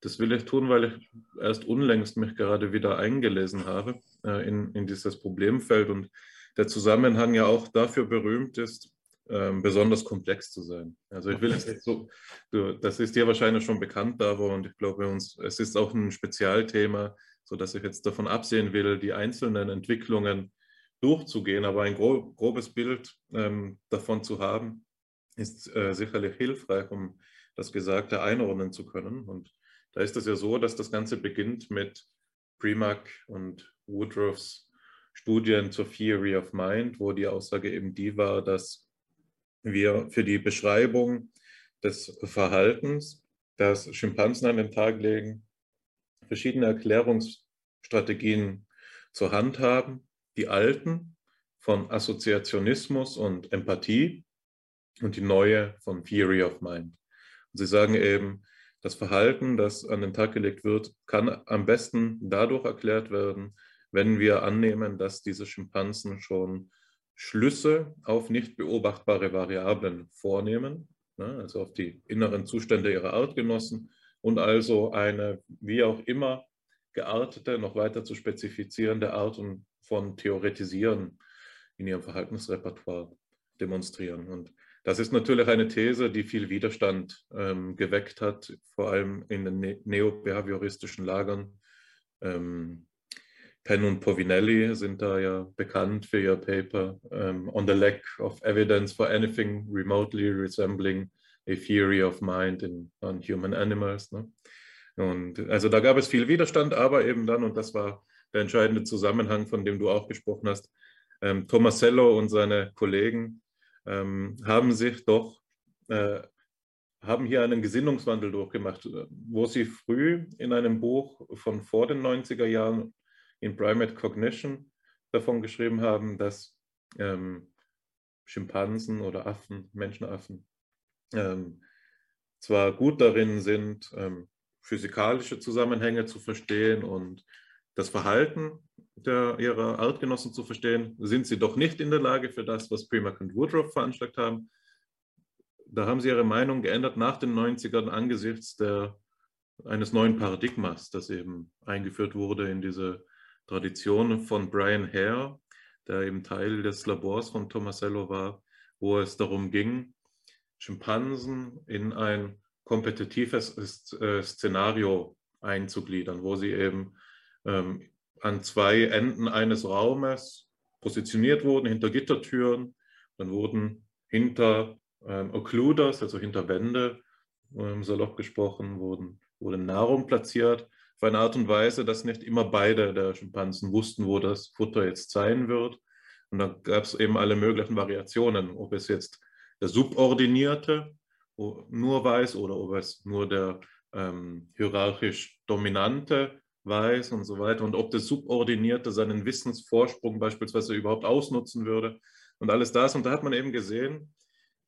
Das will ich tun, weil ich erst unlängst mich gerade wieder eingelesen habe äh, in, in dieses Problemfeld und der Zusammenhang ja auch dafür berühmt ist, ähm, besonders komplex zu sein. Also ich will jetzt nicht so, das ist dir wahrscheinlich schon bekannt, Davo, und ich glaube uns, es ist auch ein Spezialthema, sodass ich jetzt davon absehen will, die einzelnen Entwicklungen durchzugehen, aber ein grob, grobes Bild ähm, davon zu haben, ist äh, sicherlich hilfreich, um das Gesagte einordnen zu können. Und da ist es ja so, dass das Ganze beginnt mit Primack und Woodruffs Studien zur Theory of Mind, wo die Aussage eben die war, dass wir für die Beschreibung des Verhaltens, das Schimpansen an den Tag legen, verschiedene Erklärungsstrategien zur Hand haben. Die alten von Assoziationismus und Empathie und die neue von Theory of Mind. Und sie sagen eben, das Verhalten, das an den Tag gelegt wird, kann am besten dadurch erklärt werden, wenn wir annehmen, dass diese Schimpansen schon Schlüsse auf nicht beobachtbare Variablen vornehmen, ne, also auf die inneren Zustände ihrer Artgenossen und also eine wie auch immer geartete, noch weiter zu spezifizierende Art von Theoretisieren in ihrem Verhaltensrepertoire demonstrieren. Und das ist natürlich eine These, die viel Widerstand ähm, geweckt hat, vor allem in den ne neobehavioristischen Lagern. Ähm, Penn und Povinelli sind da ja bekannt für ihr Paper ähm, On the Lack of Evidence for Anything Remotely Resembling a Theory of Mind in Non-Human Animals. Ne? Und also da gab es viel Widerstand, aber eben dann, und das war der entscheidende Zusammenhang, von dem du auch gesprochen hast, ähm, Tomasello und seine Kollegen ähm, haben sich doch, äh, haben hier einen Gesinnungswandel durchgemacht, wo sie früh in einem Buch von vor den 90er Jahren in Primate Cognition davon geschrieben haben, dass ähm, Schimpansen oder Affen, Menschenaffen, ähm, zwar gut darin sind, ähm, physikalische Zusammenhänge zu verstehen und das Verhalten der, ihrer Artgenossen zu verstehen, sind sie doch nicht in der Lage für das, was Primack und Woodruff veranschlagt haben. Da haben sie ihre Meinung geändert nach den 90ern angesichts der, eines neuen Paradigmas, das eben eingeführt wurde in diese Tradition von Brian Hare, der eben Teil des Labors von Tomasello war, wo es darum ging, Schimpansen in ein kompetitives äh, Szenario einzugliedern, wo sie eben ähm, an zwei Enden eines Raumes positioniert wurden, hinter Gittertüren. Dann wurden hinter ähm, Occluders, also hinter Wände, ähm, salopp gesprochen, wurden, wurde Nahrung platziert auf eine Art und Weise, dass nicht immer beide der Schimpansen wussten, wo das Futter jetzt sein wird. Und da gab es eben alle möglichen Variationen, ob es jetzt der Subordinierte nur weiß oder ob es nur der ähm, hierarchisch Dominante weiß und so weiter und ob der Subordinierte seinen Wissensvorsprung beispielsweise überhaupt ausnutzen würde und alles das. Und da hat man eben gesehen,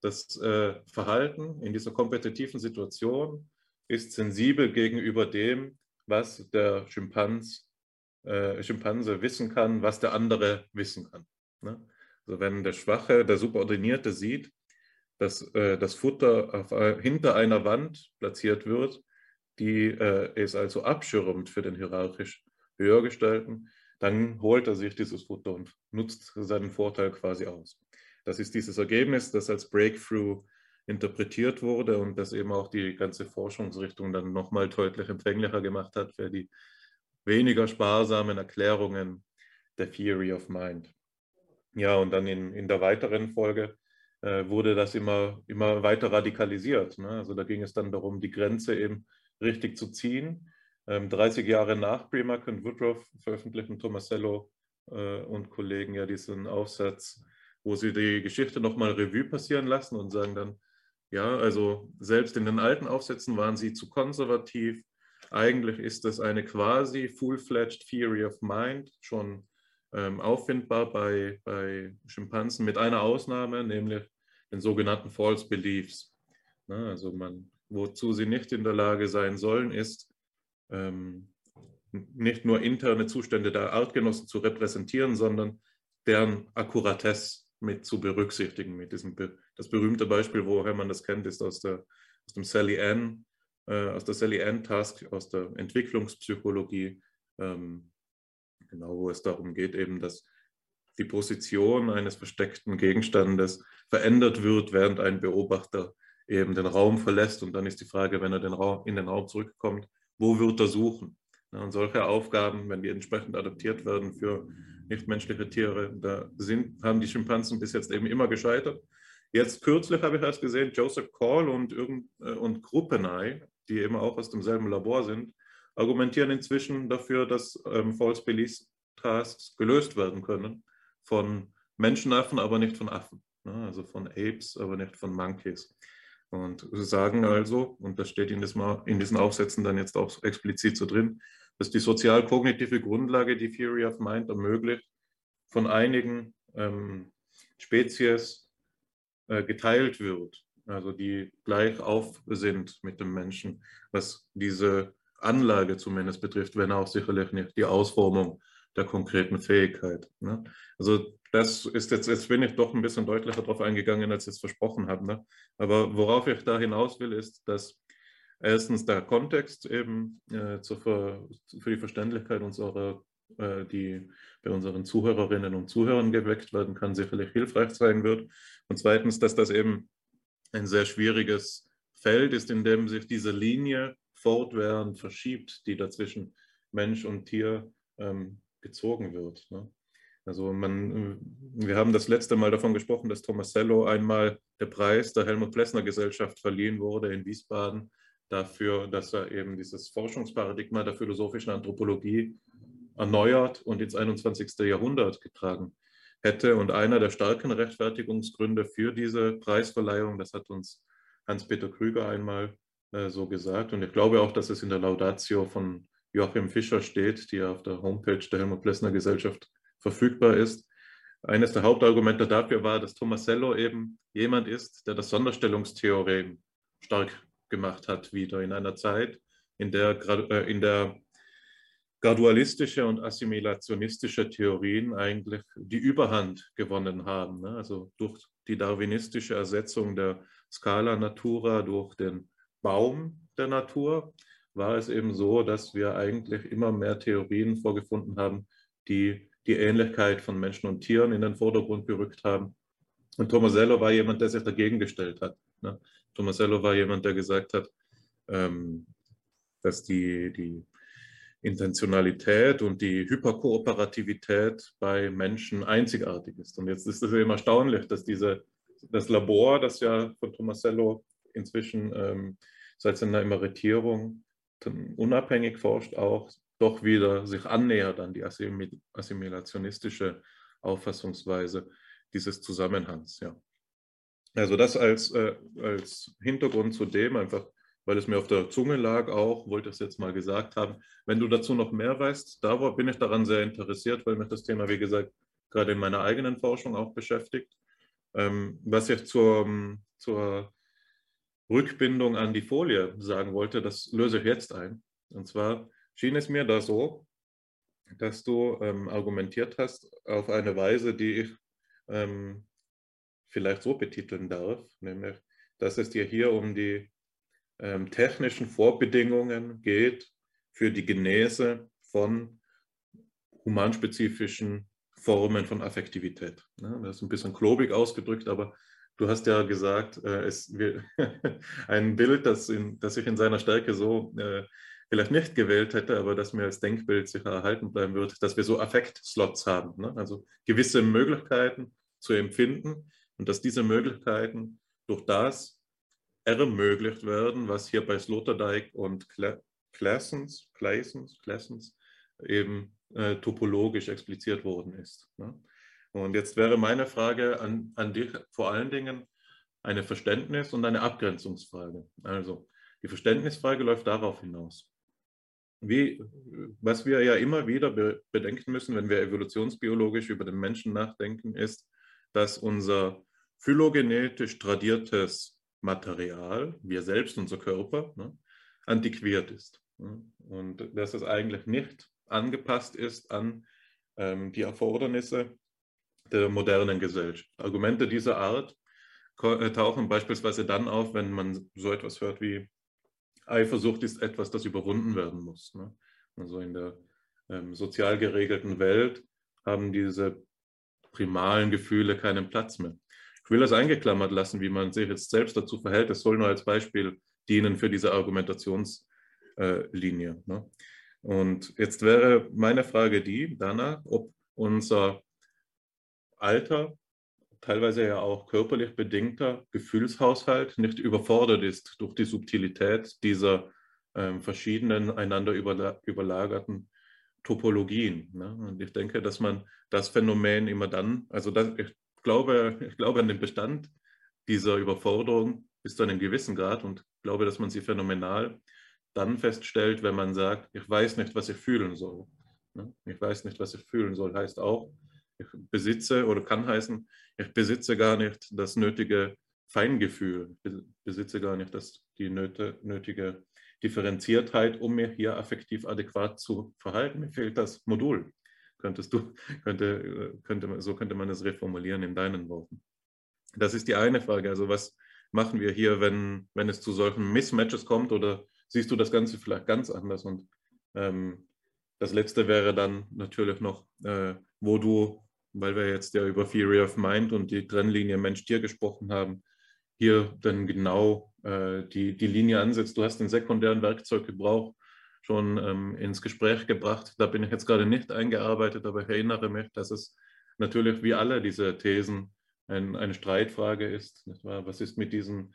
das äh, Verhalten in dieser kompetitiven Situation ist sensibel gegenüber dem, was der Schimpans, äh, Schimpanse wissen kann, was der andere wissen kann. Ne? Also wenn der Schwache, der Subordinierte sieht, dass äh, das Futter auf, äh, hinter einer Wand platziert wird, die äh, es also abschirmt für den hierarchisch Höhergestellten, dann holt er sich dieses Futter und nutzt seinen Vorteil quasi aus. Das ist dieses Ergebnis, das als Breakthrough interpretiert wurde und das eben auch die ganze Forschungsrichtung dann nochmal deutlich empfänglicher gemacht hat für die weniger sparsamen Erklärungen der Theory of Mind. Ja, und dann in, in der weiteren Folge äh, wurde das immer, immer weiter radikalisiert. Ne? Also da ging es dann darum, die Grenze eben richtig zu ziehen. Ähm, 30 Jahre nach Primack und Woodruff veröffentlichten Tomasello äh, und Kollegen ja diesen Aufsatz, wo sie die Geschichte nochmal Revue passieren lassen und sagen dann, ja, also selbst in den alten Aufsätzen waren sie zu konservativ. Eigentlich ist das eine quasi full-fledged Theory of Mind, schon ähm, auffindbar bei, bei Schimpansen, mit einer Ausnahme, nämlich den sogenannten False Beliefs. Na, also man, wozu sie nicht in der Lage sein sollen, ist, ähm, nicht nur interne Zustände der Artgenossen zu repräsentieren, sondern deren Akkuratesse mit zu berücksichtigen, mit diesem das berühmte Beispiel, woher man das kennt, ist aus, der, aus dem Sally Ann, äh, aus der Sally Ann Task, aus der Entwicklungspsychologie, ähm, genau, wo es darum geht, eben, dass die Position eines versteckten Gegenstandes verändert wird, während ein Beobachter eben den Raum verlässt. Und dann ist die Frage, wenn er den Raum, in den Raum zurückkommt, wo wird er suchen? Und solche Aufgaben, wenn die entsprechend adaptiert werden für nichtmenschliche Tiere, da sind, haben die Schimpansen bis jetzt eben immer gescheitert. Jetzt kürzlich habe ich erst gesehen, Joseph Call und, äh, und Gruppenei, die eben auch aus demselben Labor sind, argumentieren inzwischen dafür, dass ähm, False Beliefs Tasks gelöst werden können von Menschenaffen, aber nicht von Affen. Ne? Also von Apes, aber nicht von Monkeys. Und sagen also, und das steht in, diesen Aufsätzen dann jetzt auch explizit so drin, dass die sozial-kognitive Grundlage, die Theory of Mind ermöglicht, von einigen ähm, Spezies äh, geteilt wird, also die gleich auf sind mit dem Menschen, was diese Anlage zumindest betrifft, wenn auch sicherlich nicht die Ausformung der konkreten Fähigkeit. Ne? Also das ist jetzt, jetzt bin ich doch ein bisschen deutlicher darauf eingegangen, als ich es versprochen habe. Ne? Aber worauf ich da hinaus will, ist, dass erstens der Kontext eben äh, zur, für die Verständlichkeit unserer, äh, die bei unseren Zuhörerinnen und Zuhörern geweckt werden kann, sicherlich hilfreich sein wird. Und zweitens, dass das eben ein sehr schwieriges Feld ist, in dem sich diese Linie fortwährend verschiebt, die dazwischen Mensch und Tier ähm, gezogen wird. Ne? Also man, wir haben das letzte Mal davon gesprochen, dass Tomasello einmal der Preis der Helmut Plessner Gesellschaft verliehen wurde in Wiesbaden dafür, dass er eben dieses Forschungsparadigma der philosophischen Anthropologie erneuert und ins 21. Jahrhundert getragen hätte. Und einer der starken Rechtfertigungsgründe für diese Preisverleihung, das hat uns Hans-Peter Krüger einmal äh, so gesagt. Und ich glaube auch, dass es in der Laudatio von Joachim Fischer steht, die auf der Homepage der Helmut Plessner Gesellschaft verfügbar ist. Eines der Hauptargumente dafür war, dass Tomasello eben jemand ist, der das Sonderstellungstheorem stark gemacht hat, wieder in einer Zeit, in der, äh, in der gradualistische und assimilationistische Theorien eigentlich die Überhand gewonnen haben. Ne? Also durch die darwinistische Ersetzung der Scala Natura durch den Baum der Natur war es eben so, dass wir eigentlich immer mehr Theorien vorgefunden haben, die die Ähnlichkeit von Menschen und Tieren in den Vordergrund gerückt haben. Und Tomasello war jemand, der sich dagegen gestellt hat. Ne? Tomasello war jemand, der gesagt hat, ähm, dass die, die Intentionalität und die Hyperkooperativität bei Menschen einzigartig ist. Und jetzt ist es eben erstaunlich, dass diese, das Labor, das ja von Tomasello inzwischen ähm, seit seiner Emeritierung unabhängig forscht, auch doch wieder sich annähert an die assimilationistische Auffassungsweise dieses Zusammenhangs. Ja. Also das als, äh, als Hintergrund zu dem, einfach weil es mir auf der Zunge lag auch, wollte es jetzt mal gesagt haben. Wenn du dazu noch mehr weißt, da bin ich daran sehr interessiert, weil mich das Thema, wie gesagt, gerade in meiner eigenen Forschung auch beschäftigt. Ähm, was ich zur, zur Rückbindung an die Folie sagen wollte, das löse ich jetzt ein. Und zwar schien es mir da so, dass du ähm, argumentiert hast auf eine Weise, die ich ähm, vielleicht so betiteln darf, nämlich, dass es dir hier um die ähm, technischen Vorbedingungen geht für die Genese von humanspezifischen Formen von Affektivität. Ja, das ist ein bisschen klobig ausgedrückt, aber du hast ja gesagt, äh, es, wir, ein Bild, das, in, das ich in seiner Stärke so äh, vielleicht nicht gewählt hätte, aber das mir als Denkbild sicher erhalten bleiben wird, dass wir so Affektslots haben, ne? also gewisse Möglichkeiten zu empfinden und dass diese Möglichkeiten durch das ermöglicht werden, was hier bei Sloterdijk und Claessens, Claessens, Claessens eben äh, topologisch expliziert worden ist. Ne? Und jetzt wäre meine Frage an, an dich vor allen Dingen eine Verständnis- und eine Abgrenzungsfrage. Also die Verständnisfrage läuft darauf hinaus wie, was wir ja immer wieder be bedenken müssen, wenn wir evolutionsbiologisch über den Menschen nachdenken, ist, dass unser phylogenetisch tradiertes Material, wir selbst, unser Körper, ne, antiquiert ist. Ne, und dass es eigentlich nicht angepasst ist an ähm, die Erfordernisse der modernen Gesellschaft. Argumente dieser Art tauchen beispielsweise dann auf, wenn man so etwas hört wie Eifersucht ist etwas, das überwunden werden muss. Ne? Also in der ähm, sozial geregelten Welt haben diese primalen Gefühle keinen Platz mehr. Ich will das eingeklammert lassen, wie man sich jetzt selbst dazu verhält. Das soll nur als Beispiel dienen für diese Argumentationslinie. Äh, ne? Und jetzt wäre meine Frage die danach, ob unser Alter teilweise ja auch körperlich bedingter Gefühlshaushalt nicht überfordert ist durch die Subtilität dieser äh, verschiedenen einander überla überlagerten Topologien. Ne? Und ich denke, dass man das Phänomen immer dann, also das, ich, glaube, ich glaube an den Bestand dieser Überforderung bis zu einem gewissen Grad und glaube, dass man sie phänomenal dann feststellt, wenn man sagt, ich weiß nicht, was ich fühlen soll. Ne? Ich weiß nicht, was ich fühlen soll, heißt auch, ich besitze oder kann heißen, ich besitze gar nicht das nötige Feingefühl, ich besitze gar nicht das, die nötige Differenziertheit, um mich hier affektiv adäquat zu verhalten. Mir fehlt das Modul. Könntest du, könnte, könnte, so könnte man es reformulieren in deinen Worten. Das ist die eine Frage. Also was machen wir hier, wenn, wenn es zu solchen Mismatches kommt oder siehst du das Ganze vielleicht ganz anders? Und ähm, das letzte wäre dann natürlich noch, äh, wo du, weil wir jetzt ja über Theory of Mind und die Trennlinie Mensch-Tier gesprochen haben, hier dann genau äh, die, die Linie ansetzt. Du hast den sekundären Werkzeuggebrauch schon ähm, ins Gespräch gebracht. Da bin ich jetzt gerade nicht eingearbeitet, aber ich erinnere mich, dass es natürlich wie alle diese Thesen ein, eine Streitfrage ist. Was ist mit diesen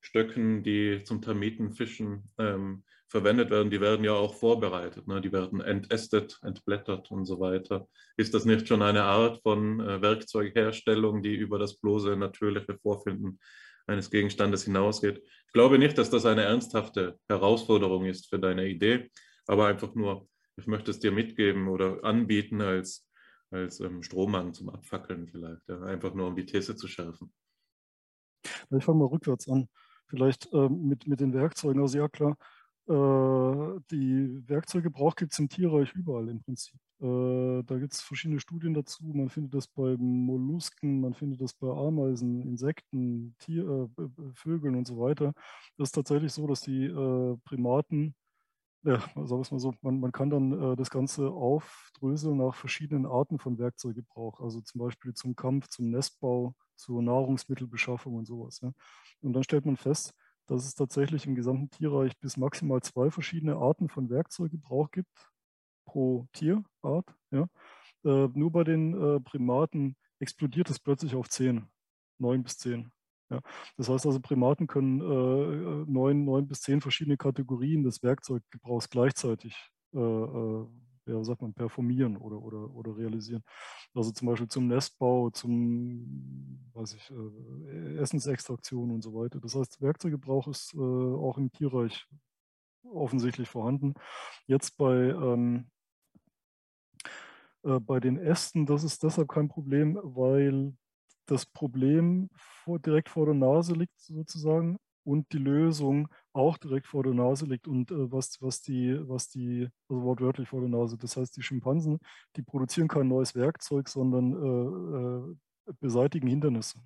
Stöcken, die zum Termitenfischen ähm, verwendet werden? Die werden ja auch vorbereitet. Ne? Die werden entästet, entblättert und so weiter. Ist das nicht schon eine Art von äh, Werkzeugherstellung, die über das bloße natürliche Vorfinden eines Gegenstandes hinausgeht. Ich glaube nicht, dass das eine ernsthafte Herausforderung ist für deine Idee, aber einfach nur, ich möchte es dir mitgeben oder anbieten als, als ähm, Strohmann zum Abfackeln vielleicht, ja, einfach nur um die These zu schärfen. Ich fange mal rückwärts an, vielleicht ähm, mit, mit den Werkzeugen. Also ja klar, äh, die Werkzeugebrauch gibt es im Tierreich überall im Prinzip. Äh, da gibt es verschiedene Studien dazu. Man findet das bei Mollusken, man findet das bei Ameisen, Insekten, Tier, äh, Vögeln und so weiter. Das ist tatsächlich so, dass die äh, Primaten, ja, sagen mal so, man, man kann dann äh, das Ganze aufdröseln nach verschiedenen Arten von Werkzeuggebrauch. Also zum Beispiel zum Kampf, zum Nestbau, zur Nahrungsmittelbeschaffung und sowas. Ja. Und dann stellt man fest, dass es tatsächlich im gesamten Tierreich bis maximal zwei verschiedene Arten von Werkzeuggebrauch gibt pro Tierart. Ja. Äh, nur bei den äh, Primaten explodiert es plötzlich auf zehn, neun bis zehn. Ja. Das heißt also, Primaten können äh, neun, neun bis zehn verschiedene Kategorien des Werkzeuggebrauchs gleichzeitig äh, äh, ja, sagt man, performieren oder, oder, oder realisieren. Also zum Beispiel zum Nestbau, zum weiß ich, äh, Essensextraktion und so weiter. Das heißt, Werkzeuggebrauch ist äh, auch im Tierreich offensichtlich vorhanden. Jetzt bei, ähm, äh, bei den Ästen, das ist deshalb kein Problem, weil das Problem vor, direkt vor der Nase liegt sozusagen und die Lösung auch direkt vor der Nase liegt und äh, was, was die, was die, also wortwörtlich vor der Nase, das heißt, die Schimpansen, die produzieren kein neues Werkzeug, sondern äh, äh, beseitigen Hindernisse.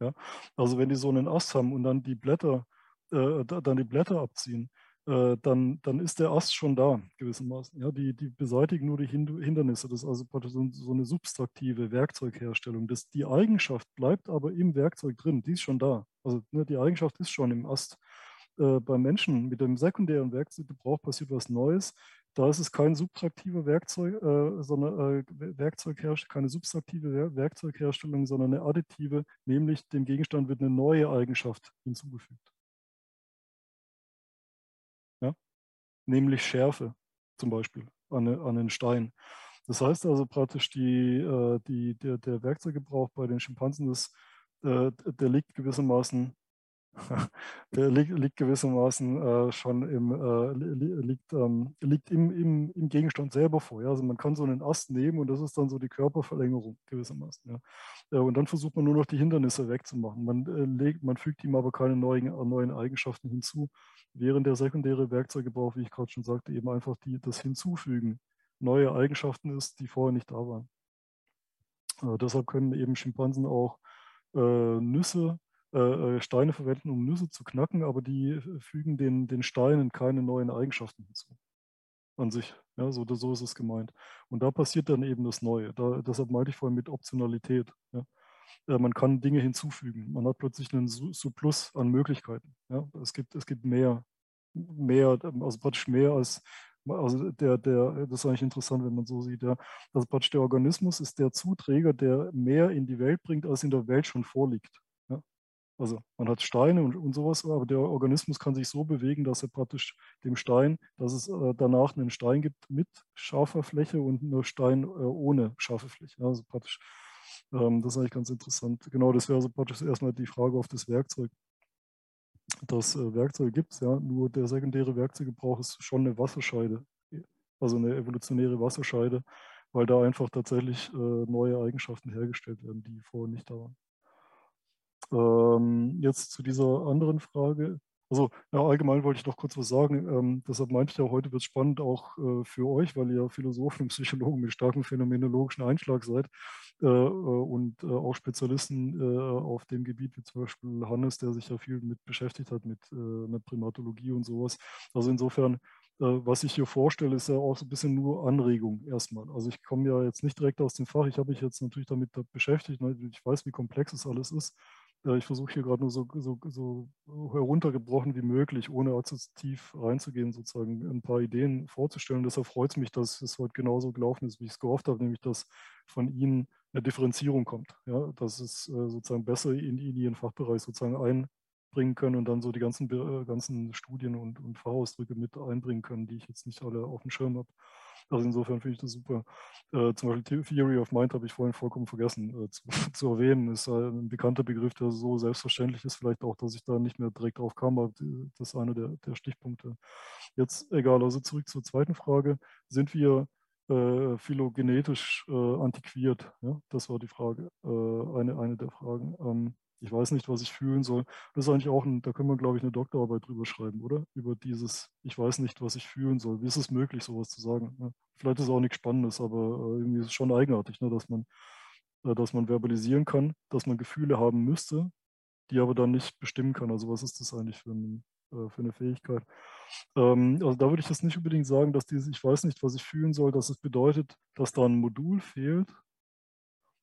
Ja? Also wenn die so einen Ast haben und dann die Blätter, äh, dann die Blätter abziehen, äh, dann, dann ist der Ast schon da, gewissermaßen. Ja, die, die beseitigen nur die Hindernisse. Das ist also so eine substraktive Werkzeugherstellung. Das, die Eigenschaft bleibt aber im Werkzeug drin, die ist schon da. Also ne, die Eigenschaft ist schon im Ast. Äh, beim Menschen mit dem sekundären Werkzeuggebrauch passiert was Neues. Da ist es kein subtraktiver Werkzeug, äh, sondern äh, Werkzeugherstellung, keine subtraktive Werkzeugherstellung, sondern eine additive, nämlich dem Gegenstand wird eine neue Eigenschaft hinzugefügt. Nämlich Schärfe zum Beispiel an, an den Stein. Das heißt also praktisch, die, äh, die, der, der Werkzeuggebrauch bei den Schimpansen, ist, äh, der liegt gewissermaßen, der liegt, liegt gewissermaßen äh, schon im, äh, liegt, ähm, liegt im, im, im, Gegenstand selber vor. Ja? Also man kann so einen Ast nehmen und das ist dann so die Körperverlängerung gewissermaßen. Ja? Äh, und dann versucht man nur noch die Hindernisse wegzumachen. Man, äh, legt, man fügt ihm aber keine neuen, neuen Eigenschaften hinzu während der sekundäre Werkzeuggebrauch, wie ich gerade schon sagte, eben einfach die, das Hinzufügen neuer Eigenschaften ist, die vorher nicht da waren. Äh, deshalb können eben Schimpansen auch äh, Nüsse, äh, äh, Steine verwenden, um Nüsse zu knacken, aber die fügen den, den Steinen keine neuen Eigenschaften hinzu. An sich. Ja, so, so ist es gemeint. Und da passiert dann eben das Neue. Da, deshalb meinte ich vorhin mit Optionalität. Ja. Äh, man kann Dinge hinzufügen. Man hat plötzlich einen Surplus an Möglichkeiten. Ja? Es, gibt, es gibt mehr, mehr, also praktisch mehr als, also der, der, das ist eigentlich interessant, wenn man so sieht. Ja? Also praktisch der Organismus ist der Zuträger, der mehr in die Welt bringt, als in der Welt schon vorliegt. Also man hat Steine und, und sowas, aber der Organismus kann sich so bewegen, dass er praktisch dem Stein, dass es äh, danach einen Stein gibt mit scharfer Fläche und einen Stein äh, ohne scharfe Fläche. Also praktisch, ähm, das ist eigentlich ganz interessant. Genau, das wäre also praktisch erstmal die Frage auf das Werkzeug. Das äh, Werkzeug gibt es, ja, nur der sekundäre Werkzeuggebrauch ist schon eine Wasserscheide, also eine evolutionäre Wasserscheide, weil da einfach tatsächlich äh, neue Eigenschaften hergestellt werden, die vorher nicht da waren. Ähm, jetzt zu dieser anderen Frage. Also ja, allgemein wollte ich noch kurz was sagen. Ähm, deshalb meinte ich ja, heute wird es spannend auch äh, für euch, weil ihr Philosophen und Psychologen mit starkem phänomenologischen Einschlag seid äh, äh und äh, auch Spezialisten äh, auf dem Gebiet, wie zum Beispiel Hannes, der sich ja viel mit beschäftigt hat, mit, äh, mit Primatologie und sowas. Also insofern was ich hier vorstelle, ist ja auch so ein bisschen nur Anregung erstmal. Also ich komme ja jetzt nicht direkt aus dem Fach, ich habe mich jetzt natürlich damit beschäftigt, ne? ich weiß, wie komplex es alles ist ich versuche hier gerade nur so, so, so, heruntergebrochen wie möglich, ohne allzu tief reinzugehen, sozusagen ein paar Ideen vorzustellen. Deshalb freut es mich, dass es heute genauso gelaufen ist, wie ich es gehofft habe, nämlich dass von Ihnen eine Differenzierung kommt. Ja, dass es äh, sozusagen besser in, in Ihren Fachbereich sozusagen einbringen können und dann so die ganzen, äh, ganzen Studien und, und Fachausdrücke mit einbringen können, die ich jetzt nicht alle auf dem Schirm habe. Also insofern finde ich das super. Äh, zum Beispiel Theory of Mind habe ich vorhin vollkommen vergessen äh, zu, zu, erwähnen. Ist ein bekannter Begriff, der so selbstverständlich ist, vielleicht auch, dass ich da nicht mehr direkt drauf kam, aber das ist einer der, der Stichpunkte. Jetzt egal, also zurück zur zweiten Frage. Sind wir äh, phylogenetisch äh, antiquiert? Ja, das war die Frage, äh, eine, eine der Fragen. Ähm, ich weiß nicht, was ich fühlen soll. Das ist eigentlich auch, ein, da können wir, glaube ich, eine Doktorarbeit drüber schreiben, oder? Über dieses, ich weiß nicht, was ich fühlen soll. Wie ist es möglich, sowas zu sagen? Ne? Vielleicht ist es auch nichts Spannendes, aber äh, irgendwie ist es schon eigenartig, ne? dass, man, äh, dass man verbalisieren kann, dass man Gefühle haben müsste, die aber dann nicht bestimmen kann. Also was ist das eigentlich für, ein, äh, für eine Fähigkeit? Ähm, also da würde ich das nicht unbedingt sagen, dass dieses, ich weiß nicht, was ich fühlen soll, dass es bedeutet, dass da ein Modul fehlt,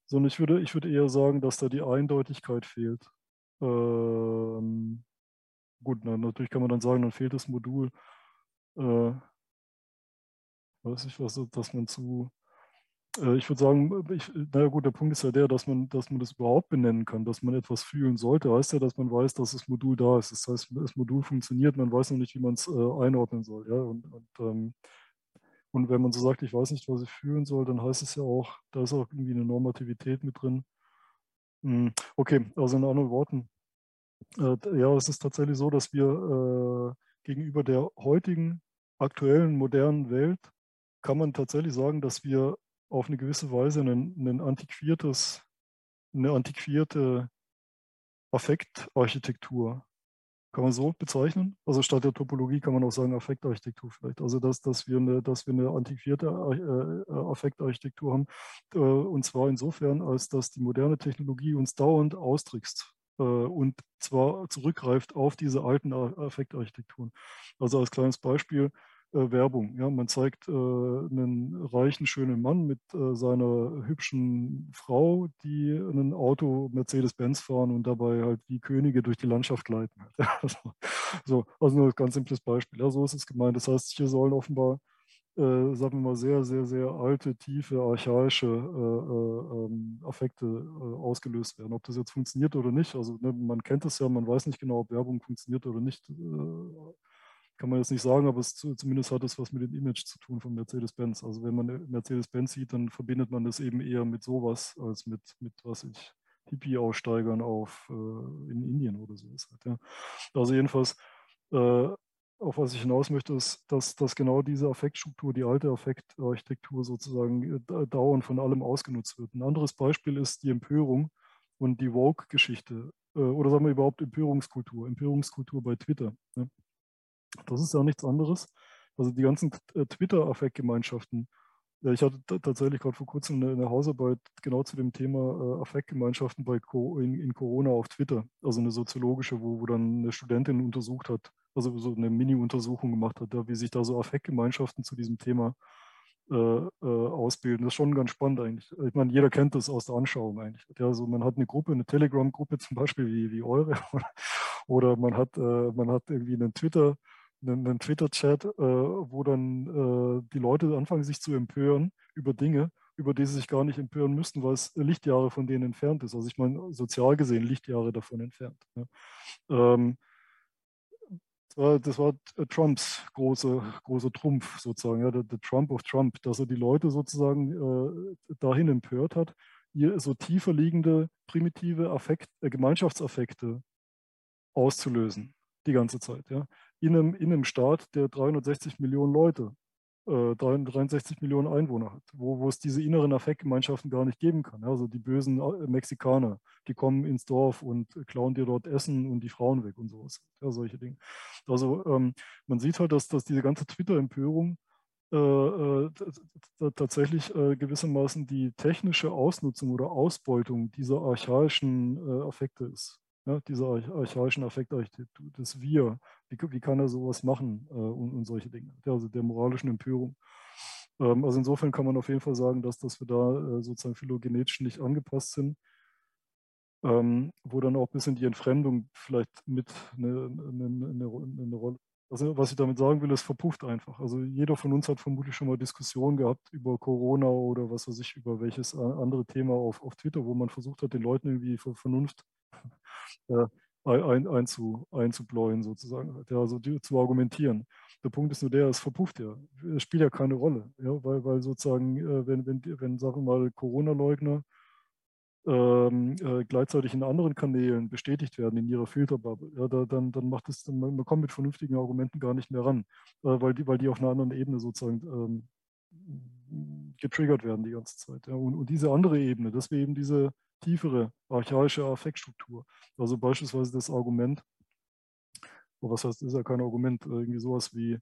sondern ich würde, ich würde eher sagen, dass da die Eindeutigkeit fehlt. Ähm, gut, na, natürlich kann man dann sagen, dann fehlt das Modul, äh, weiß ich was, dass man zu, äh, ich würde sagen, ich, naja gut, der Punkt ist ja der, dass man, dass man das überhaupt benennen kann, dass man etwas fühlen sollte, heißt ja, dass man weiß, dass das Modul da ist. Das heißt, das Modul funktioniert, man weiß noch nicht, wie man es äh, einordnen soll. Ja? Und, und ähm, und wenn man so sagt, ich weiß nicht, was ich fühlen soll, dann heißt es ja auch, da ist auch irgendwie eine Normativität mit drin. Hm, okay, also in anderen Worten, äh, ja, es ist tatsächlich so, dass wir äh, gegenüber der heutigen, aktuellen, modernen Welt, kann man tatsächlich sagen, dass wir auf eine gewisse Weise ein, ein antiquiertes, eine antiquierte Affektarchitektur kann man so bezeichnen? Also statt der Topologie kann man auch sagen Affektarchitektur vielleicht. Also dass, dass, wir, eine, dass wir eine antiquierte äh, äh, Affektarchitektur haben. Äh, und zwar insofern, als dass die moderne Technologie uns dauernd austrickst und zwar zurückgreift auf diese alten Affektarchitekturen. Also als kleines Beispiel, Werbung. Ja, man zeigt äh, einen reichen, schönen Mann mit äh, seiner hübschen Frau, die ein Auto Mercedes-Benz fahren und dabei halt wie Könige durch die Landschaft gleiten. Also, so, also nur ein ganz simples Beispiel. Ja, so ist es gemeint. Das heißt, hier sollen offenbar, äh, sagen wir mal, sehr, sehr, sehr alte, tiefe, archaische äh, äh, ähm, Affekte ausgelöst werden. Ob das jetzt funktioniert oder nicht, also ne, man kennt es ja, man weiß nicht genau, ob Werbung funktioniert oder nicht kann man jetzt nicht sagen, aber es, zumindest hat es was mit dem Image zu tun von Mercedes-Benz. Also wenn man Mercedes-Benz sieht, dann verbindet man das eben eher mit sowas als mit, mit was ich, Hippie-Aussteigern auf äh, in Indien oder so ist halt, ja. Also jedenfalls, äh, auf was ich hinaus möchte, ist, dass, dass genau diese Affektstruktur, die alte Affektarchitektur sozusagen äh, dauernd von allem ausgenutzt wird. Ein anderes Beispiel ist die Empörung und die Woke-Geschichte. Äh, oder sagen wir überhaupt Empörungskultur, Empörungskultur bei Twitter. Ne? Das ist ja nichts anderes. Also die ganzen äh, Twitter-Affektgemeinschaften. Ich hatte tatsächlich gerade vor kurzem eine, Hausarbeit genau zu dem Thema äh, Affektgemeinschaften bei in, in, Corona auf Twitter. Also eine soziologische, wo, wo dann eine Studentin untersucht hat, also so eine Mini-Untersuchung gemacht hat, wie sich da so Affektgemeinschaften zu diesem Thema äh, äh, ausbilden. Das ist schon ganz spannend eigentlich. Ich meine, jeder kennt das aus der Anschauung eigentlich. Ja, also man hat eine Gruppe, eine Telegram-Gruppe zum Beispiel wie, wie eure, oder man hat, äh, man hat irgendwie einen Twitter- einen, Twitter-Chat, äh, wo dann äh, die Leute anfangen, sich zu empören über Dinge, über die sie sich gar nicht empören müssten, weil es Lichtjahre von denen entfernt ist. Also ich meine, sozial gesehen Lichtjahre davon entfernt. Ja. Ähm, das war, war Trumps große, große Trumpf sozusagen, ja, der, der, Trump of Trump, dass er die Leute sozusagen äh, dahin empört hat, ihr so tiefer liegende primitive Affekt, äh, Gemeinschaftsaffekte auszulösen, die ganze Zeit. Ja. In, einem, in einem Staat, der 360 Millionen Leute 63 äh, Millionen Einwohner hat, wo, wo es diese inneren Affektgemeinschaften gar nicht geben kann. Also die bösen äh, Mexikaner, die kommen ins Dorf und klauen dir dort Essen und die Frauen weg und sowas. Ja, solche Dinge. Also ähm, man sieht halt, dass, dass diese ganze Twitter-Empörung äh, äh, tatsächlich gewissermaßen die technische Ausnutzung oder Ausbeutung dieser archaischen Affekte ist ja, dieser archaischen Affektarchitektur, das Wir, wie, wie kann er sowas machen äh, und, und, solche Dinge, also der moralischen Empörung. Ähm, also insofern kann man auf jeden Fall sagen, dass, dass wir da äh, sozusagen phylogenetisch nicht angepasst sind, ähm, wo dann auch ein bisschen die Entfremdung vielleicht mit eine, eine, eine, eine Rolle also was ich damit sagen will, es verpufft einfach. Also jeder von uns hat vermutlich schon mal Diskussionen gehabt über Corona oder was weiß ich, über welches andere Thema auf, auf Twitter, wo man versucht hat, den Leuten irgendwie Vernunft äh, ein, einzu, einzubläuen sozusagen, ja, also die, zu argumentieren. Der Punkt ist nur der, es verpufft ja. Es spielt ja keine Rolle, ja, weil, weil sozusagen, äh, wenn, wenn, wenn, sagen wir mal, Corona-Leugner ähm, äh, gleichzeitig in anderen Kanälen bestätigt werden in ihrer Filterbubble, ja, da, dann, dann macht es, man, man, kommt mit vernünftigen Argumenten gar nicht mehr ran, äh, weil, die, weil die auf einer anderen Ebene sozusagen ähm, getriggert werden die ganze Zeit. Ja. Und, und, diese andere Ebene, dass wir eben diese tiefere archaische Affektstruktur, also beispielsweise das Argument, was heißt, ist ja kein Argument, irgendwie sowas wie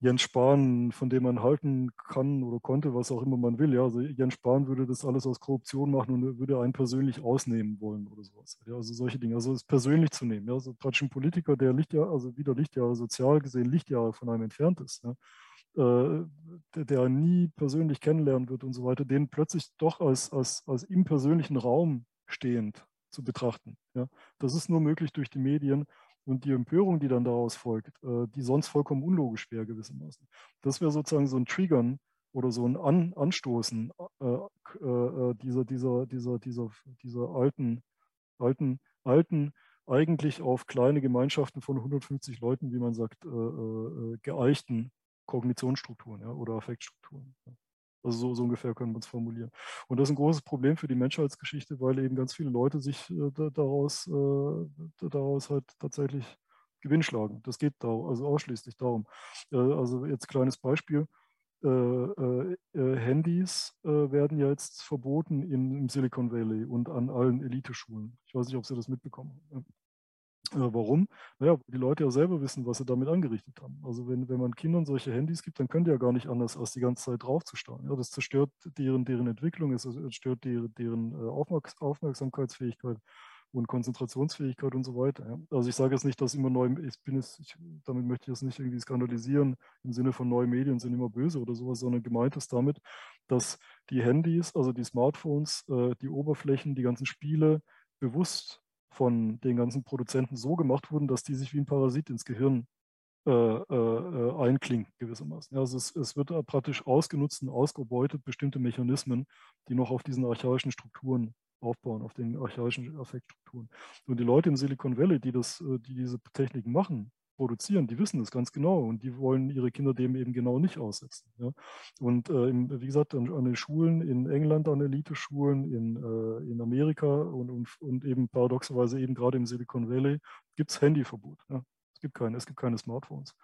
Jens Spahn, von dem man halten kann oder konnte, was auch immer man will. Ja, also Jens Spahn würde das alles aus Korruption machen und würde einen persönlich ausnehmen wollen oder sowas. Ja, also solche Dinge. Also es persönlich zu nehmen. Ja, also praktisch ein Politiker, der Lichtjahre, also wieder Lichtjahre sozial gesehen Lichtjahre von einem entfernt ist, ja, äh, der, nie persönlich kennenlernen wird und so weiter, den plötzlich doch als, als, als im persönlichen Raum stehend zu betrachten. Ja. Das ist nur möglich durch die Medien und die Empörung, die dann daraus folgt, äh, die sonst vollkommen unlogisch wäre gewissermaßen. Das wäre sozusagen so ein Triggern oder so ein An Anstoßen äh, äh, äh, dieser, dieser, dieser, dieser, dieser alten, alten, alten, eigentlich auf kleine Gemeinschaften von 150 Leuten, wie man sagt, äh, äh, geeichten Kognitionsstrukturen ja, oder Affektstrukturen. Ja. Also so, so ungefähr können wir es formulieren. Und das ist ein großes Problem für die Menschheitsgeschichte, weil eben ganz viele Leute sich äh, daraus, äh, daraus halt tatsächlich Gewinn schlagen. Das geht da, also ausschließlich darum. Äh, also jetzt kleines Beispiel. Äh, äh, äh, Handys werden ja jetzt verboten in, im Silicon Valley und an allen Eliteschulen. Ich weiß nicht, ob Sie das mitbekommen haben. Äh, warum? Naja, die Leute ja selber wissen, was sie damit angerichtet haben. Also wenn, wenn man Kindern solche Handys gibt, dann können die ja gar nicht anders, als die ganze Zeit draufzustarren. Ja, das zerstört deren, deren Entwicklung, es zerstört deren, deren äh, Aufmerksamkeitsfähigkeit und Konzentrationsfähigkeit und so weiter. Ja. Also ich sage jetzt nicht, dass immer neue, ich bin jetzt, ich, damit möchte ich jetzt nicht irgendwie skandalisieren, im Sinne von neue Medien sind immer böse oder sowas, sondern gemeint ist damit, dass die Handys, also die Smartphones, äh, die Oberflächen, die ganzen Spiele bewusst von den ganzen Produzenten so gemacht wurden, dass die sich wie ein Parasit ins Gehirn äh, äh, einklinken, gewissermaßen. Also es, es, wird praktisch ausgenutzt und ausgebeutet bestimmte Mechanismen, die noch auf diesen archaischen Strukturen aufbauen, auf den archaischen Affektstrukturen. Und die Leute im Silicon Valley, die, das, äh, die diese Techniken machen, produzieren, die wissen das ganz genau und die wollen ihre Kinder dem eben genau nicht aussetzen. Ja. Und äh, im, wie gesagt, an, an, den Schulen in England, an Elite-Schulen, in, äh, in Amerika und, und, und, eben paradoxerweise eben gerade im Silicon Valley gibt es Handyverbot. Ja. Es gibt keine, es gibt keine Smartphones.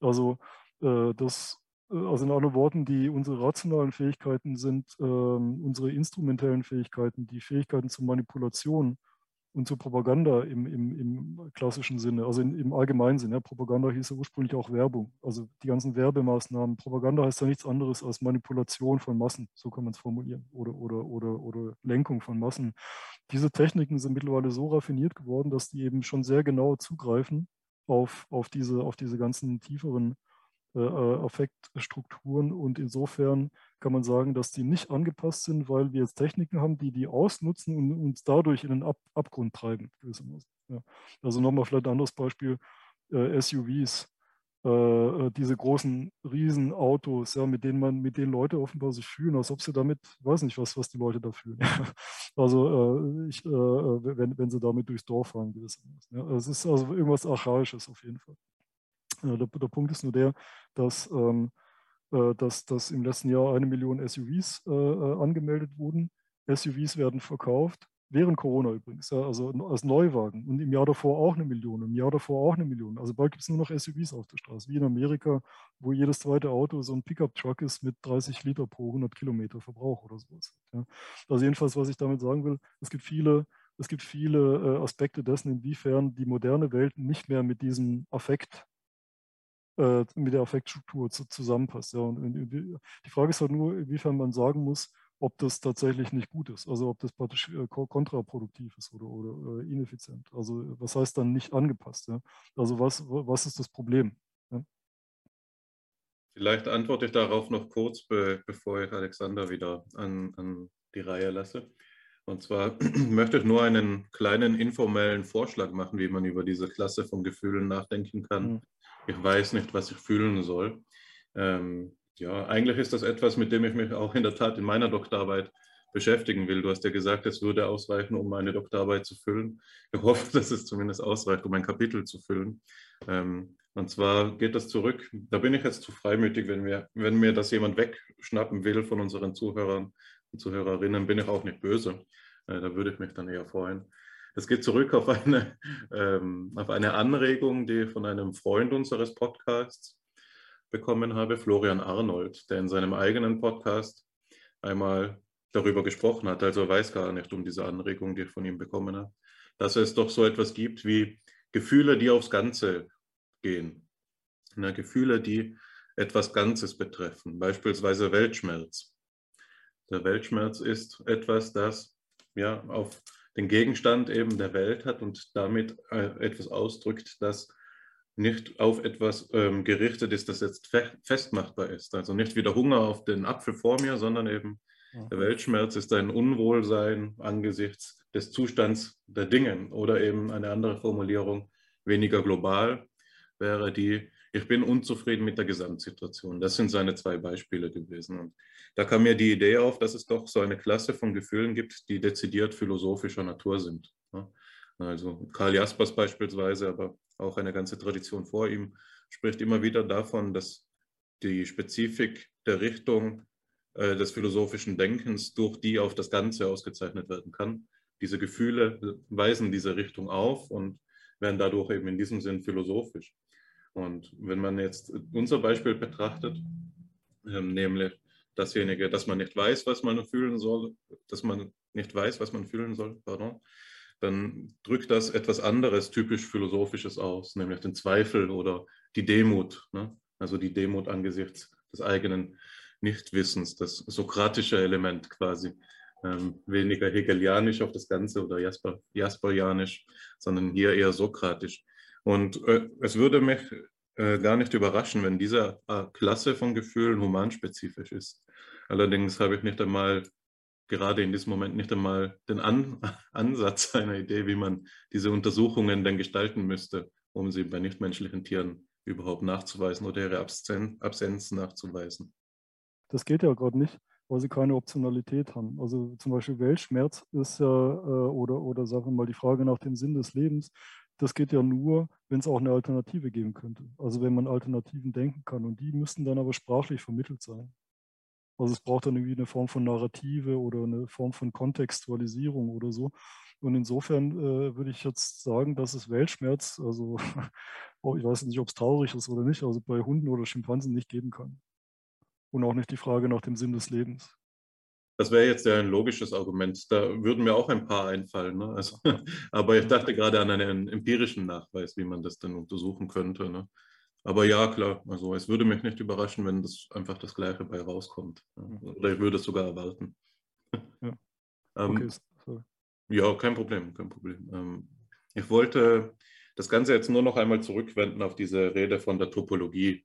Also äh, das äh, also in anderen Worten, die unsere rationalen Fähigkeiten sind ähm, unsere instrumentellen Fähigkeiten, die Fähigkeiten zur Manipulation und zur Propaganda im, im, im klassischen Sinne, also in, im allgemeinen Sinne. Ja, Propaganda hieß ja ursprünglich auch Werbung. Also die ganzen Werbemaßnahmen. Propaganda heißt ja nichts anderes als Manipulation von Massen, so kann man es formulieren, oder, oder, oder, oder Lenkung von Massen. Diese Techniken sind mittlerweile so raffiniert geworden, dass die eben schon sehr genau zugreifen auf, auf, diese, auf diese ganzen tieferen äh, äh, Affektstrukturen und insofern kann man sagen, dass die nicht angepasst sind, weil wir jetzt Techniken haben, die die ausnutzen und uns dadurch in den Ab Abgrund treiben. Also nochmal vielleicht ein anderes Beispiel, äh, SUVs. äh, diese großen Riesenautos, mit denen man, mit denen Leute offenbar sich fühlen, als ob sie damit, weiß nicht, was, was die Leute da fühlen. also äh, ich, äh, wenn, wenn sie damit durchs Dorf fahren, gewissermaßen. Es ist also irgendwas Archaisches auf jeden Fall. Der, der, Punkt ist nur der, dass, ähm, äh, dass, dass im letzten Jahr eine Million SUVs äh, äh, angemeldet wurden. SUVs werden verkauft während Corona übrigens, ja, also als Neuwagen und im Jahr davor auch eine Million, im Jahr davor auch eine Million. Also bald gibt es nur noch SUVs auf der Straße, wie in Amerika, wo jedes zweite Auto so ein Pickup-Truck ist mit 30 Liter pro 100 Kilometer Verbrauch oder sowas. Ja. Also jedenfalls, was ich damit sagen will, es gibt viele, es gibt viele äh, Aspekte dessen, inwiefern die moderne Welt nicht mehr mit diesem Affekt äh, mit der Affektstruktur zu, zusammenpasst. Ja. Und die Frage ist halt nur, inwiefern man sagen muss, ob das tatsächlich nicht gut ist, also ob das praktisch äh, kontraproduktiv ist oder, oder äh, ineffizient. Also was heißt dann nicht angepasst? Ja? Also was, was ist das Problem? Ja? Vielleicht antworte ich darauf noch kurz, be bevor ich Alexander wieder an, an die Reihe lasse. Und zwar möchte ich nur einen kleinen informellen Vorschlag machen, wie man über diese Klasse von Gefühlen nachdenken kann. Mhm. Ich weiß nicht, was ich fühlen soll. Ähm, ja, eigentlich ist das etwas, mit dem ich mich auch in der Tat in meiner Doktorarbeit beschäftigen will. Du hast ja gesagt, es würde ausreichen, um meine Doktorarbeit zu füllen. Ich hoffe, dass es zumindest ausreicht, um ein Kapitel zu füllen. Ähm, und zwar geht das zurück, da bin ich jetzt zu freimütig, wenn, wir, wenn mir das jemand wegschnappen will von unseren Zuhörern und Zuhörerinnen, bin ich auch nicht böse. Äh, da würde ich mich dann eher freuen. Es geht zurück auf eine, ähm, auf eine Anregung, die von einem Freund unseres Podcasts bekommen habe, Florian Arnold, der in seinem eigenen Podcast einmal darüber gesprochen hat. Also er weiß gar nicht um diese Anregung, die ich von ihm bekommen habe, dass es doch so etwas gibt wie Gefühle, die aufs Ganze gehen. Na, Gefühle, die etwas Ganzes betreffen, beispielsweise Weltschmerz. Der Weltschmerz ist etwas, das ja auf den Gegenstand eben der Welt hat und damit äh, etwas ausdrückt, das nicht auf etwas ähm, gerichtet ist, das jetzt fe festmachbar ist. Also nicht wie der Hunger auf den Apfel vor mir, sondern eben ja. der Weltschmerz ist ein Unwohlsein angesichts des Zustands der Dinge oder eben eine andere Formulierung, weniger global, wäre die, ich bin unzufrieden mit der Gesamtsituation. Das sind seine zwei Beispiele gewesen. Und da kam mir die Idee auf, dass es doch so eine Klasse von Gefühlen gibt, die dezidiert philosophischer Natur sind. Also Karl Jaspers beispielsweise, aber auch eine ganze Tradition vor ihm, spricht immer wieder davon, dass die Spezifik der Richtung äh, des philosophischen Denkens durch die auf das Ganze ausgezeichnet werden kann. Diese Gefühle weisen diese Richtung auf und werden dadurch eben in diesem Sinn philosophisch. Und wenn man jetzt unser Beispiel betrachtet, ähm, nämlich dasjenige, dass man nicht weiß, was man fühlen soll, dass man nicht weiß, was man fühlen soll, pardon, dann drückt das etwas anderes, typisch Philosophisches aus, nämlich den Zweifel oder die Demut. Ne? Also die Demut angesichts des eigenen Nichtwissens, das sokratische Element quasi. Ähm, weniger hegelianisch auf das Ganze oder Jasper, jasperianisch, sondern hier eher sokratisch. Und äh, es würde mich äh, gar nicht überraschen, wenn diese äh, Klasse von Gefühlen humanspezifisch ist. Allerdings habe ich nicht einmal gerade in diesem Moment nicht einmal den An Ansatz einer Idee, wie man diese Untersuchungen denn gestalten müsste, um sie bei nichtmenschlichen Tieren überhaupt nachzuweisen oder ihre Absen Absenz nachzuweisen. Das geht ja gerade nicht, weil sie keine Optionalität haben. Also zum Beispiel Weltschmerz ist ja, äh, oder, oder sagen wir mal die Frage nach dem Sinn des Lebens, das geht ja nur, wenn es auch eine Alternative geben könnte. Also wenn man Alternativen denken kann. Und die müssten dann aber sprachlich vermittelt sein. Also es braucht dann irgendwie eine Form von Narrative oder eine Form von Kontextualisierung oder so. Und insofern äh, würde ich jetzt sagen, dass es Weltschmerz, also oh, ich weiß nicht, ob es traurig ist oder nicht, also bei Hunden oder Schimpansen nicht geben kann. Und auch nicht die Frage nach dem Sinn des Lebens. Das wäre jetzt ja ein logisches Argument. Da würden mir auch ein paar einfallen. Ne? Also, aber ich dachte gerade an einen empirischen Nachweis, wie man das dann untersuchen könnte. Ne? Aber ja, klar, also es würde mich nicht überraschen, wenn das einfach das Gleiche bei rauskommt. Oder ich würde es sogar erwarten. Ja, ähm, okay. ja kein Problem, kein Problem. Ähm, ich wollte das Ganze jetzt nur noch einmal zurückwenden auf diese Rede von der Topologie, ähm,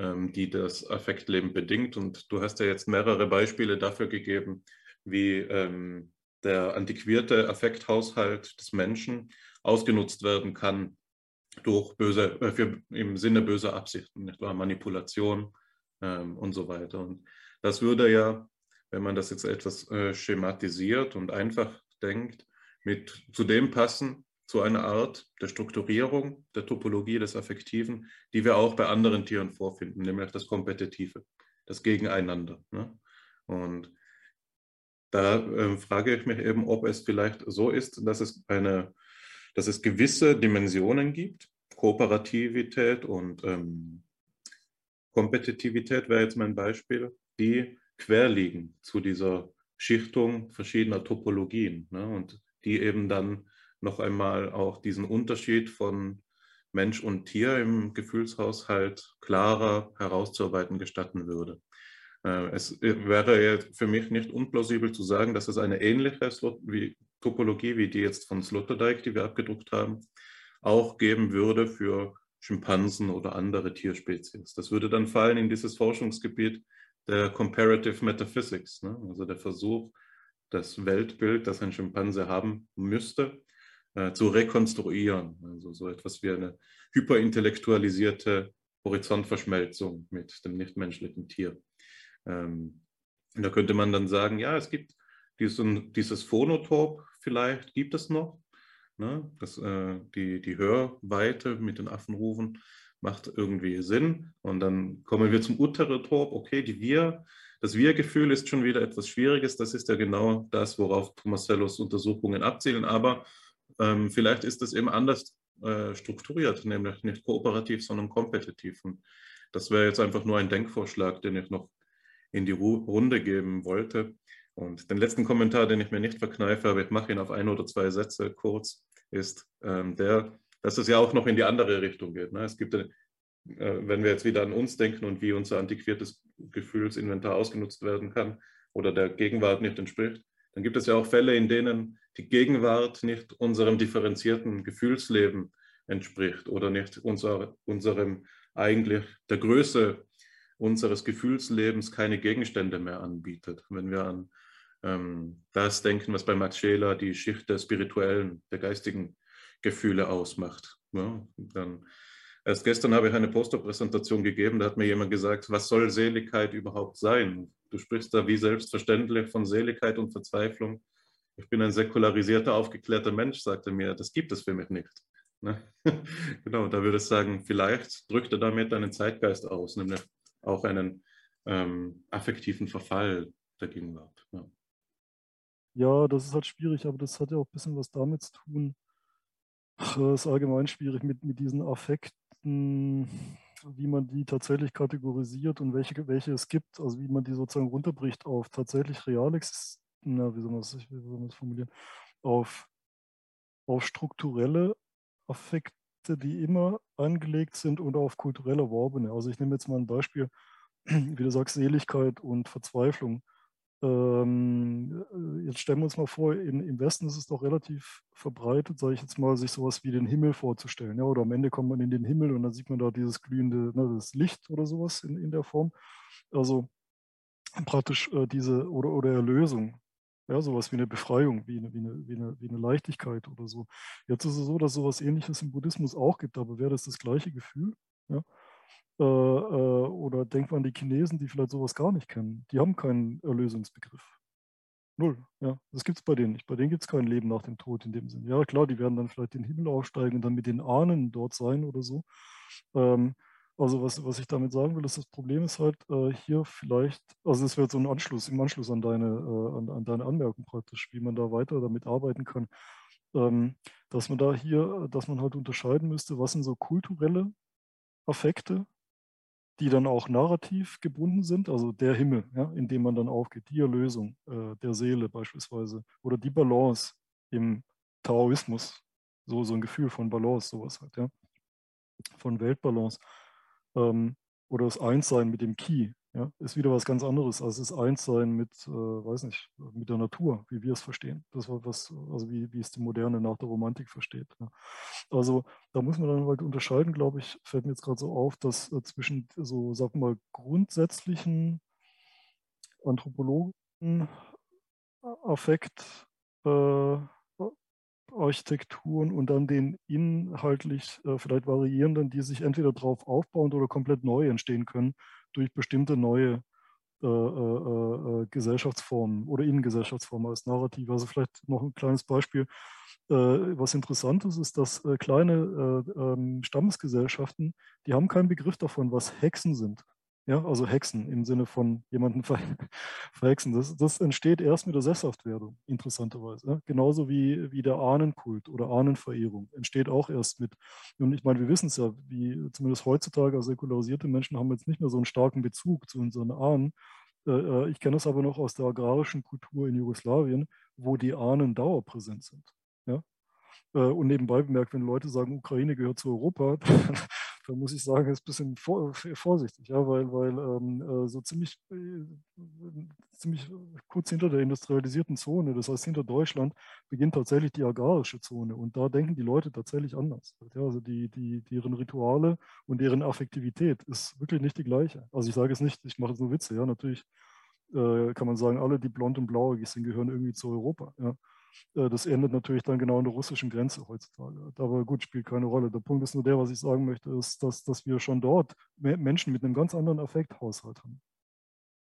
die das Affektleben bedingt. Und du hast ja jetzt mehrere Beispiele dafür gegeben, wie ähm, der antiquierte Affekthaushalt des Menschen ausgenutzt werden kann durch böse, äh, für, im Sinne böser Absichten, nicht wahr? Manipulation ähm, und so weiter. Und das würde ja, wenn man das jetzt etwas äh, schematisiert und einfach denkt, mit zu dem passen, zu einer Art der Strukturierung der Topologie des Affektiven, die wir auch bei anderen Tieren vorfinden, nämlich das Kompetitive, das Gegeneinander. Ne? Und da äh, frage ich mich eben, ob es vielleicht so ist, dass es eine, dass es gewisse Dimensionen gibt, Kooperativität und ähm, Kompetitivität wäre jetzt mein Beispiel, die quer liegen zu dieser Schichtung verschiedener Topologien ne? und die eben dann noch einmal auch diesen Unterschied von Mensch und Tier im Gefühlshaushalt klarer herauszuarbeiten gestatten würde. Äh, es wäre für mich nicht unplausibel zu sagen, dass es eine ähnliche Topologie wie die jetzt von Sloterdijk, die wir abgedruckt haben, auch geben würde für Schimpansen oder andere Tierspezies. Das würde dann fallen in dieses Forschungsgebiet der Comparative Metaphysics, ne? also der Versuch, das Weltbild, das ein Schimpanse haben müsste, äh, zu rekonstruieren. Also so etwas wie eine hyperintellektualisierte Horizontverschmelzung mit dem nichtmenschlichen Tier. Ähm, da könnte man dann sagen, ja, es gibt diesen, dieses Phonotop vielleicht, gibt es noch. Ne? Das, äh, die, die Hörweite mit den Affenrufen macht irgendwie Sinn. Und dann kommen wir zum Uterotop. Okay, die Wir, das Wir-Gefühl ist schon wieder etwas Schwieriges. Das ist ja genau das, worauf Tomasellos Untersuchungen abzielen. Aber ähm, vielleicht ist das eben anders äh, strukturiert, nämlich nicht kooperativ, sondern kompetitiv. Und das wäre jetzt einfach nur ein Denkvorschlag, den ich noch in die Ru Runde geben wollte. Und den letzten Kommentar, den ich mir nicht verkneife, aber ich mache ihn auf ein oder zwei Sätze kurz, ist ähm, der, dass es ja auch noch in die andere Richtung geht. Ne? Es gibt, äh, wenn wir jetzt wieder an uns denken und wie unser antiquiertes Gefühlsinventar ausgenutzt werden kann oder der Gegenwart nicht entspricht, dann gibt es ja auch Fälle, in denen die Gegenwart nicht unserem differenzierten Gefühlsleben entspricht oder nicht unser, unserem eigentlich der Größe unseres Gefühlslebens keine Gegenstände mehr anbietet. Wenn wir an ähm, das denken, was bei Max Scheler die Schicht der spirituellen, der geistigen Gefühle ausmacht. Ja, dann, erst gestern habe ich eine Posterpräsentation gegeben, da hat mir jemand gesagt, was soll Seligkeit überhaupt sein? Du sprichst da wie selbstverständlich von Seligkeit und Verzweiflung. Ich bin ein säkularisierter, aufgeklärter Mensch, sagte mir, das gibt es für mich nicht. Ne? genau, da würde ich sagen, vielleicht drückt er damit einen Zeitgeist aus, nämlich auch einen ähm, affektiven Verfall der Gegenwart. Ja. ja. das ist halt schwierig, aber das hat ja auch ein bisschen was damit zu tun. Es ist allgemein schwierig mit, mit diesen Affekten, wie man die tatsächlich kategorisiert und welche, welche es gibt, also wie man die sozusagen runterbricht auf tatsächlich real na, wie soll man das, wie soll man das formulieren, auf, auf strukturelle Affekte, die immer angelegt sind und auf kulturell erworbene. Also ich nehme jetzt mal ein Beispiel, wie du sagst, Seligkeit und Verzweiflung. Ähm, äh, jetzt stellen wir uns mal vor, in, im Westen ist es doch relativ verbreitet, sage ich jetzt mal, sich sowas wie den Himmel vorzustellen. Ja, oder am Ende kommt man in den Himmel und dann sieht man da dieses glühende, ne, das Licht oder sowas in, in der Form. Also praktisch äh, diese oder, oder Erlösung. Ja, sowas wie eine Befreiung, wie eine, wie, eine, wie, eine, wie eine Leichtigkeit oder so. Jetzt ist es so, dass sowas ähnliches im Buddhismus auch gibt, aber wäre das das gleiche Gefühl? Ja? Äh, äh, oder denkt man an die Chinesen, die vielleicht sowas gar nicht kennen. Die haben keinen Erlösungsbegriff. Null. Ja, das gibt es bei denen nicht. Bei denen gibt es kein Leben nach dem Tod in dem Sinne. Ja, klar, die werden dann vielleicht den Himmel aufsteigen und dann mit den Ahnen dort sein oder so. Ähm, also was, was ich damit sagen will, ist, das Problem ist halt äh, hier vielleicht, also das wäre so ein Anschluss, im Anschluss an deine, äh, an, an, deine Anmerkung praktisch, wie man da weiter damit arbeiten kann, ähm, dass man da hier, dass man halt unterscheiden müsste, was sind so kulturelle Affekte, die dann auch narrativ gebunden sind, also der Himmel, ja, in dem man dann aufgeht, die Erlösung äh, der Seele beispielsweise oder die Balance im Taoismus, so, so ein Gefühl von Balance, sowas halt, ja, von Weltbalance ähm, oder das Einssein mit dem Ki, ja, ist wieder was ganz anderes als das Einssein mit, äh, weiß nicht, mit der Natur, wie wir es verstehen. Das war was, also wie, wie es die Moderne nach der Romantik versteht. Ja. Also da muss man dann halt unterscheiden, glaube ich, fällt mir jetzt gerade so auf, dass äh, zwischen so, wir mal, grundsätzlichen anthropologischen Affekt äh, Architekturen und dann den inhaltlich äh, vielleicht variierenden, die sich entweder darauf aufbauen oder komplett neu entstehen können durch bestimmte neue äh, äh, äh, Gesellschaftsformen oder Innengesellschaftsformen als Narrativ. Also vielleicht noch ein kleines Beispiel. Äh, was interessant ist, ist, dass äh, kleine ähm, Stammesgesellschaften, die haben keinen Begriff davon, was Hexen sind. Ja, also Hexen im Sinne von jemanden ver verhexen. Das, das, entsteht erst mit der Sesshaftwerdung, interessanterweise. Ja? Genauso wie, wie der Ahnenkult oder Ahnenverehrung entsteht auch erst mit. Und ich meine, wir wissen es ja, wie zumindest heutzutage als säkularisierte Menschen haben jetzt nicht mehr so einen starken Bezug zu unseren Ahnen. Äh, äh, ich kenne es aber noch aus der agrarischen Kultur in Jugoslawien, wo die Ahnen dauerpräsent sind. Ja? Äh, und nebenbei bemerkt, wenn Leute sagen, Ukraine gehört zu Europa, da muss ich sagen, ist ein bisschen vor, vorsichtig, ja, weil, weil ähm, äh, so ziemlich, äh, ziemlich kurz hinter der industrialisierten Zone, das heißt hinter Deutschland, beginnt tatsächlich die agrarische Zone und da denken die Leute tatsächlich anders. Ja, also die, die, deren Rituale und deren Affektivität ist wirklich nicht die gleiche. Also ich sage es nicht, ich mache jetzt nur Witze, ja, natürlich äh, kann man sagen, alle, die blond und blauäugig sind, gehören irgendwie zu Europa. Ja. Äh, das endet natürlich dann genau an der russischen Grenze heutzutage. Aber gut, spielt keine Rolle. Der Punkt ist nur der, was ich sagen möchte, ist, dass, dass wir schon dort Menschen mit einem ganz anderen Affekthaushalt haben.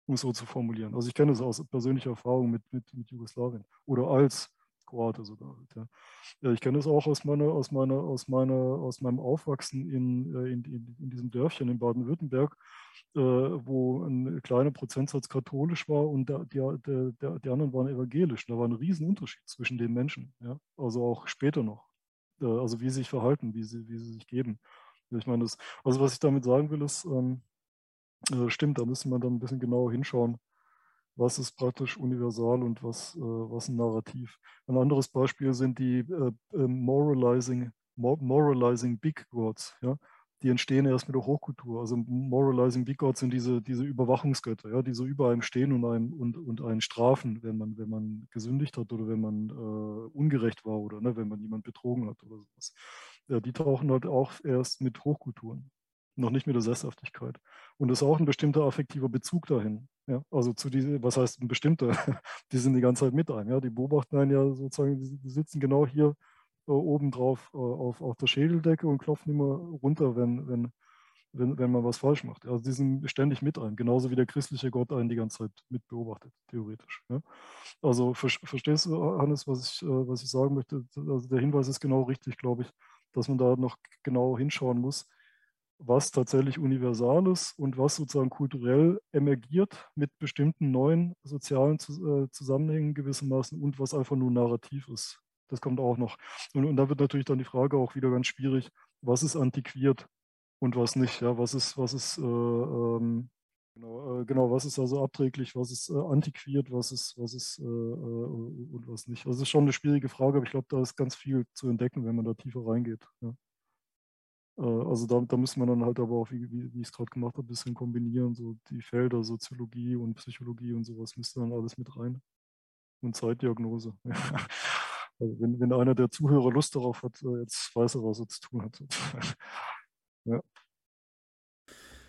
Um es so zu formulieren. Also ich kenne es aus persönlicher Erfahrung mit, mit, mit Jugoslawien oder als Kroate sogar. Ja. Ich kenne es auch aus, meiner, aus, meiner, aus, meiner, aus meinem Aufwachsen in, äh, in, in, in diesem Dörfchen in Baden-Württemberg, äh, wo ein kleiner Prozentsatz katholisch war und der, der, der, die anderen waren evangelisch. Da war ein Riesenunterschied zwischen den Menschen. Ja. Also auch später noch. Äh, also wie sie sich verhalten, wie sie, wie sie sich geben. Ich meine, das, also was ich damit sagen will, ist, ähm, äh, stimmt, da müsste man dann ein bisschen genauer hinschauen was ist praktisch universal und was, äh, was ein Narrativ. Ein anderes Beispiel sind die äh, äh Moralizing, Moralizing Big Gods. Ja? Die entstehen erst mit der Hochkultur. Also Moralizing Big Gods sind diese, diese Überwachungsgötter, ja? die so über einem stehen und einem, und, und einen strafen, wenn man, wenn man gesündigt hat oder wenn man äh, ungerecht war oder ne, wenn man jemand betrogen hat oder sowas. Ja, die tauchen halt auch erst mit Hochkulturen noch nicht mit der Sesshaftigkeit. Und es ist auch ein bestimmter affektiver Bezug dahin. Ja? Also zu diese, was heißt ein bestimmter? die sind die ganze Zeit mit einem. Ja? Die beobachten einen ja sozusagen, die sitzen genau hier äh, oben drauf äh, auf, auf der Schädeldecke und klopfen immer runter, wenn, wenn, wenn, wenn man was falsch macht. Also die sind ständig mit einem, genauso wie der christliche Gott einen die ganze Zeit mit beobachtet, theoretisch. Ja? Also ver verstehst du, Hannes, was ich, äh, was ich sagen möchte? Also der Hinweis ist genau richtig, glaube ich, dass man da noch genau hinschauen muss was tatsächlich universal ist und was sozusagen kulturell emergiert mit bestimmten neuen sozialen äh, Zusammenhängen gewissermaßen und was einfach nur narrativ ist. Das kommt auch noch. Und, und da wird natürlich dann die Frage auch wieder ganz schwierig, was ist antiquiert und was nicht. Ja, was ist, was ist, äh, ähm, genau, äh, genau, was ist also abträglich, was ist äh, antiquiert, was ist, was ist äh, äh, und was nicht. Also das ist schon eine schwierige Frage, aber ich glaube, da ist ganz viel zu entdecken, wenn man da tiefer reingeht. Ja. Äh, also da, da müssen wir dann halt aber auch, wie, wie, ich es gerade gemacht habe, ein bisschen kombinieren. So die Felder Soziologie und Psychologie und sowas müsste dann alles mit rein. Und Zeitdiagnose. Also wenn, wenn einer der Zuhörer Lust darauf hat, äh, jetzt weiß er, was er zu tun hat. ja.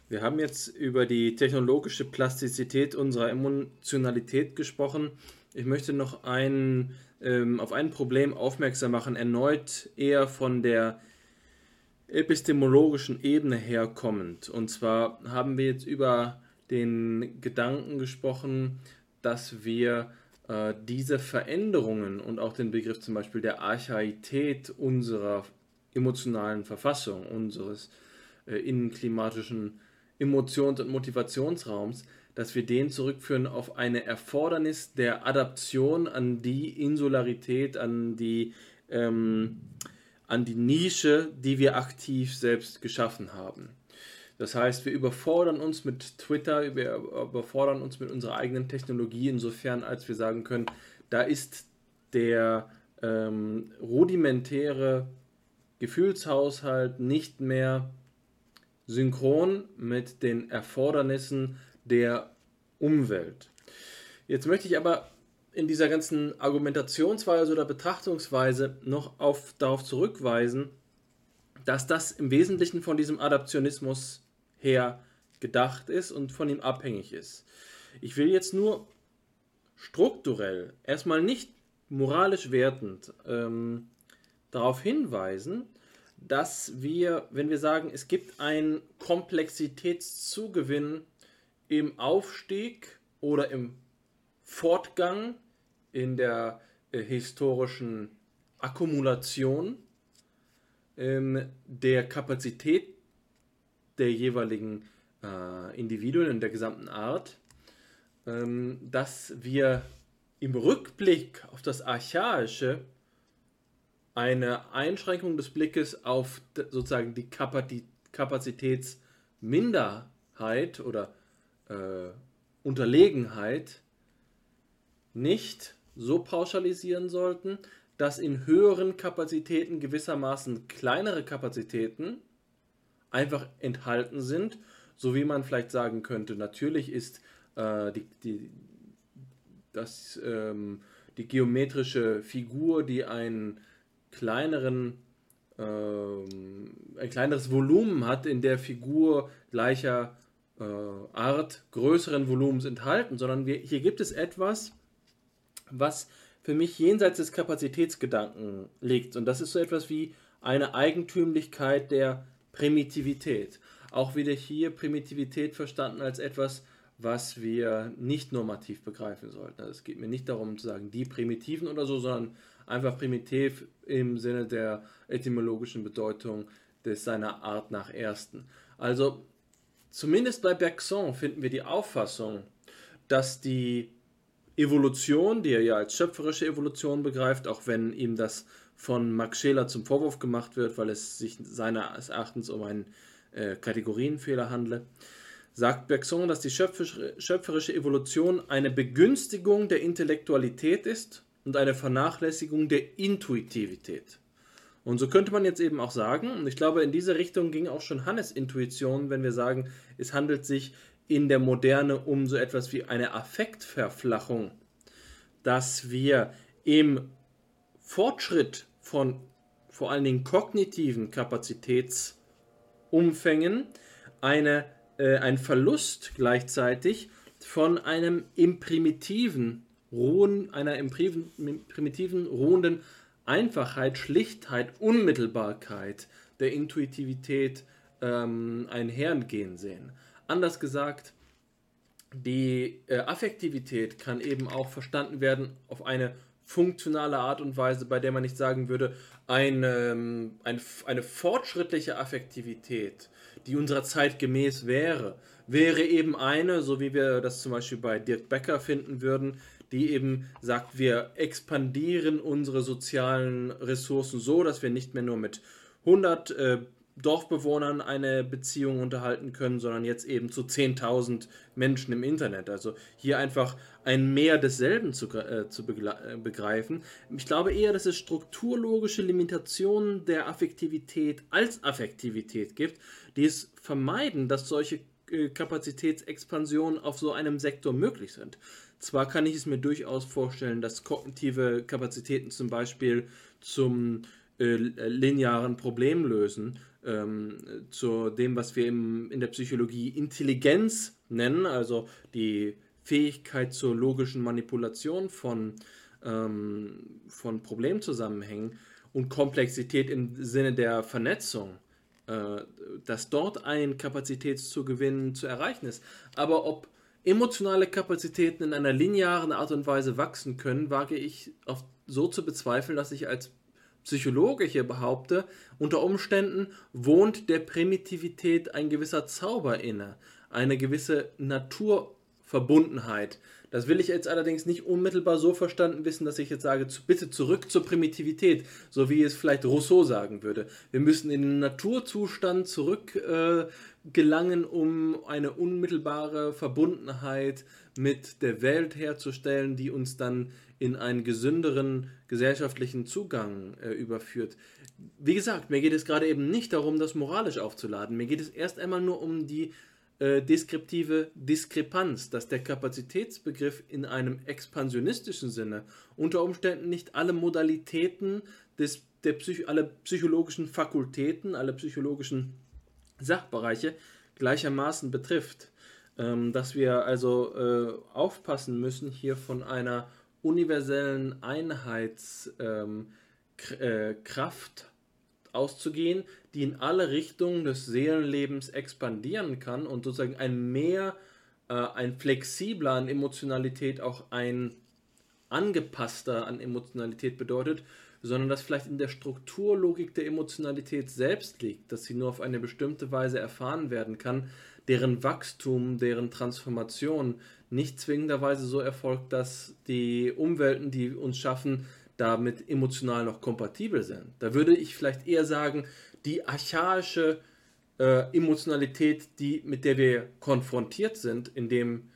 Wir haben jetzt über die technologische Plastizität unserer Emotionalität gesprochen. Ich möchte noch ein, ähm, auf ein Problem aufmerksam machen, erneut eher von der epistemologischen Ebene herkommend. Und zwar haben wir jetzt über den Gedanken gesprochen, dass wir äh, diese Veränderungen und auch den Begriff zum Beispiel der Archaität unserer emotionalen Verfassung, unseres äh, innenklimatischen Emotions- und Motivationsraums, dass wir den zurückführen auf eine Erfordernis der Adaption an die Insularität, an die ähm, an die Nische, die wir aktiv selbst geschaffen haben. Das heißt, wir überfordern uns mit Twitter, wir überfordern uns mit unserer eigenen Technologie insofern, als wir sagen können, da ist der ähm, rudimentäre Gefühlshaushalt nicht mehr synchron mit den Erfordernissen der Umwelt. Jetzt möchte ich aber in dieser ganzen Argumentationsweise oder Betrachtungsweise noch auf, darauf zurückweisen, dass das im Wesentlichen von diesem Adaptionismus her gedacht ist und von ihm abhängig ist. Ich will jetzt nur strukturell, erstmal nicht moralisch wertend, ähm, darauf hinweisen, dass wir, wenn wir sagen, es gibt einen Komplexitätszugewinn im Aufstieg oder im Fortgang in der äh, historischen Akkumulation ähm, der Kapazität der jeweiligen äh, Individuen in der gesamten Art, ähm, dass wir im Rückblick auf das Archaische eine Einschränkung des Blickes auf sozusagen die Kapazitätsminderheit oder äh, Unterlegenheit nicht so pauschalisieren sollten, dass in höheren Kapazitäten gewissermaßen kleinere Kapazitäten einfach enthalten sind, so wie man vielleicht sagen könnte, natürlich ist äh, die, die, das, ähm, die geometrische Figur, die einen kleineren ähm, ein kleineres Volumen hat, in der Figur gleicher äh, Art größeren Volumens enthalten, sondern wir, hier gibt es etwas, was für mich jenseits des Kapazitätsgedanken liegt. Und das ist so etwas wie eine Eigentümlichkeit der Primitivität. Auch wieder hier Primitivität verstanden als etwas, was wir nicht normativ begreifen sollten. Also es geht mir nicht darum zu sagen, die Primitiven oder so, sondern einfach primitiv im Sinne der etymologischen Bedeutung des seiner Art nach ersten. Also zumindest bei Bergson finden wir die Auffassung, dass die Evolution, die er ja als schöpferische Evolution begreift, auch wenn ihm das von Max Scheler zum Vorwurf gemacht wird, weil es sich seines Erachtens um einen äh, Kategorienfehler handle, sagt Bergson, dass die schöpferische Evolution eine Begünstigung der Intellektualität ist und eine Vernachlässigung der Intuitivität. Und so könnte man jetzt eben auch sagen, und ich glaube, in diese Richtung ging auch schon Hannes Intuition, wenn wir sagen, es handelt sich in der Moderne um so etwas wie eine Affektverflachung, dass wir im Fortschritt von vor allen Dingen kognitiven Kapazitätsumfängen eine äh, ein Verlust gleichzeitig von einem im primitiven, rohen, einer im primitiven, ruhenden Einfachheit, Schlichtheit, Unmittelbarkeit der Intuitivität ähm, einhergehen sehen. Anders gesagt, die äh, Affektivität kann eben auch verstanden werden auf eine funktionale Art und Weise, bei der man nicht sagen würde, eine, ähm, eine, eine fortschrittliche Affektivität die unserer Zeit gemäß wäre, wäre eben eine, so wie wir das zum Beispiel bei Dirk Becker finden würden, die eben sagt, wir expandieren unsere sozialen Ressourcen so, dass wir nicht mehr nur mit 100 äh, Dorfbewohnern eine Beziehung unterhalten können, sondern jetzt eben zu 10.000 Menschen im Internet. Also hier einfach ein Mehr desselben zu, äh, zu äh, begreifen. Ich glaube eher, dass es strukturlogische Limitationen der Affektivität als Affektivität gibt, die es vermeiden, dass solche äh, Kapazitätsexpansionen auf so einem Sektor möglich sind. Zwar kann ich es mir durchaus vorstellen, dass kognitive Kapazitäten zum Beispiel zum äh, linearen Problem lösen, ähm, zu dem, was wir im, in der Psychologie Intelligenz nennen, also die Fähigkeit zur logischen Manipulation von, ähm, von Problemzusammenhängen und Komplexität im Sinne der Vernetzung, äh, dass dort ein Kapazitätszugewinn zu erreichen ist. Aber ob emotionale Kapazitäten in einer linearen Art und Weise wachsen können, wage ich so zu bezweifeln, dass ich als Psychologe hier behaupte, unter Umständen wohnt der Primitivität ein gewisser Zauber inne, eine gewisse Naturverbundenheit. Das will ich jetzt allerdings nicht unmittelbar so verstanden wissen, dass ich jetzt sage, bitte zurück zur Primitivität, so wie es vielleicht Rousseau sagen würde. Wir müssen in den Naturzustand zurück äh, gelangen, um eine unmittelbare Verbundenheit mit der Welt herzustellen, die uns dann in einen gesünderen gesellschaftlichen Zugang äh, überführt. Wie gesagt, mir geht es gerade eben nicht darum, das moralisch aufzuladen. Mir geht es erst einmal nur um die äh, deskriptive Diskrepanz, dass der Kapazitätsbegriff in einem expansionistischen Sinne unter Umständen nicht alle Modalitäten des, der Psych alle psychologischen Fakultäten, alle psychologischen Sachbereiche gleichermaßen betrifft. Ähm, dass wir also äh, aufpassen müssen, hier von einer universellen Einheitsgesellschaft äh, Kraft auszugehen, die in alle Richtungen des Seelenlebens expandieren kann und sozusagen ein mehr, äh, ein flexibler an Emotionalität auch ein angepasster an Emotionalität bedeutet, sondern dass vielleicht in der Strukturlogik der Emotionalität selbst liegt, dass sie nur auf eine bestimmte Weise erfahren werden kann, deren Wachstum, deren Transformation nicht zwingenderweise so erfolgt, dass die Umwelten, die uns schaffen, damit emotional noch kompatibel sind. Da würde ich vielleicht eher sagen, die archaische äh, Emotionalität, die, mit der wir konfrontiert sind, in dem,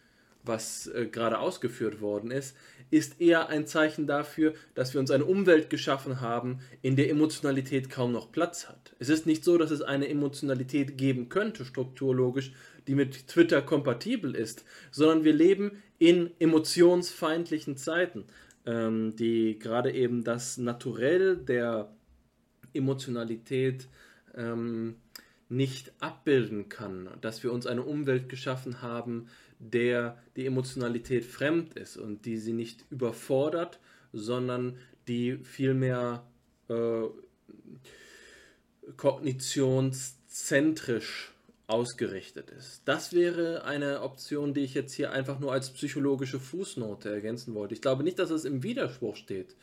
was äh, gerade ausgeführt worden ist, ist eher ein Zeichen dafür, dass wir uns eine Umwelt geschaffen haben, in der Emotionalität kaum noch Platz hat. Es ist nicht so, dass es eine Emotionalität geben könnte, strukturlogisch, die mit Twitter kompatibel ist, sondern wir leben in emotionsfeindlichen Zeiten ähm, die gerade eben das Naturell der Emotionalität ähm, nicht abbilden kann, dass wir uns eine Umwelt geschaffen haben, der die Emotionalität fremd ist und die sie nicht überfordert, sondern die vielmehr äh, kognitionszentrisch ausgerichtet ist. Das wäre eine Option, die ich jetzt hier einfach nur als psychologische Fußnote ergänzen wollte. Ich glaube nicht, dass es im Widerspruch steht,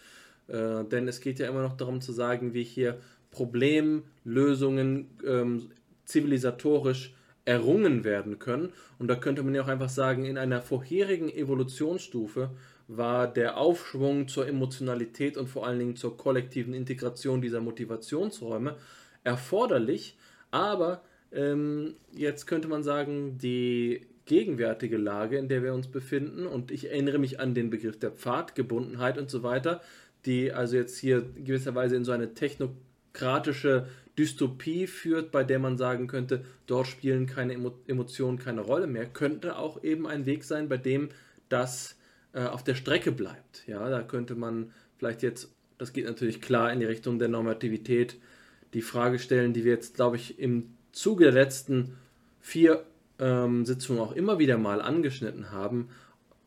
äh, denn es geht ja immer noch darum zu sagen, wie hier Problemlösungen ähm, zivilisatorisch errungen werden können. Und da könnte man ja auch einfach sagen, in einer vorherigen Evolutionsstufe war der Aufschwung zur Emotionalität und vor allen Dingen zur kollektiven Integration dieser Motivationsräume erforderlich, aber ähm, jetzt könnte man sagen, die gegenwärtige Lage, in der wir uns befinden, und ich erinnere mich an den Begriff der Pfadgebundenheit und so weiter, die also jetzt hier gewisserweise in so eine technokratische Dystopie führt, bei der man sagen könnte, dort spielen keine Emo Emotionen keine Rolle mehr, könnte auch eben ein Weg sein, bei dem das äh, auf der Strecke bleibt. Ja, da könnte man vielleicht jetzt, das geht natürlich klar in die Richtung der Normativität, die Frage stellen, die wir jetzt, glaube ich, im Zuge der letzten vier ähm, Sitzungen auch immer wieder mal angeschnitten haben,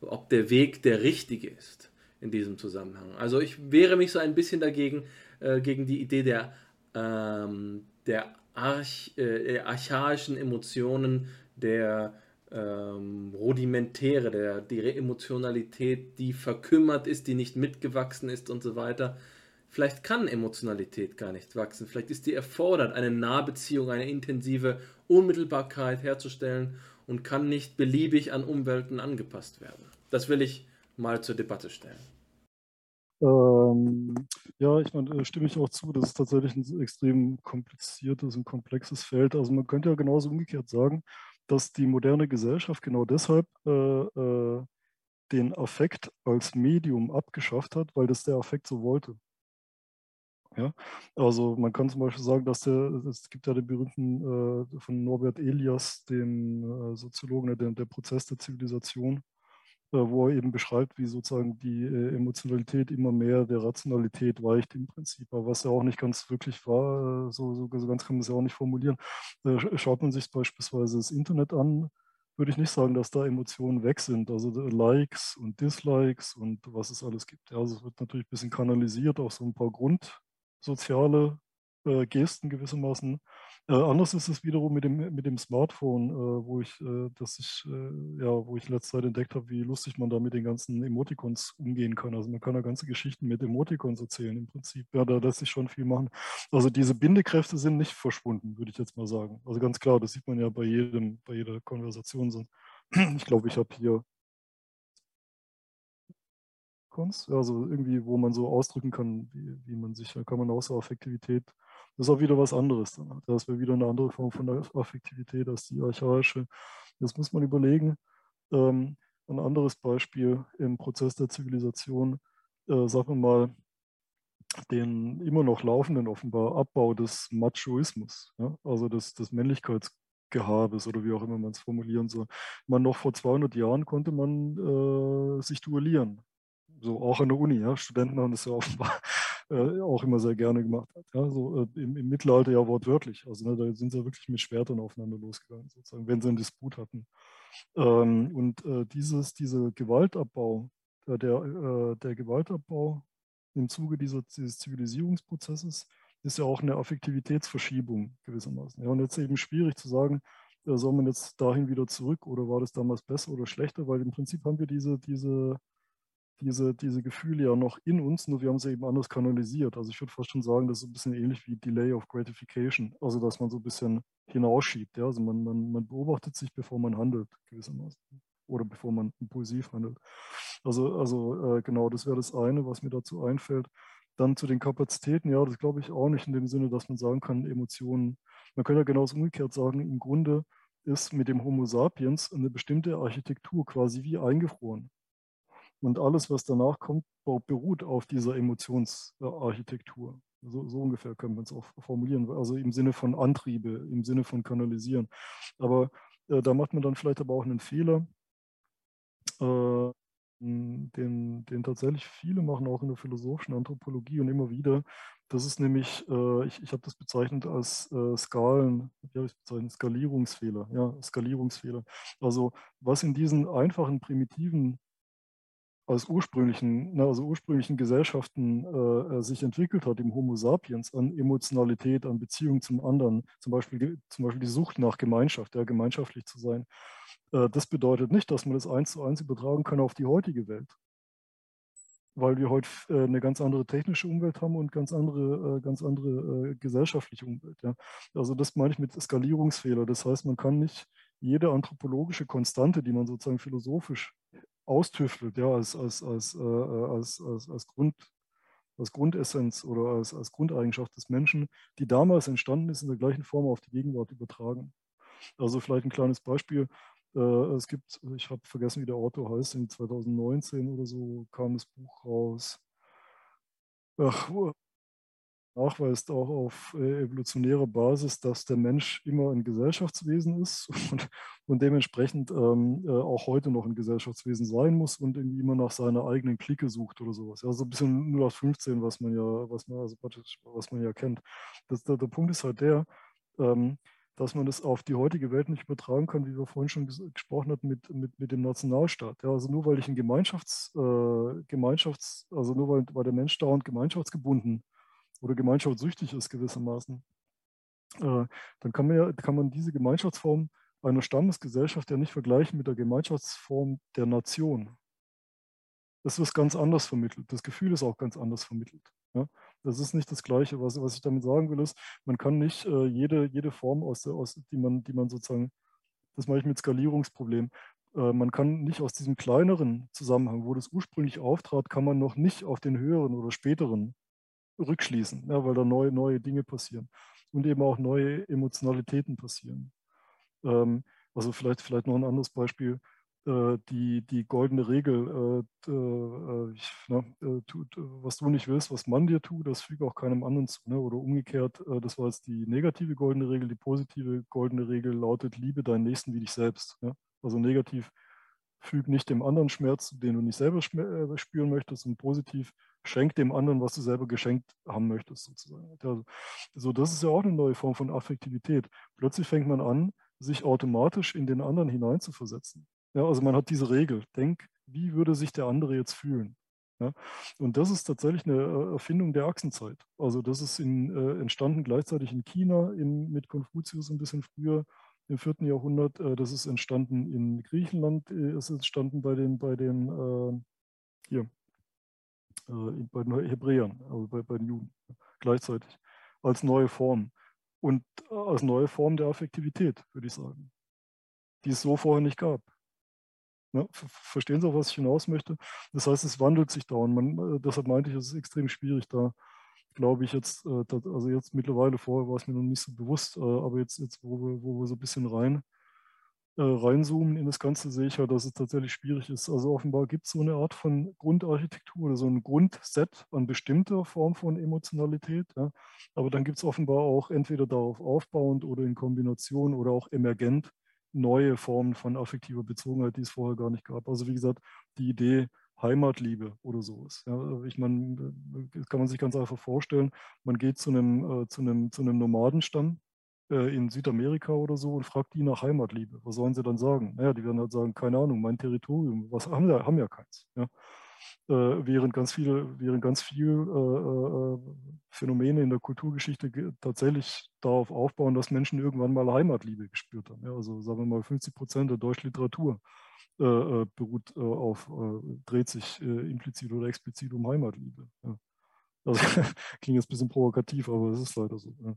ob der Weg der richtige ist in diesem Zusammenhang. Also ich wehre mich so ein bisschen dagegen, äh, gegen die Idee der, ähm, der Arch, äh, archaischen Emotionen, der ähm, Rudimentäre, der, die Emotionalität, die verkümmert ist, die nicht mitgewachsen ist und so weiter. Vielleicht kann Emotionalität gar nicht wachsen. Vielleicht ist die erfordert, eine Nahbeziehung, eine intensive Unmittelbarkeit herzustellen und kann nicht beliebig an Umwelten angepasst werden. Das will ich mal zur Debatte stellen. Ähm, ja, ich meine, äh, stimme ich auch zu, das ist tatsächlich ein extrem kompliziertes und komplexes Feld. Also man könnte ja genauso umgekehrt sagen, dass die moderne Gesellschaft genau deshalb äh, äh, den Affekt als Medium abgeschafft hat, weil das der Affekt so wollte. Ja? Also man kann zum Beispiel sagen, dass der, es gibt ja den berühmten äh, von Norbert Elias, dem äh, Soziologen, der, der Prozess der Zivilisation, wo er eben beschreibt, wie sozusagen die äh, Emotionalität immer mehr der Rationalität weicht im Prinzip, aber was ja auch nicht ganz wirklich war, äh, so, so, so, ganz kann man es ja auch nicht formulieren. Äh, schaut man sich beispielsweise das Internet an, würde ich nicht sagen, dass da Emotionen weg sind. Also Likes und Dislikes und was es alles gibt. Also es wird natürlich ein bisschen kanalisiert auf so ein paar Grund, soziale äh, Gesten gewissermaßen. Äh, anders ist es wiederum mit dem, mit dem Smartphone, äh, wo ich, äh, dass ich, äh, ja, wo ich letzte Zeit entdeckt habe, wie lustig man da mit den ganzen Emoticons umgehen kann. Also man kann da ganze Geschichten mit Emoticons erzählen im Prinzip. Ja, da lässt sich schon viel machen. Also diese Bindekräfte sind nicht verschwunden, würde ich jetzt mal sagen. Also ganz klar, das sieht man ja bei jedem, bei jeder Konversation. Ich glaube, ich habe hier also irgendwie, wo man so ausdrücken kann, wie, wie man sich, da kann man außer Affektivität, das ist auch wieder was anderes dann. Das wäre wieder eine andere Form von Affektivität als die archaische. Das muss man überlegen. Ähm, ein anderes Beispiel im Prozess der Zivilisation, äh, sagen wir mal, den immer noch laufenden offenbar Abbau des Machoismus, ja? also des, des Männlichkeitsgehabes oder wie auch immer man es formulieren soll. Man noch vor 200 Jahren konnte man äh, sich duellieren so auch an der Uni, ja, Studenten haben das ja offenbar äh, auch immer sehr gerne gemacht. Hat, ja, so äh, im, im, Mittelalter ja wortwörtlich. Also ne, da sind sie wirklich mit Schwertern aufeinander losgegangen, sozusagen, wenn sie einen Disput hatten. Ähm, und äh, dieses, dieser Gewaltabbau, der, der, äh, der Gewaltabbau im Zuge dieser, dieses Zivilisierungsprozesses ist ja auch eine Affektivitätsverschiebung gewissermaßen. Ja, und jetzt eben schwierig zu sagen, äh, soll man jetzt dahin wieder zurück oder war das damals besser oder schlechter, weil im Prinzip haben wir diese, diese, diese, diese Gefühle ja noch in uns, nur wir haben sie eben anders kanalisiert. Also ich würde fast schon sagen, das ist ein bisschen ähnlich wie Delay of Gratification, also dass man so ein bisschen hinausschiebt. Ja? Also man, man, man beobachtet sich, bevor man handelt, gewissermaßen. Oder bevor man impulsiv handelt. Also, also äh, genau, das wäre das eine, was mir dazu einfällt. Dann zu den Kapazitäten, ja, das glaube ich auch nicht in dem Sinne, dass man sagen kann, Emotionen. Man könnte ja genauso umgekehrt sagen, im Grunde ist mit dem Homo sapiens eine bestimmte Architektur quasi wie eingefroren. Und alles, was danach kommt, beruht auf dieser Emotionsarchitektur. So, so ungefähr können wir es auch formulieren, also im Sinne von Antriebe, im Sinne von Kanalisieren. Aber äh, da macht man dann vielleicht aber auch einen Fehler, äh, den, den tatsächlich viele machen, auch in der philosophischen Anthropologie und immer wieder. Das ist nämlich, äh, ich, ich habe das bezeichnet als äh, Skalen, wie habe ich bezeichnet? Skalierungsfehler, ja, Skalierungsfehler. Also was in diesen einfachen, primitiven aus ursprünglichen, ne, also ursprünglichen Gesellschaften äh, äh, sich entwickelt hat im Homo sapiens an Emotionalität, an Beziehung zum anderen, zum Beispiel, zum Beispiel die Sucht nach Gemeinschaft, ja, gemeinschaftlich zu sein. Äh, das bedeutet nicht, dass man das eins zu eins übertragen kann auf die heutige Welt. Weil wir heute äh, eine ganz andere technische Umwelt haben und ganz andere, äh, ganz andere äh, gesellschaftliche Umwelt. Ja. Also das meine ich mit Skalierungsfehler. Das heißt, man kann nicht jede anthropologische Konstante, die man sozusagen philosophisch austüftelt, ja, als, als, als, äh, als, als, als, Grund, als Grundessenz oder als, als Grundeigenschaft des Menschen, die damals entstanden ist, in der gleichen Form auf die Gegenwart übertragen. Also vielleicht ein kleines Beispiel. Äh, es gibt, ich habe vergessen, wie der Autor heißt, in 2019 oder so kam das Buch raus. Ach, nachweist auch auf äh, evolutionärer Basis, dass der Mensch immer ein Gesellschaftswesen ist und, und dementsprechend ähm, äh, auch heute noch ein Gesellschaftswesen sein muss und irgendwie immer nach seiner eigenen Clique sucht oder sowas. Ja, so ein bisschen 0 auf 15, was man ja, was man, also was man ja kennt. Das, der, der Punkt ist halt der, ähm, dass man das auf die heutige Welt nicht übertragen kann, wie wir vorhin schon ges gesprochen hatten, mit, mit, mit dem Nationalstaat. Ja, also nur weil ich ein Gemeinschafts, äh, Gemeinschafts, also nur weil, weil der Mensch dauernd gemeinschaftsgebunden oder gemeinschaftssüchtig ist gewissermaßen, äh, dann kann man, ja, kann man diese Gemeinschaftsform einer Stammesgesellschaft ja nicht vergleichen mit der Gemeinschaftsform der Nation. Das ist ganz anders vermittelt. Das Gefühl ist auch ganz anders vermittelt. Ja? Das ist nicht das Gleiche. Was, was ich damit sagen will, ist, man kann nicht äh, jede, jede Form, aus der, aus, die, man, die man sozusagen, das mache ich mit Skalierungsproblem, äh, man kann nicht aus diesem kleineren Zusammenhang, wo das ursprünglich auftrat, kann man noch nicht auf den höheren oder späteren rückschließen, ja, weil da neue, neue Dinge passieren und eben auch neue Emotionalitäten passieren. Ähm, also vielleicht, vielleicht noch ein anderes Beispiel, äh, die, die goldene Regel, äh, äh ich, na, äh, tut, was du nicht willst, was man dir tut, das füge auch keinem anderen zu. Ne? Oder umgekehrt, äh, das war jetzt die negative goldene Regel, die positive goldene Regel lautet, liebe deinen Nächsten wie dich selbst. Ja? Also negativ, füg nicht dem anderen Schmerz, den du nicht selber spüren möchtest und positiv, schenk dem anderen, was du selber geschenkt haben möchtest, sozusagen. Also, so, das ist ja auch eine neue Form von Affektivität. Plötzlich fängt man an, sich automatisch in den anderen hineinzuversetzen. Ja, also man hat diese Regel, denk, wie würde sich der andere jetzt fühlen? Ja, und das ist tatsächlich eine äh, Erfindung der Achsenzeit. Also das ist in, äh, entstanden gleichzeitig in China in, mit Konfuzius ein bisschen früher im vierten Jahrhundert. Äh, das ist entstanden in Griechenland, äh, ist entstanden bei den, bei den äh, hier, bei den Hebräern, also bei, bei den Juden, gleichzeitig, als neue Form. Und als neue Form der Affektivität, würde ich sagen, die es so vorher nicht gab. Ja, verstehen Sie auch, was ich hinaus möchte? Das heißt, es wandelt sich da und man, deshalb meinte ich, es ist extrem schwierig, da glaube ich jetzt, also jetzt mittlerweile vorher war es mir noch nicht so bewusst, aber jetzt, jetzt wo, wir, wo wir so ein bisschen rein äh, reinzoomen in das Ganze, sehe ich ja, dass es tatsächlich schwierig ist. Also offenbar gibt es so eine Art von Grundarchitektur oder so ein Grundset an bestimmter Form von Emotionalität. Ja. Aber dann gibt es offenbar auch entweder darauf aufbauend oder in Kombination oder auch emergent neue Formen von affektiver Bezogenheit, die es vorher gar nicht gab. Also wie gesagt, die Idee Heimatliebe oder sowas. Ja, ich meine, das kann man sich ganz einfach vorstellen. Man geht zu einem, äh, zu einem, zu einem Nomadenstamm äh, in Südamerika oder so und fragt die nach Heimatliebe. Was sollen sie dann sagen? Naja, die werden halt sagen, keine Ahnung, mein Territorium, was haben, wir, haben ja keins. Ja. äh, während ganz viele, während ganz viel äh, äh Phänomene in der Kulturgeschichte tatsächlich darauf aufbauen, dass Menschen irgendwann mal Heimatliebe gespürt haben. Ja, also sagen wir mal 50 Prozent der deutschen Literatur äh, äh beruht auf, dreht sich implizit oder explizit um Heimatliebe. Ja. Also, klingt jetzt ein bisschen provokativ, aber es ist leider so. Ja.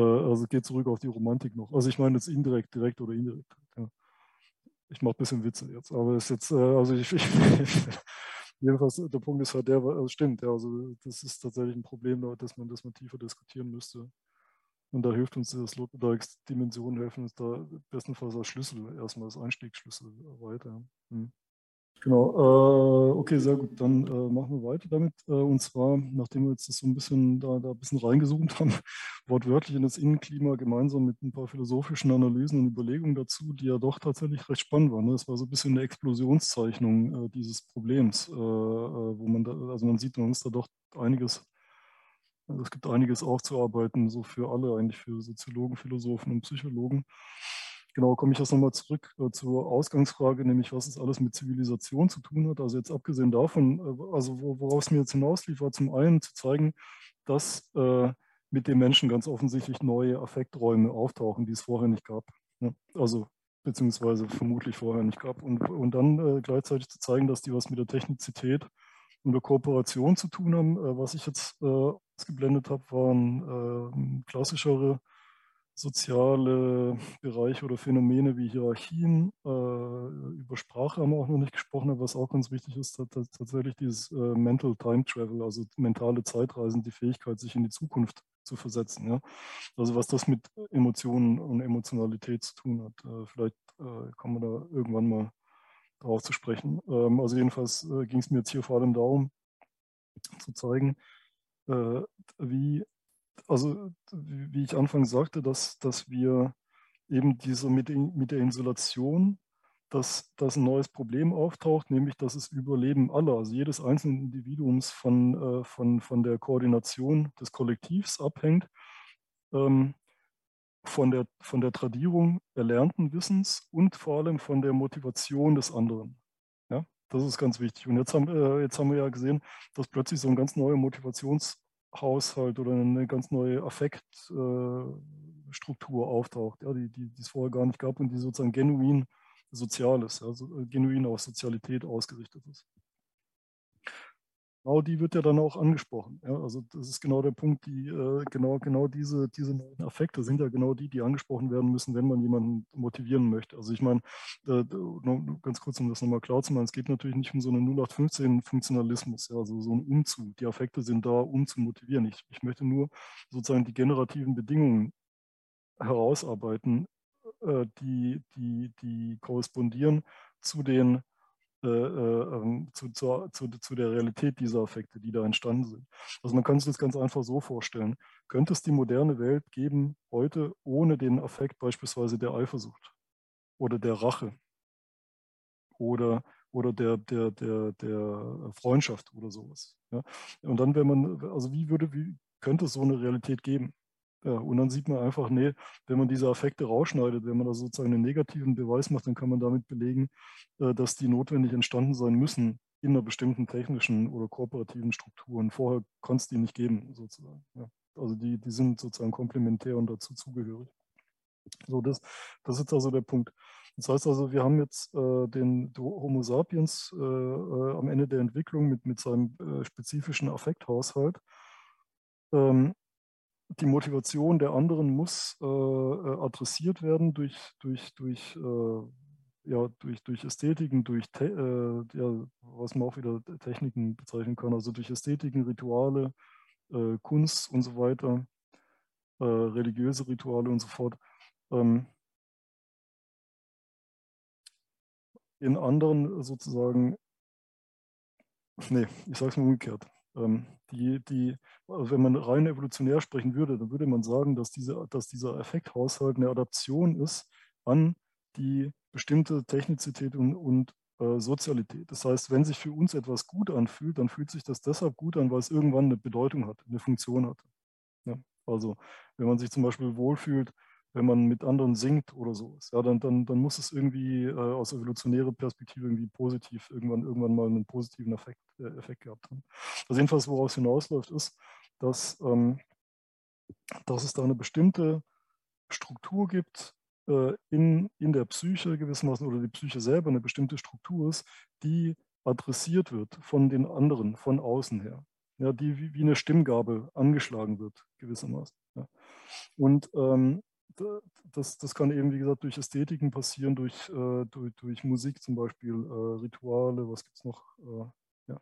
also geht zurück auf die Romantik noch. Also ich meine jetzt indirekt, direkt oder indirekt. Ja. Ich mache ein bisschen Witze jetzt, aber es ist jetzt, also ich, ich jedenfalls, der Punkt ist halt der, also stimmt, ja, also das ist tatsächlich ein Problem, dass man, dass man tiefer diskutieren müsste. Und da hilft uns das Logik-Dimensionen helfen uns da bestenfalls als Schlüssel, erstmal als Einstiegsschlüssel weiter. Hm. Genau, äh, okay, sehr gut. Dann äh, machen wir weiter damit. Äh, und zwar, nachdem wir jetzt das so ein bisschen da, da ein bisschen reingezoomt haben, wortwörtlich in das Innenklima gemeinsam mit ein paar philosophischen Analysen und Überlegungen dazu, die ja doch tatsächlich recht spannend waren. Ne? Das war so ein bisschen eine Explosionszeichnung äh, dieses Problems, äh, äh, wo man da, also man sieht, man muss da doch einiges, also es gibt einiges aufzuarbeiten, so für alle, eigentlich für Soziologen, Philosophen und Psychologen. Genau, komme ich jetzt nochmal zurück äh, zur Ausgangsfrage, nämlich was es alles mit Zivilisation zu tun hat. Also jetzt abgesehen davon, äh, also worauf es mir jetzt hinauslief, war zum einen zu zeigen, dass äh, mit dem Menschen ganz offensichtlich neue Affekträume auftauchen, die es vorher nicht gab. Ne? Also beziehungsweise vermutlich vorher nicht gab. Und, und dann äh, gleichzeitig zu zeigen, dass die was mit der Technizität und der Kooperation zu tun haben. Äh, was ich jetzt äh, ausgeblendet habe, waren klassischere soziale Bereiche oder Phänomene wie Hierarchien. Äh, über Sprache haben wir auch noch nicht gesprochen, aber was auch ganz wichtig ist, tatsächlich dieses Mental Time Travel, also mentale Zeitreisen, die Fähigkeit, sich in die Zukunft zu versetzen. Ja? Also was das mit Emotionen und Emotionalität zu tun hat. Vielleicht kommen wir da irgendwann mal drauf zu sprechen. Ähm, also jedenfalls äh, ging es mir jetzt hier vor allem darum, zu zeigen, äh, wie also wie ich anfangs sagte, dass, dass wir eben diese mit, mit der Isolation, dass, dass ein neues Problem auftaucht, nämlich dass das Überleben aller, also jedes einzelnen Individuums von, äh, von, von der Koordination des Kollektivs abhängt, ähm, von, der, von der Tradierung erlernten Wissens und vor allem von der Motivation des anderen. Ja, das ist ganz wichtig. Und jetzt haben, äh, jetzt haben wir ja gesehen, dass plötzlich so ein ganz neuer Motivations- Haushalt oder eine ganz neue Affektstruktur äh, auftaucht, ja, die, die, die es vorher gar nicht gab und die sozusagen genuin sozial ist, also genuin auf Sozialität ausgerichtet ist genau die wird ja dann auch angesprochen. Ja, also das ist genau der Punkt, die, äh, genau, genau diese, diese Affekte sind ja genau die, die angesprochen werden müssen, wenn man jemanden motivieren möchte. Also ich meine, äh, ganz kurz, um das nochmal klar zu machen, es geht natürlich nicht um so einen 0815-Funktionalismus, ja, also so ein Umzug. Die Affekte sind da, um zu motivieren. Ich, ich möchte nur sozusagen die generativen Bedingungen herausarbeiten, äh, die, die, die korrespondieren zu den äh, äh, ähm, zu, zu, zu, zu, der Realität dieser Effekte, die da entstanden sind. Also man kann sich das ganz einfach so vorstellen. Könnte es die moderne Welt geben heute ohne den Effekt beispielsweise der Eifersucht oder der Rache oder, oder der, der, der, der Freundschaft oder sowas? Ja? Und dann, wenn man, also wie würde, wie könnte es so eine Realität geben? Ja, und dann sieht man einfach, nee, wenn man diese Affekte rausschneidet, wenn man da sozusagen einen negativen Beweis macht, dann kann man damit belegen, äh, dass die notwendig entstanden sein müssen in einer bestimmten technischen oder kooperativen Struktur. Und vorher konnte es die nicht geben, sozusagen. Ja. Also die, die sind sozusagen komplementär und dazu zugehörig. So, das, das ist also der Punkt. Das heißt also, wir haben jetzt äh, den Homo sapiens äh, äh, am Ende der Entwicklung mit, mit seinem äh, spezifischen Affekthaushalt. Ähm, die Motivation der anderen muss äh, äh, adressiert werden durch, durch, durch, äh, ja, durch, durch Ästhetiken, durch, äh, ja, was man auch wieder Techniken bezeichnen kann, also durch Ästhetiken, Rituale, äh, Kunst und so weiter, äh, religiöse Rituale und so fort. Ähm, in anderen sozusagen, nee, ich sage es mal umgekehrt. Ähm, die, die, also wenn man rein evolutionär sprechen würde, dann würde man sagen, dass, diese, dass dieser Effekthaushalt eine Adaption ist an die bestimmte Technizität und, und äh, Sozialität. Das heißt, wenn sich für uns etwas gut anfühlt, dann fühlt sich das deshalb gut an, weil es irgendwann eine Bedeutung hat, eine Funktion hat. Ja, also wenn man sich zum Beispiel wohlfühlt, wenn man mit anderen singt oder so. Ja, dann, dann, dann muss es irgendwie äh, aus evolutionärer Perspektive irgendwie positiv irgendwann, irgendwann mal einen positiven Effekt, äh, Effekt gehabt haben. Also jedenfalls, woraus hinausläuft, ist, dass, ähm, dass es da eine bestimmte Struktur gibt äh, in, in der Psyche gewissermaßen oder die Psyche selber eine bestimmte Struktur ist, die adressiert wird von den anderen, von außen her. Ja, die wie, wie eine Stimmgabel angeschlagen wird, gewissermaßen. Ja. Und ähm, das, das kann eben, wie gesagt, durch Ästhetiken passieren, durch, äh, durch, durch Musik zum Beispiel, äh, Rituale, was gibt es noch? Äh, ja.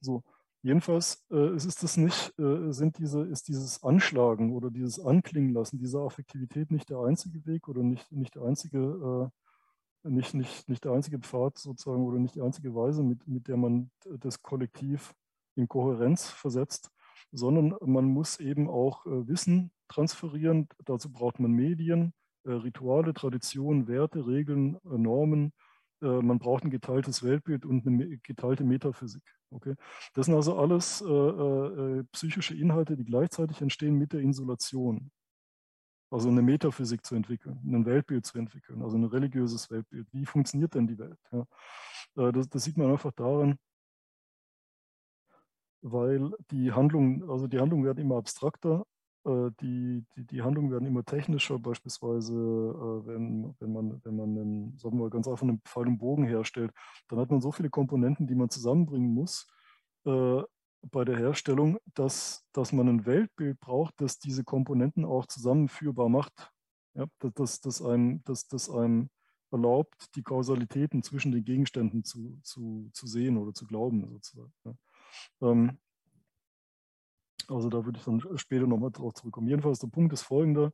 So. Jedenfalls äh, ist das nicht, äh, sind diese, ist dieses Anschlagen oder dieses Anklingen lassen dieser Affektivität nicht der einzige Weg oder nicht, nicht der einzige, äh, nicht, nicht, nicht der einzige Pfad sozusagen oder nicht die einzige Weise, mit, mit der man das Kollektiv in Kohärenz versetzt, sondern man muss eben auch äh, Wissen transferieren. Dazu braucht man Medien, äh, Rituale, Traditionen, Werte, Regeln, äh, Normen. man braucht ein geteiltes Weltbild und eine geteilte Metaphysik. Okay? Das sind also alles psychische Inhalte, die gleichzeitig entstehen mit der Insulation. Also eine Metaphysik zu entwickeln, ein Weltbild zu entwickeln, also ein religiöses Weltbild. Wie funktioniert denn die Welt? Ja? Das, das, sieht man einfach daran, weil die Handlungen, also die Handlungen werden immer abstrakter, äh, die, die, die Handlungen werden immer technischer, beispielsweise äh, wenn, wenn man, wenn man einen, sagen wir ganz einfach einen Pfeil und Bogen herstellt, dann hat man so viele Komponenten, die man zusammenbringen muss äh, bei der Herstellung, dass, dass man ein Weltbild braucht, das diese Komponenten auch zusammenführbar macht. Ja, dass, dass, dass, einem, dass, dass einem erlaubt, die Kausalitäten zwischen den Gegenständen zu, zu, zu sehen oder zu glauben, sozusagen. Ja. Ähm, also da würde ich dann später nochmal drauf zurückkommen. Jedenfalls der Punkt ist folgender.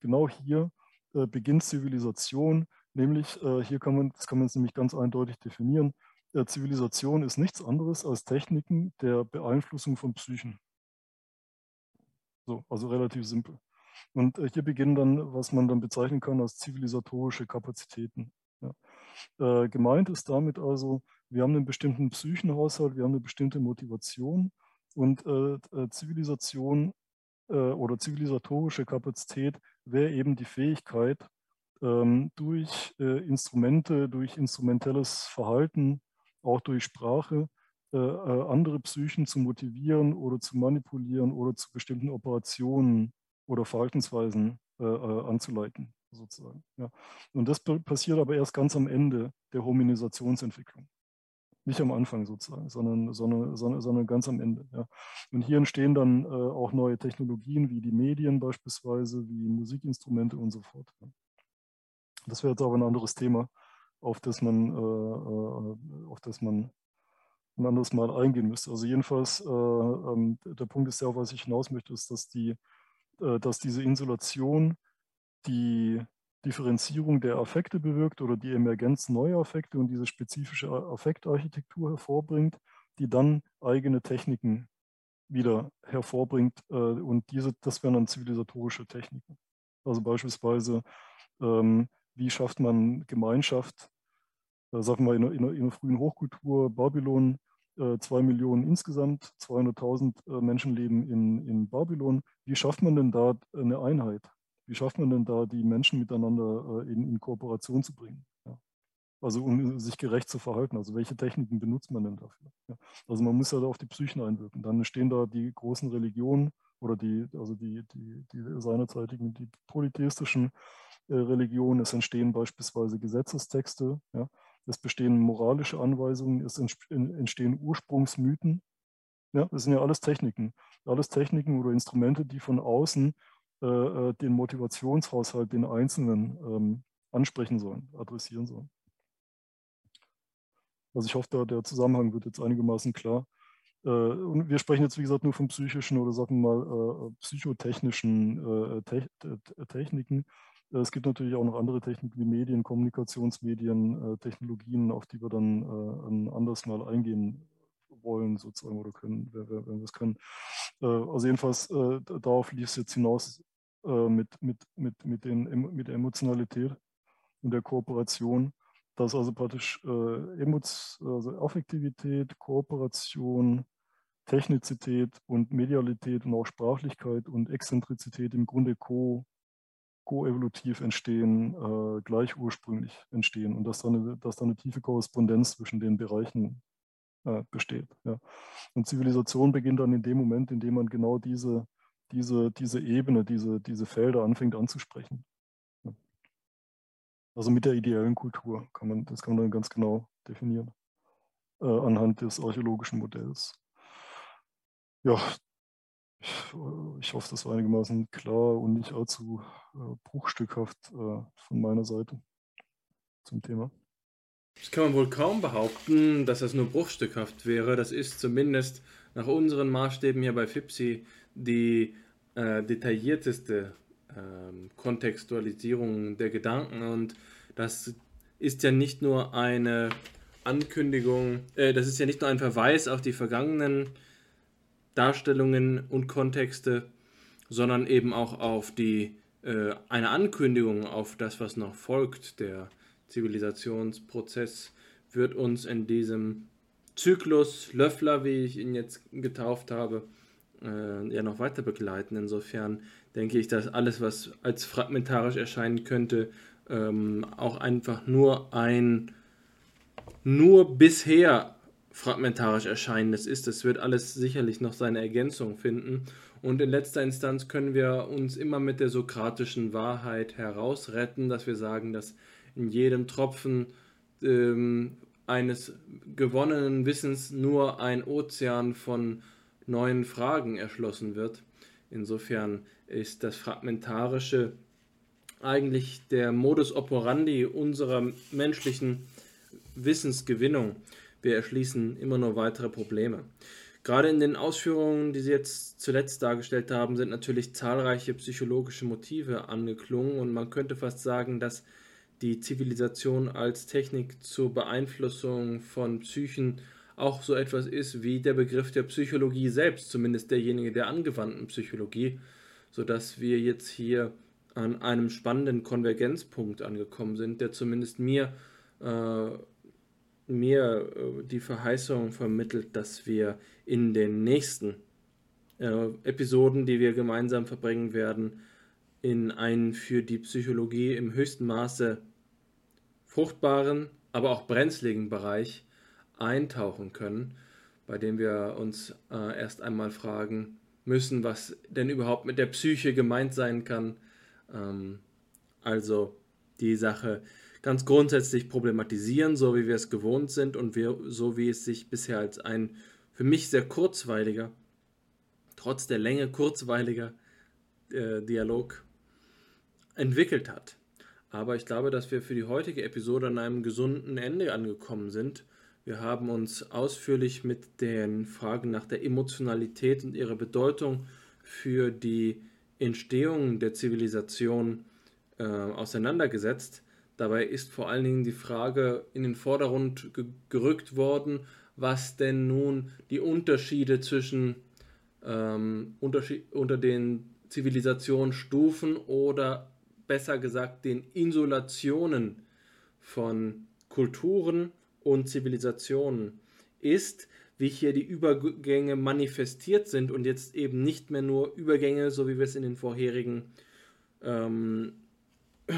Genau hier äh, beginnt Zivilisation, nämlich äh, hier kann man, das kann man jetzt nämlich ganz eindeutig definieren. Äh, Zivilisation ist nichts anderes als Techniken der Beeinflussung von Psychen. So, also relativ simpel. Und äh, hier beginnen dann, was man dann bezeichnen kann als zivilisatorische Kapazitäten. Ja. Äh, gemeint ist damit also, wir haben einen bestimmten Psychenhaushalt, wir haben eine bestimmte Motivation und äh, äh, Zivilisation äh, oder zivilisatorische Kapazität wäre eben die Fähigkeit, ähm, durch äh, Instrumente, durch instrumentelles Verhalten, auch durch Sprache, äh, äh, andere Psychen zu motivieren oder zu manipulieren oder zu bestimmten Operationen oder Verhaltensweisen anzuleiten, sozusagen. Ja. Und das passiert aber erst ganz am Ende der Hominisationsentwicklung. Nicht am Anfang sozusagen, sondern, sondern, sondern, sondern ganz am Ende. Ja. Und hier entstehen dann äh, auch neue Technologien wie die Medien beispielsweise, wie Musikinstrumente und so fort. Ja. Das wäre jetzt aber ein anderes Thema, auf das man, äh, äh, auf das man ein anderes Mal eingehen müsste. Also jedenfalls, äh, ähm, der Punkt ist ja, auf was ich hinaus möchte, ist, dass, die, äh, dass diese Insulation die Differenzierung der Affekte bewirkt oder die Emergenz neuer Affekte und diese spezifische Affektarchitektur hervorbringt, die dann eigene Techniken wieder hervorbringt. Äh, und diese, das wären dann zivilisatorische Techniken. Also beispielsweise, ähm, wie schafft man Gemeinschaft, äh, sagen wir in in in einer frühen Hochkultur, Babylon, äh, zwei Millionen insgesamt, 200.000 Menschen leben in, in Babylon. Wie schafft man denn da eine Einheit? Wie schafft man denn da, die Menschen miteinander äh, in, in, Kooperation zu bringen? Ja. Also um sich gerecht zu verhalten. Also welche Techniken benutzt man denn dafür? Ja. Also man muss ja da auf die Psychen einwirken. Dann stehen da die großen Religionen oder die, also die, die, die seinerzeitigen, die polytheistischen äh, Religionen. Es entstehen beispielsweise Gesetzestexte. Ja. Es bestehen moralische Anweisungen, es entstehen Ursprungsmythen. Ja, das sind ja alles Techniken. Alles Techniken oder Instrumente, die von außen äh, äh, den Motivationshaushalt den Einzelnen ähm, ansprechen sollen, adressieren sollen. Also ich hoffe, der Zusammenhang wird jetzt einigermaßen klar. Äh, und wir sprechen jetzt, wie gesagt, nur von psychischen oder sagen wir mal psychotechnischen Techniken. Es gibt natürlich auch noch andere Techniken wie Medien, Kommunikationsmedien, Technologien, auf die wir dann ein anderes Mal eingehen wollen sozusagen oder können, wenn wir es können. Also jedenfalls darauf lief es jetzt hinaus, äh, mit, mit, mit, mit, den, mit der Emotionalität und der Kooperation, dass also praktisch äh, Emots, also Affektivität, Kooperation, Technizität und Medialität und auch Sprachlichkeit und Exzentrizität im Grunde ko koevolutiv entstehen, äh, gleich ursprünglich entstehen und dass da, eine, dass da eine tiefe Korrespondenz zwischen den Bereichen äh, besteht. Ja. Und Zivilisation beginnt dann in dem Moment, in dem man genau diese, diese, diese Ebene, diese, diese Felder anfängt anzusprechen. Also mit der ideellen Kultur kann man, das kann man dann ganz genau definieren äh, anhand des archäologischen Modells. Ja, ich, äh, ich, hoffe, das war einigermaßen klar und nicht allzu äh, bruchstückhaft äh, von meiner Seite zum Thema. Das kann man wohl kaum behaupten, dass das nur bruchstückhaft wäre. Das ist zumindest nach unseren Maßstäben hier bei FIPSI die äh, detaillierteste äh, Kontextualisierung der Gedanken. Und das ist ja nicht nur eine Ankündigung, äh, das ist ja nicht nur ein Verweis auf die vergangenen Darstellungen und Kontexte, sondern eben auch auf die äh, eine Ankündigung auf das, was noch folgt, der Zivilisationsprozess wird uns in diesem Zyklus Löffler, wie ich ihn jetzt getauft habe, äh, ja noch weiter begleiten. Insofern denke ich, dass alles, was als fragmentarisch erscheinen könnte, ähm, auch einfach nur ein nur bisher fragmentarisch erscheinendes ist. Das wird alles sicherlich noch seine Ergänzung finden. Und in letzter Instanz können wir uns immer mit der sokratischen Wahrheit herausretten, dass wir sagen, dass in jedem Tropfen ähm, eines gewonnenen Wissens nur ein Ozean von neuen Fragen erschlossen wird. Insofern ist das Fragmentarische eigentlich der Modus operandi unserer menschlichen Wissensgewinnung. Wir erschließen immer nur weitere Probleme. Gerade in den Ausführungen, die Sie jetzt zuletzt dargestellt haben, sind natürlich zahlreiche psychologische Motive angeklungen und man könnte fast sagen, dass die Zivilisation als Technik zur Beeinflussung von Psychen auch so etwas ist wie der Begriff der Psychologie selbst, zumindest derjenige der angewandten Psychologie, sodass wir jetzt hier an einem spannenden Konvergenzpunkt angekommen sind, der zumindest mir, äh, mir äh, die Verheißung vermittelt, dass wir in den nächsten äh, Episoden, die wir gemeinsam verbringen werden, in einen für die Psychologie im höchsten Maße fruchtbaren, aber auch brenzligen Bereich eintauchen können, bei dem wir uns äh, erst einmal fragen müssen, was denn überhaupt mit der Psyche gemeint sein kann. Ähm, also die Sache ganz grundsätzlich problematisieren, so wie wir es gewohnt sind und wir, so wie es sich bisher als ein für mich sehr kurzweiliger, trotz der Länge kurzweiliger äh, Dialog entwickelt hat. Aber ich glaube, dass wir für die heutige Episode an einem gesunden Ende angekommen sind. Wir haben uns ausführlich mit den Fragen nach der Emotionalität und ihrer Bedeutung für die Entstehung der Zivilisation äh, auseinandergesetzt. Dabei ist vor allen Dingen die Frage in den Vordergrund ge gerückt worden, was denn nun die Unterschiede zwischen ähm, Unterschied unter den Zivilisationsstufen oder besser gesagt den Insulationen von Kulturen und Zivilisationen ist, wie hier die Übergänge manifestiert sind und jetzt eben nicht mehr nur Übergänge, so wie wir es in den vorherigen ähm,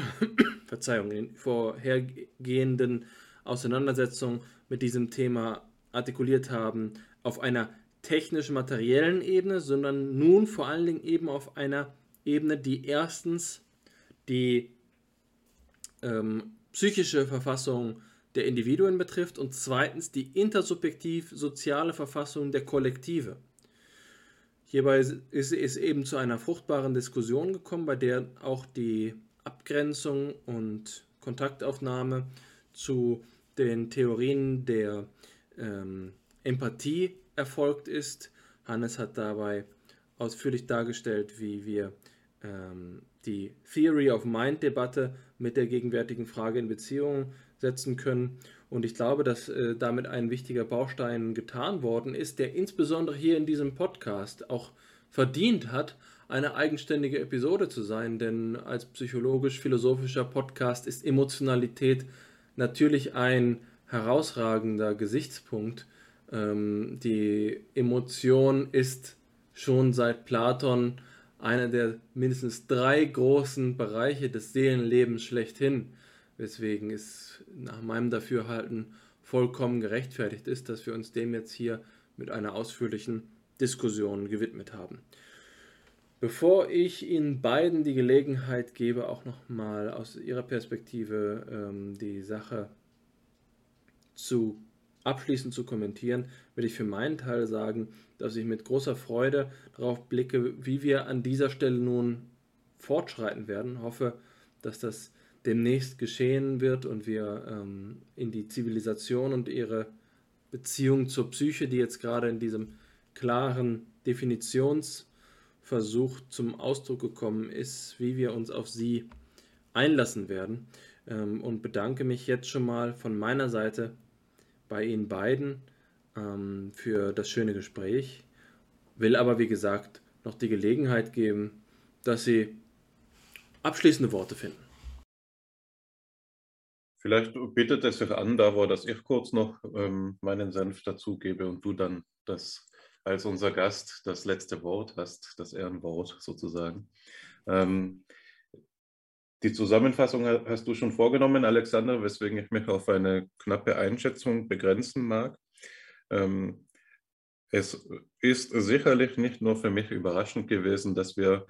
Verzeihung, in den vorhergehenden Auseinandersetzungen mit diesem Thema artikuliert haben, auf einer technisch-materiellen Ebene, sondern nun vor allen Dingen eben auf einer Ebene, die erstens die ähm, psychische Verfassung der Individuen betrifft und zweitens die intersubjektiv-soziale Verfassung der Kollektive. Hierbei ist es eben zu einer fruchtbaren Diskussion gekommen, bei der auch die Abgrenzung und Kontaktaufnahme zu den Theorien der ähm, Empathie erfolgt ist. Hannes hat dabei ausführlich dargestellt, wie wir ähm, die Theory of Mind-Debatte mit der gegenwärtigen Frage in Beziehung setzen können. Und ich glaube, dass äh, damit ein wichtiger Baustein getan worden ist, der insbesondere hier in diesem Podcast auch verdient hat, eine eigenständige Episode zu sein. Denn als psychologisch-philosophischer Podcast ist Emotionalität natürlich ein herausragender Gesichtspunkt. Ähm, die Emotion ist schon seit Platon einer der mindestens drei großen Bereiche des Seelenlebens schlechthin, weswegen es nach meinem Dafürhalten vollkommen gerechtfertigt ist, dass wir uns dem jetzt hier mit einer ausführlichen Diskussion gewidmet haben. Bevor ich Ihnen beiden die Gelegenheit gebe, auch nochmal aus Ihrer Perspektive ähm, die Sache zu abschließend zu kommentieren, will ich für meinen Teil sagen, dass ich mit großer Freude darauf blicke, wie wir an dieser Stelle nun fortschreiten werden. Hoffe, dass das demnächst geschehen wird und wir ähm, in die Zivilisation und ihre Beziehung zur Psyche, die jetzt gerade in diesem klaren Definitionsversuch zum Ausdruck gekommen ist, wie wir uns auf sie einlassen werden. Ähm, und bedanke mich jetzt schon mal von meiner Seite bei Ihnen beiden ähm, für das schöne Gespräch. Will aber, wie gesagt, noch die Gelegenheit geben, dass Sie abschließende Worte finden. Vielleicht bietet es sich an, Davor, dass ich kurz noch ähm, meinen Senf dazugebe und du dann das als unser Gast das letzte Wort hast, das Ehrenwort sozusagen. Ähm, die Zusammenfassung hast du schon vorgenommen, Alexander, weswegen ich mich auf eine knappe Einschätzung begrenzen mag. Ähm, es ist sicherlich nicht nur für mich überraschend gewesen, dass wir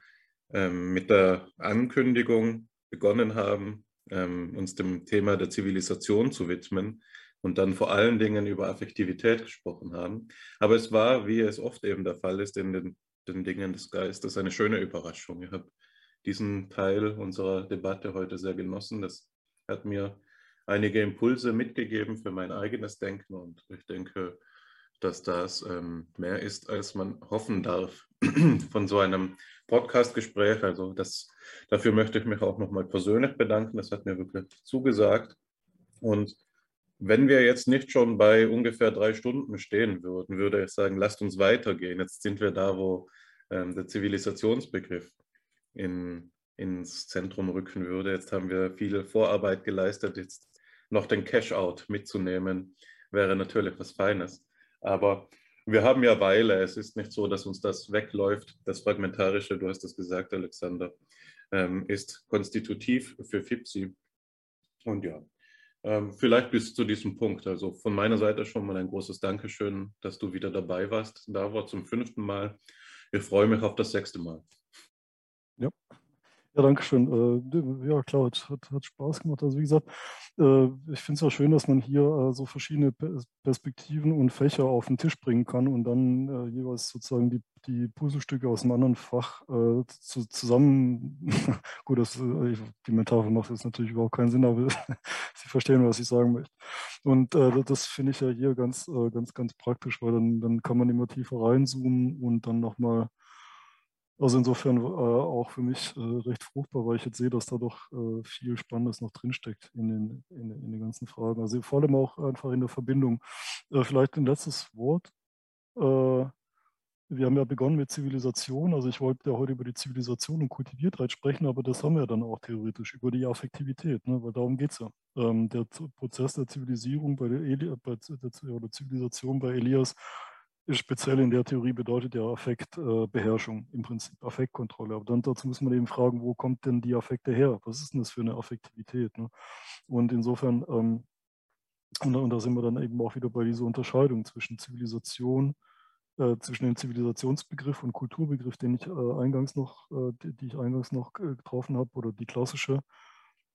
ähm, mit der Ankündigung begonnen haben, ähm, uns dem Thema der Zivilisation zu widmen und dann vor allen Dingen über Affektivität gesprochen haben. Aber es war, wie es oft eben der Fall ist in den, den Dingen des Geistes, eine schöne Überraschung. Ich habe diesen Teil unserer Debatte heute sehr genossen. Das hat mir einige Impulse mitgegeben für mein eigenes Denken und ich denke, dass das ähm, mehr ist, als man hoffen darf von so einem Podcast-Gespräch. Also das, dafür möchte ich mich auch nochmal persönlich bedanken. Das hat mir wirklich zugesagt. Und wenn wir jetzt nicht schon bei ungefähr drei Stunden stehen würden, würde ich sagen, lasst uns weitergehen. Jetzt sind wir da, wo ähm, der Zivilisationsbegriff in, ins Zentrum rücken würde. Jetzt haben wir viel Vorarbeit geleistet. Jetzt noch den Cash-out mitzunehmen, wäre natürlich was Feines. Aber wir haben ja Weile. Es ist nicht so, dass uns das wegläuft. Das Fragmentarische, du hast es gesagt, Alexander, ähm, ist konstitutiv für FIPSI. Und ja, ähm, vielleicht bis zu diesem Punkt. Also von meiner Seite schon mal ein großes Dankeschön, dass du wieder dabei warst. Da war zum fünften Mal. Ich freue mich auf das sechste Mal. Ja, ja, danke schön. Äh, ja, klar, hat, hat, Spaß gemacht. Also wie gesagt, äh, ich finde es ja schön, dass man hier äh, so verschiedene Perspektiven und Fächer auf den Tisch bringen kann und dann jeweils sozusagen die, die Puzzlestücke aus einem anderen Fach zu, zusammen, gut, das, die Metapher macht jetzt natürlich überhaupt keinen Sinn, aber Sie verstehen, was ich sagen möchte. Und das finde ich ja hier ganz, ganz, ganz praktisch, weil dann, dann kann man immer tiefer reinzoomen und dann nochmal also insofern äh, auch für mich äh, recht fruchtbar, weil ich jetzt sehe, dass da doch äh, viel Spannendes noch drinsteckt in den, in, in, den ganzen Fragen. Also vor allem auch einfach in der Verbindung. Äh, vielleicht ein letztes Wort. Äh, wir haben ja begonnen mit Zivilisation. Also ich wollte ja heute über die Zivilisation und Kultiviertheit sprechen, aber das haben wir dann auch theoretisch über die Affektivität, ne? weil darum geht es ja. Ähm, der Prozess der Zivilisierung bei der, Eli bei der, Zivilisation bei Elias speziell in der Theorie bedeutet ja Affektbeherrschung äh, im Prinzip, Affektkontrolle. Aber dann dazu muss man eben fragen, wo kommt denn die Affekte her? Was ist denn das für eine Affektivität? Ne? Und insofern, ähm, und, und, da sind wir dann eben auch wieder bei dieser Unterscheidung zwischen Zivilisation, äh, zwischen dem Zivilisationsbegriff und Kulturbegriff, den ich äh, eingangs noch, äh, die, die, ich eingangs noch äh, getroffen habe, oder die klassische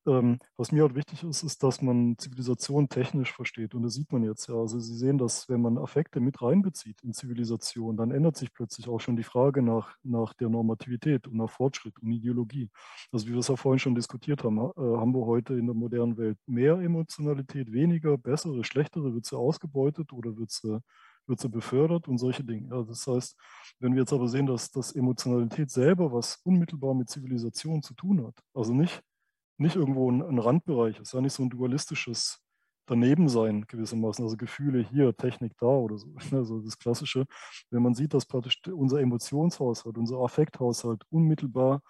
ähm, was mir halt wichtig ist, ist, dass man Zivilisation technisch versteht. Und das sieht man jetzt ja. Also Sie sehen, dass wenn man Affekte mit reinbezieht in Zivilisation, dann ändert sich plötzlich auch schon die Frage nach, nach der Normativität und nach Fortschritt und Ideologie. Also wie wir es ja vorhin schon diskutiert haben, äh, haben wir heute in der modernen Welt mehr Emotionalität, weniger, bessere, schlechtere, wird sie ausgebeutet oder wird sie wird sie befördert und solche Dinge. Ja, das heißt, wenn wir jetzt aber sehen, dass, dass Emotionalität selber was unmittelbar mit Zivilisation zu tun hat, also nicht nicht irgendwo ein, ein Randbereich, ist ja nicht so ein dualistisches Danebensein gewissermaßen, also Gefühle hier, Technik da oder so, also das Klassische. Wenn man sieht, dass praktisch unser Emotionshaushalt, unser Affekthaushalt unmittelbar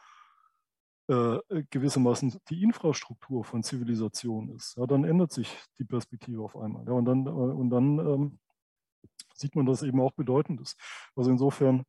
äh, gewissermaßen die Infrastruktur von Zivilisation ist, ja, dann ändert sich die Perspektive auf einmal. Ja, und dann, äh, und dann ähm, sieht man, dass eben auch bedeutend ist. Also insofern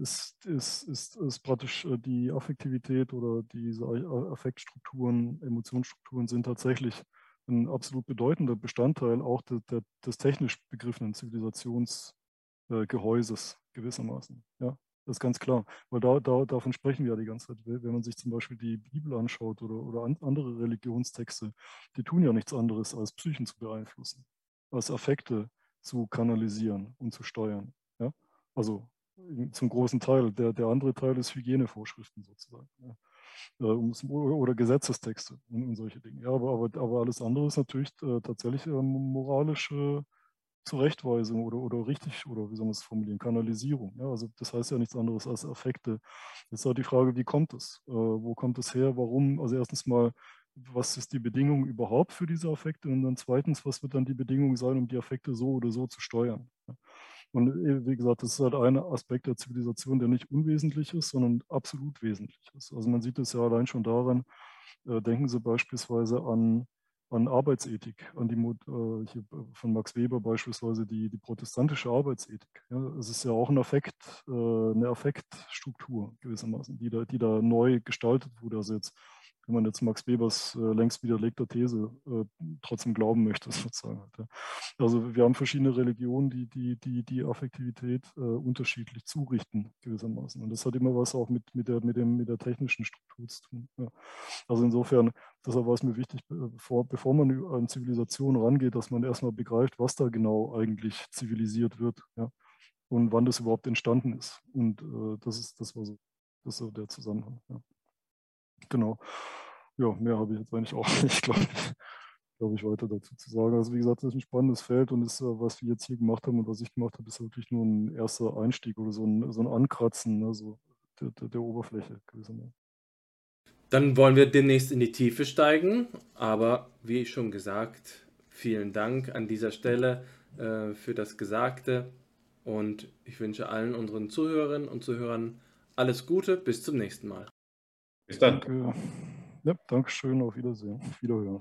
ist, ist, ist, ist praktisch äh, die Affektivität oder diese Affektstrukturen, Emotionsstrukturen sind tatsächlich ein absolut bedeutender Bestandteil auch de, de, des technisch begriffenen Zivilisationsgehäuses gewissermaßen. Ja, das ist ganz klar, weil da, da, davon sprechen wir ja die ganze Zeit. Wenn man sich zum Beispiel die Bibel anschaut oder, oder an, andere Religionstexte, die tun ja nichts anderes, als Psychen zu beeinflussen, als Affekte zu kanalisieren und zu steuern. Also zum großen Teil. Der, der andere Teil ist Hygienevorschriften sozusagen. Ja? oder Gesetzestexte und, solche Dinge. Ja, aber, aber, aber alles andere ist natürlich äh, tatsächlich äh, moralische Zurechtweisung oder, oder richtig, oder wie soll man es formulieren, Kanalisierung. Ja, also das heißt ja nichts anderes als Affekte. Jetzt ist auch die Frage, wie kommt es? Äh, wo kommt es her? Warum? Also erstens mal, was ist die Bedingung überhaupt für diese Affekte? Und dann zweitens, was wird dann die Bedingung sein, um die Affekte so oder so zu steuern? Ja. Und äh, wie gesagt, das ist halt ein Aspekt der Zivilisation, der nicht unwesentlich ist, sondern absolut wesentlich ist. Also man sieht es ja allein schon daran, äh, denken Sie beispielsweise an an Arbeitsethik, an die äh, von Max Weber beispielsweise die, die protestantische Arbeitsethik. Ja, es ist ja auch ein Affekt, äh, eine Affektstruktur gewissermaßen, die da, die da neu gestaltet wurde. Also jetzt wenn man jetzt Max Webers äh, längst widerlegter These äh, trotzdem glauben möchte, sozusagen. Ja. Also wir haben verschiedene Religionen, die die, die, die Affektivität äh, unterschiedlich zurichten, gewissermaßen. Und das hat immer was auch mit, mit, der, mit, dem, mit der technischen Struktur zu tun. Ja. Also insofern, deshalb war es mir wichtig, bevor, bevor man an Zivilisation rangeht, dass man erstmal begreift, was da genau eigentlich zivilisiert wird. Ja. Und wann das überhaupt entstanden ist. Und äh, das ist, das war so, das ist so der Zusammenhang. Genau. Ja, mehr habe ich jetzt eigentlich auch nicht, glaube ich, glaube ich, weiter dazu zu sagen. Also wie gesagt, das ist ein spannendes Feld und ist, äh, was wir jetzt hier gemacht haben und was ich gemacht habe, ist wirklich nur ein erster Einstieg oder so ein, so ein Ankratzen also der, der, der Oberfläche gewissermaßen. Dann wollen wir demnächst in die Tiefe steigen, aber wie schon gesagt, vielen Dank an dieser Stelle äh, für das Gesagte und ich wünsche allen unseren Zuhörerinnen und Zuhörern alles Gute, bis zum nächsten Mal. Bis dann. Danke. Ja, Dankeschön, auf Wiedersehen. Wiederhören.